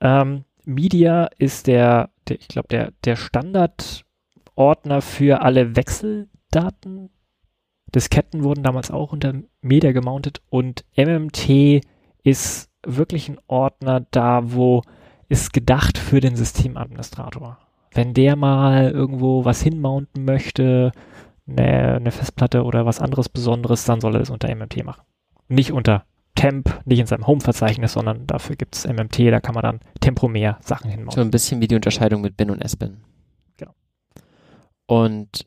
B: Ähm, Media ist der, der ich glaube, der, der Standardordner für alle Wechseldaten. Disketten wurden damals auch unter Media gemountet und MMT ist wirklich ein Ordner da, wo ist gedacht für den Systemadministrator wenn der mal irgendwo was hinmounten möchte, eine, eine Festplatte oder was anderes Besonderes, dann soll er das unter MMT machen. Nicht unter Temp, nicht in seinem Home-Verzeichnis, sondern dafür gibt es MMT, da kann man dann temporär Sachen hinmounten.
A: So ein bisschen wie die Unterscheidung mit Bin und S-Bin.
B: Genau.
A: Und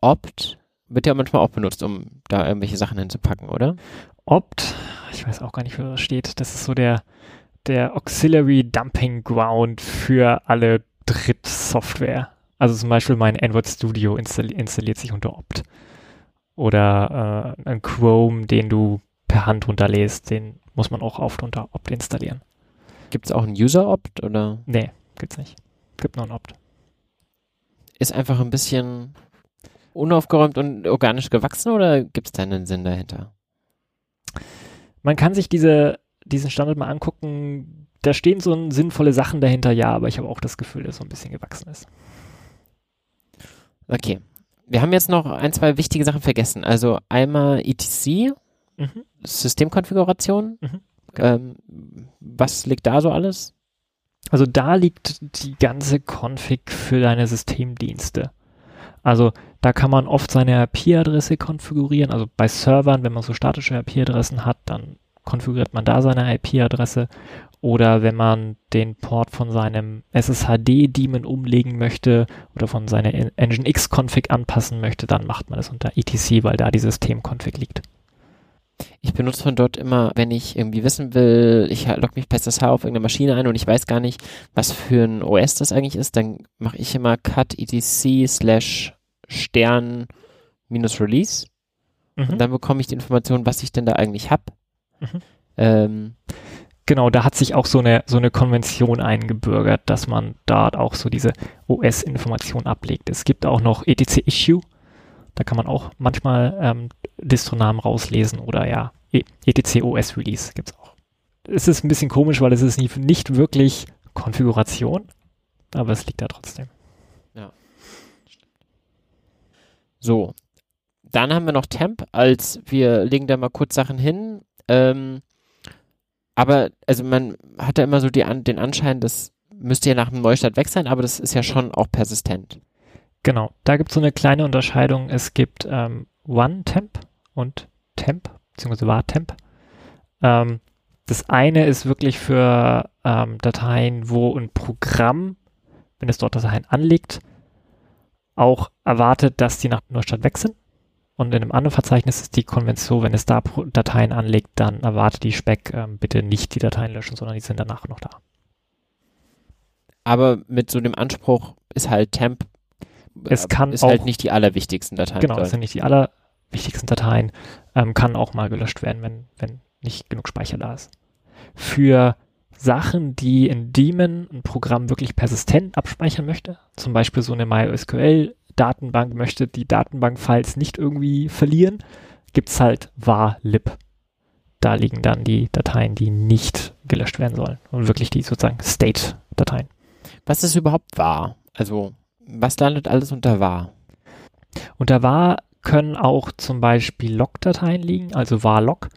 A: Opt wird ja manchmal auch benutzt, um da irgendwelche Sachen hinzupacken, oder?
B: Opt, ich weiß auch gar nicht, wo das steht. Das ist so der, der Auxiliary Dumping Ground für alle Drittsoftware. Also zum Beispiel mein Android Studio installi installiert sich unter Opt. Oder äh, ein Chrome, den du per Hand runterlässt, den muss man auch oft unter Opt installieren.
A: Gibt es auch einen User-Opt oder?
B: Nee, gibt's nicht. Gibt nur ein Opt.
A: Ist einfach ein bisschen unaufgeräumt und organisch gewachsen oder gibt es da einen Sinn dahinter?
B: Man kann sich diese, diesen Standard mal angucken da stehen so sinnvolle Sachen dahinter, ja, aber ich habe auch das Gefühl, dass so ein bisschen gewachsen ist.
A: Okay. Wir haben jetzt noch ein, zwei wichtige Sachen vergessen. Also einmal ETC, mhm. Systemkonfiguration. Mhm. Ähm, was liegt da so alles?
B: Also da liegt die ganze Config für deine Systemdienste. Also da kann man oft seine IP-Adresse konfigurieren. Also bei Servern, wenn man so statische IP-Adressen hat, dann konfiguriert man da seine IP-Adresse oder wenn man den Port von seinem SSHD-Daemon umlegen möchte oder von seiner Nginx-Config anpassen möchte, dann macht man das unter etc, weil da die System-Config liegt.
A: Ich benutze von dort immer, wenn ich irgendwie wissen will, ich logge mich per SSH auf irgendeine Maschine ein und ich weiß gar nicht, was für ein OS das eigentlich ist, dann mache ich immer cut etc slash stern minus release mhm. und dann bekomme ich die Information, was ich denn da eigentlich habe. Mhm. Ähm,
B: Genau, da hat sich auch so eine, so eine Konvention eingebürgert, dass man dort auch so diese OS-Information ablegt. Es gibt auch noch etc-Issue, da kann man auch manchmal ähm, Distronamen rauslesen oder ja, etc OS Release gibt es auch. Es ist ein bisschen komisch, weil es ist nicht, nicht wirklich Konfiguration, aber es liegt da trotzdem.
A: Ja. So, dann haben wir noch Temp, als wir legen da mal kurz Sachen hin. Ähm, aber also man hat ja immer so die, den Anschein, das müsste ja nach einem Neustart weg sein, aber das ist ja schon auch persistent.
B: Genau, da gibt es so eine kleine Unterscheidung. Es gibt ähm, One-Temp und Temp, beziehungsweise Var-Temp. Ähm, das eine ist wirklich für ähm, Dateien, wo ein Programm, wenn es dort Dateien anlegt, auch erwartet, dass die nach Neustart weg sind. Und in einem anderen Verzeichnis ist die Konvention, wenn es da Dateien anlegt, dann erwartet die Spec ähm, bitte nicht die Dateien löschen, sondern die sind danach noch da.
A: Aber mit so dem Anspruch ist halt Temp
B: es kann
A: ist halt auch, halt nicht die allerwichtigsten Dateien.
B: Genau, es sind nicht die allerwichtigsten Dateien. Ähm, kann auch mal gelöscht werden, wenn, wenn nicht genug Speicher da ist. Für Sachen, die in Daemon ein Programm wirklich persistent abspeichern möchte, zum Beispiel so eine MySQL Datenbank möchte die Datenbank-Files nicht irgendwie verlieren, gibt es halt var-lib. Da liegen dann die Dateien, die nicht gelöscht werden sollen und wirklich die sozusagen State-Dateien.
A: Was ist überhaupt var? Also, was landet alles unter var?
B: Und da war können auch zum Beispiel Log-Dateien liegen, also var log.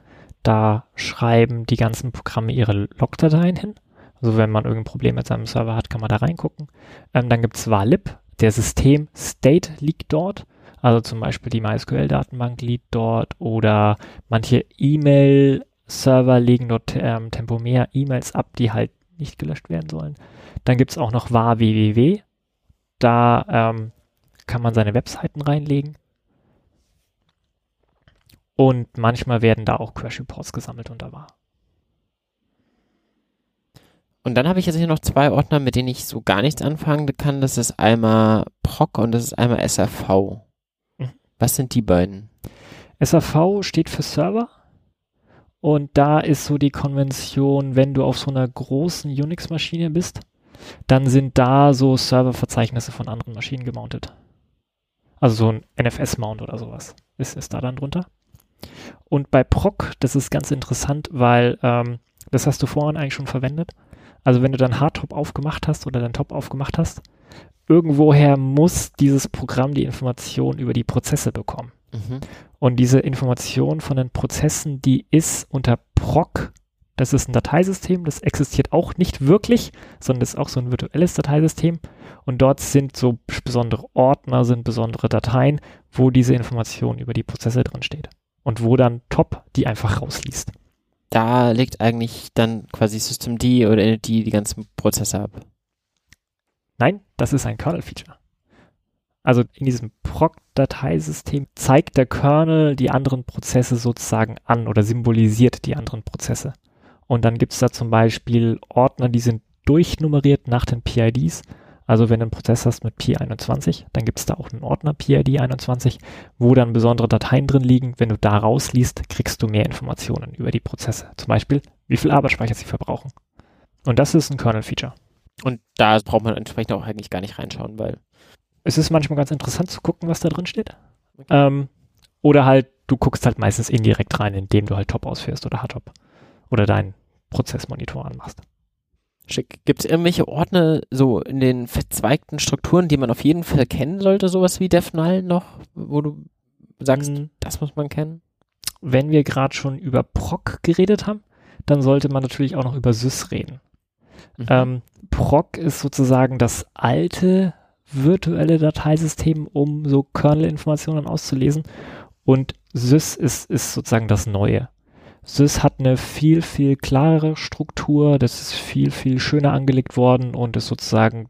B: Da schreiben die ganzen Programme ihre Log-Dateien hin. Also wenn man irgendein Problem mit seinem Server hat, kann man da reingucken. Ähm, dann gibt es var-lib. Der System-State liegt dort. Also zum Beispiel die MySQL-Datenbank liegt dort oder manche E-Mail-Server legen dort ähm, temporär E-Mails ab, die halt nicht gelöscht werden sollen. Dann gibt es auch noch var www. Da ähm, kann man seine Webseiten reinlegen. Und manchmal werden da auch Crash Reports gesammelt und da war.
A: Und dann habe ich jetzt hier noch zwei Ordner, mit denen ich so gar nichts anfangen kann. Das ist einmal PROC und das ist einmal SRV. Mhm. Was sind die beiden?
B: SRV steht für Server. Und da ist so die Konvention, wenn du auf so einer großen Unix-Maschine bist, dann sind da so Serververzeichnisse von anderen Maschinen gemountet. Also so ein NFS-Mount oder sowas ist, ist da dann drunter. Und bei Proc, das ist ganz interessant, weil ähm, das hast du vorhin eigentlich schon verwendet. Also wenn du dein Hardtop aufgemacht hast oder dein Top aufgemacht hast, irgendwoher muss dieses Programm die Information über die Prozesse bekommen. Mhm. Und diese Information von den Prozessen, die ist unter Proc, das ist ein Dateisystem, das existiert auch nicht wirklich, sondern das ist auch so ein virtuelles Dateisystem. Und dort sind so besondere Ordner, sind besondere Dateien, wo diese Information über die Prozesse drin steht und wo dann Top die einfach rausliest.
A: Da legt eigentlich dann quasi Systemd oder init die ganzen Prozesse ab.
B: Nein, das ist ein Kernel-Feature. Also in diesem Proc-Dateisystem zeigt der Kernel die anderen Prozesse sozusagen an oder symbolisiert die anderen Prozesse. Und dann gibt es da zum Beispiel Ordner, die sind durchnummeriert nach den PIDs also wenn du einen Prozess hast mit P21, dann gibt es da auch einen Ordner PID21, wo dann besondere Dateien drin liegen. Wenn du da rausliest, kriegst du mehr Informationen über die Prozesse. Zum Beispiel, wie viel Arbeitsspeicher sie verbrauchen. Und das ist ein Kernel-Feature.
A: Und da braucht man entsprechend auch eigentlich gar nicht reinschauen, weil
B: es ist manchmal ganz interessant zu gucken, was da drin steht. Okay. Ähm, oder halt, du guckst halt meistens indirekt rein, indem du halt Top ausführst oder Hardtop oder deinen Prozessmonitor anmachst.
A: Schick. Gibt es irgendwelche Ordner so in den verzweigten Strukturen, die man auf jeden Fall kennen sollte, sowas wie DevNull noch, wo du sagst, mhm. das muss man kennen?
B: Wenn wir gerade schon über Proc geredet haben, dann sollte man natürlich auch noch über Sys reden. Mhm. Ähm, Proc ist sozusagen das alte virtuelle Dateisystem, um so Kernel-Informationen auszulesen. Und Sys ist, ist sozusagen das neue. Sys hat eine viel, viel klarere Struktur, das ist viel, viel schöner angelegt worden und ist sozusagen,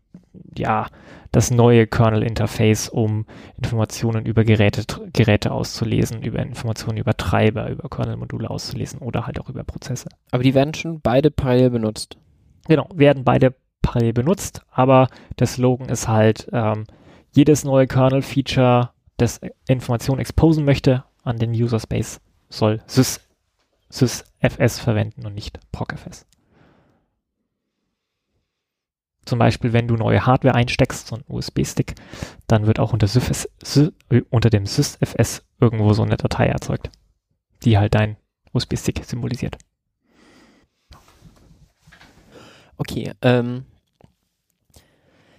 B: ja, das neue Kernel-Interface, um Informationen über Geräte, Geräte auszulesen, über Informationen über Treiber, über Kernel-Module auszulesen oder halt auch über Prozesse.
A: Aber die werden schon beide parallel benutzt.
B: Genau, werden beide parallel benutzt, aber der Slogan ist halt, ähm, jedes neue Kernel-Feature, das Informationen exposen möchte an den User Space, soll Sys sysfs verwenden und nicht procfs. Zum Beispiel, wenn du neue Hardware einsteckst, so ein USB-Stick, dann wird auch unter, Syfs, Sy, unter dem sysfs irgendwo so eine Datei erzeugt, die halt dein USB-Stick symbolisiert.
A: Okay, ähm,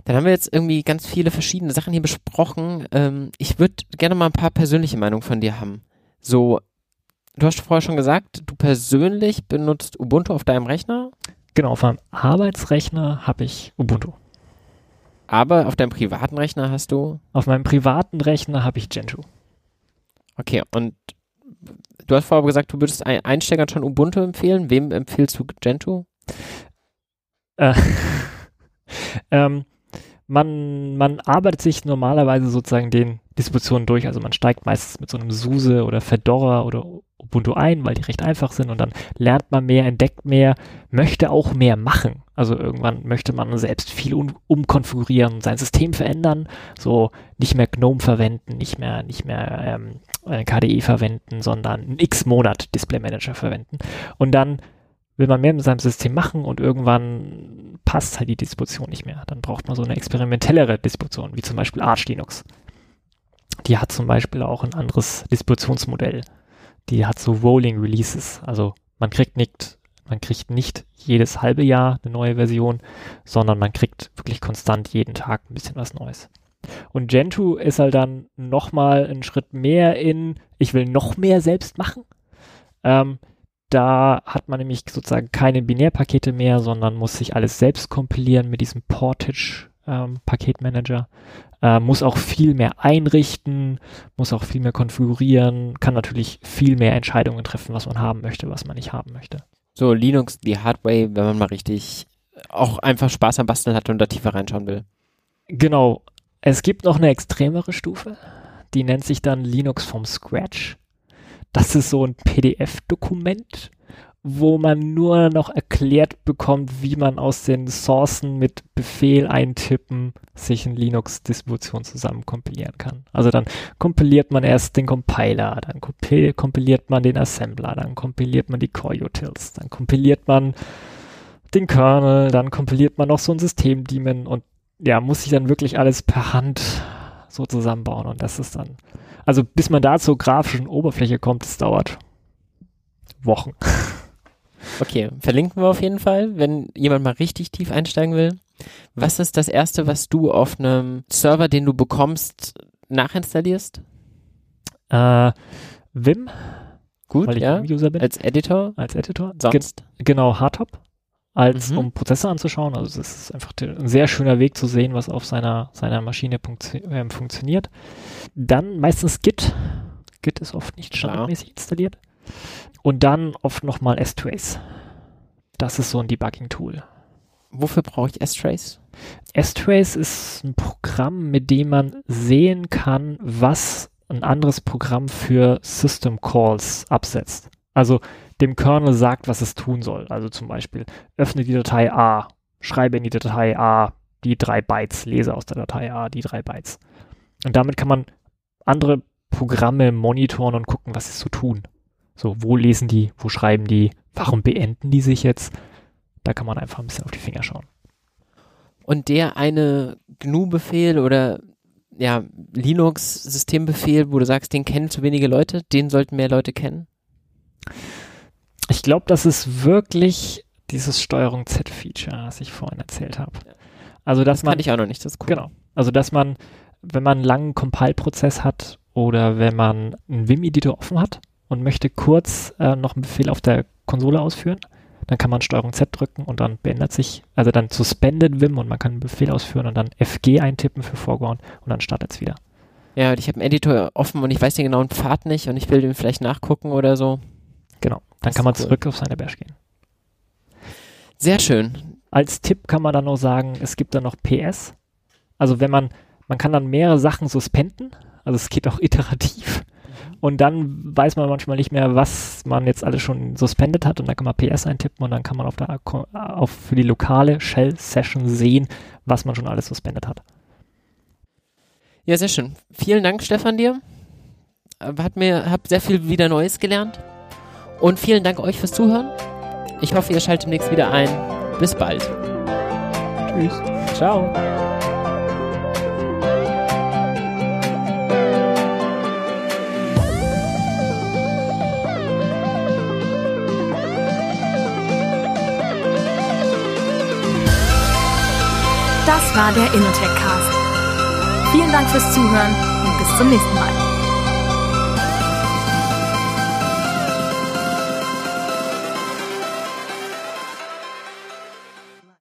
A: dann haben wir jetzt irgendwie ganz viele verschiedene Sachen hier besprochen. Ähm, ich würde gerne mal ein paar persönliche Meinungen von dir haben. So, du hast vorher schon gesagt, du persönlich benutzt Ubuntu auf deinem Rechner?
B: Genau, auf meinem Arbeitsrechner habe ich Ubuntu.
A: Aber auf deinem privaten Rechner hast du?
B: Auf meinem privaten Rechner habe ich Gentoo.
A: Okay, und du hast vorher gesagt, du würdest Einsteigern schon Ubuntu empfehlen. Wem empfiehlst du Gentoo?
B: Äh, ähm, man, man arbeitet sich normalerweise sozusagen den Distributionen durch. Also man steigt meistens mit so einem SUSE oder Fedora oder Ubuntu ein, weil die recht einfach sind und dann lernt man mehr, entdeckt mehr, möchte auch mehr machen. Also irgendwann möchte man selbst viel um, umkonfigurieren, sein System verändern, so nicht mehr GNOME verwenden, nicht mehr, nicht mehr ähm, äh, KDE verwenden, sondern einen X-Monat Display Manager verwenden. Und dann will man mehr mit seinem System machen und irgendwann passt halt die Distribution nicht mehr. Dann braucht man so eine experimentellere Distribution, wie zum Beispiel Arch Linux. Die hat zum Beispiel auch ein anderes Distributionsmodell. Die hat so Rolling Releases. Also man kriegt nicht, man kriegt nicht jedes halbe Jahr eine neue Version, sondern man kriegt wirklich konstant jeden Tag ein bisschen was Neues. Und Gentoo ist halt dann nochmal einen Schritt mehr in, ich will noch mehr selbst machen. Ähm, da hat man nämlich sozusagen keine Binärpakete mehr, sondern muss sich alles selbst kompilieren mit diesem Portage ähm, Paketmanager. Äh, muss auch viel mehr einrichten, muss auch viel mehr konfigurieren, kann natürlich viel mehr Entscheidungen treffen, was man haben möchte, was man nicht haben möchte.
A: So, Linux, die Hardware, wenn man mal richtig auch einfach Spaß am Basteln hat und da tiefer reinschauen will.
B: Genau. Es gibt noch eine extremere Stufe, die nennt sich dann Linux vom Scratch. Das ist so ein PDF-Dokument, wo man nur noch erklärt bekommt, wie man aus den Sourcen mit Befehl eintippen sich eine Linux-Distribution zusammen kompilieren kann. Also dann kompiliert man erst den Compiler, dann kompiliert man den Assembler, dann kompiliert man die Core-Utils, dann kompiliert man den Kernel, dann kompiliert man noch so ein System-Daemon und ja, muss sich dann wirklich alles per Hand so zusammenbauen und das ist dann, also bis man da zur grafischen Oberfläche kommt, das dauert Wochen.
A: Okay, verlinken wir auf jeden Fall, wenn jemand mal richtig tief einsteigen will. Was ist das erste, was du auf einem Server, den du bekommst, nachinstallierst?
B: Äh, Vim.
A: Gut, weil ich ja. User bin. Als Editor?
B: Als Editor.
A: Sonst?
B: Ge genau, Hardtop. Als mhm. um Prozesse anzuschauen. Also es ist einfach ein sehr schöner Weg zu sehen, was auf seiner, seiner Maschine funktio äh, funktioniert. Dann meistens Git. Git ist oft nicht standardmäßig installiert. Und dann oft nochmal S-Trace. Das ist so ein Debugging-Tool.
A: Wofür brauche ich S-Trace?
B: S-Trace ist ein Programm, mit dem man sehen kann, was ein anderes Programm für System Calls absetzt. Also dem Kernel sagt, was es tun soll. Also zum Beispiel, öffne die Datei A, schreibe in die Datei A die drei Bytes, lese aus der Datei A die drei Bytes. Und damit kann man andere Programme monitoren und gucken, was sie so tun. So, wo lesen die, wo schreiben die, warum beenden die sich jetzt? Da kann man einfach ein bisschen auf die Finger schauen.
A: Und der eine GNU-Befehl oder ja, Linux-Systembefehl, wo du sagst, den kennen zu wenige Leute, den sollten mehr Leute kennen?
B: Ich glaube, das ist wirklich dieses Steuerung Z-Feature, was ich vorhin erzählt habe. Also, dass
A: das
B: man.
A: kann ich auch noch nicht, das ist
B: cool. Genau. Also, dass man, wenn man einen langen Compile-Prozess hat oder wenn man einen Vim-Editor offen hat, und möchte kurz äh, noch einen Befehl auf der Konsole ausführen, dann kann man Steuerung Z drücken und dann beendet sich, also dann suspended Vim und man kann einen Befehl ausführen und dann FG eintippen für Foreground und dann startet es wieder.
A: Ja, ich habe einen Editor offen und ich weiß den genauen Pfad nicht und ich will den vielleicht nachgucken oder so.
B: Genau, dann kann man cool. zurück auf seine Bash gehen.
A: Sehr schön.
B: Als Tipp kann man dann noch sagen, es gibt dann noch PS. Also wenn man, man kann dann mehrere Sachen suspenden, also es geht auch iterativ. Und dann weiß man manchmal nicht mehr, was man jetzt alles schon suspended hat. Und dann kann man PS eintippen und dann kann man auf der, auf für die lokale Shell-Session sehen, was man schon alles suspended hat.
A: Ja, sehr schön. Vielen Dank, Stefan, dir. Hat mir, hab sehr viel wieder Neues gelernt. Und vielen Dank euch fürs Zuhören. Ich hoffe, ihr schaltet demnächst wieder ein. Bis bald.
B: Tschüss.
A: Ciao.
C: Das war der Innotech Cast. Vielen Dank fürs Zuhören und bis zum nächsten Mal.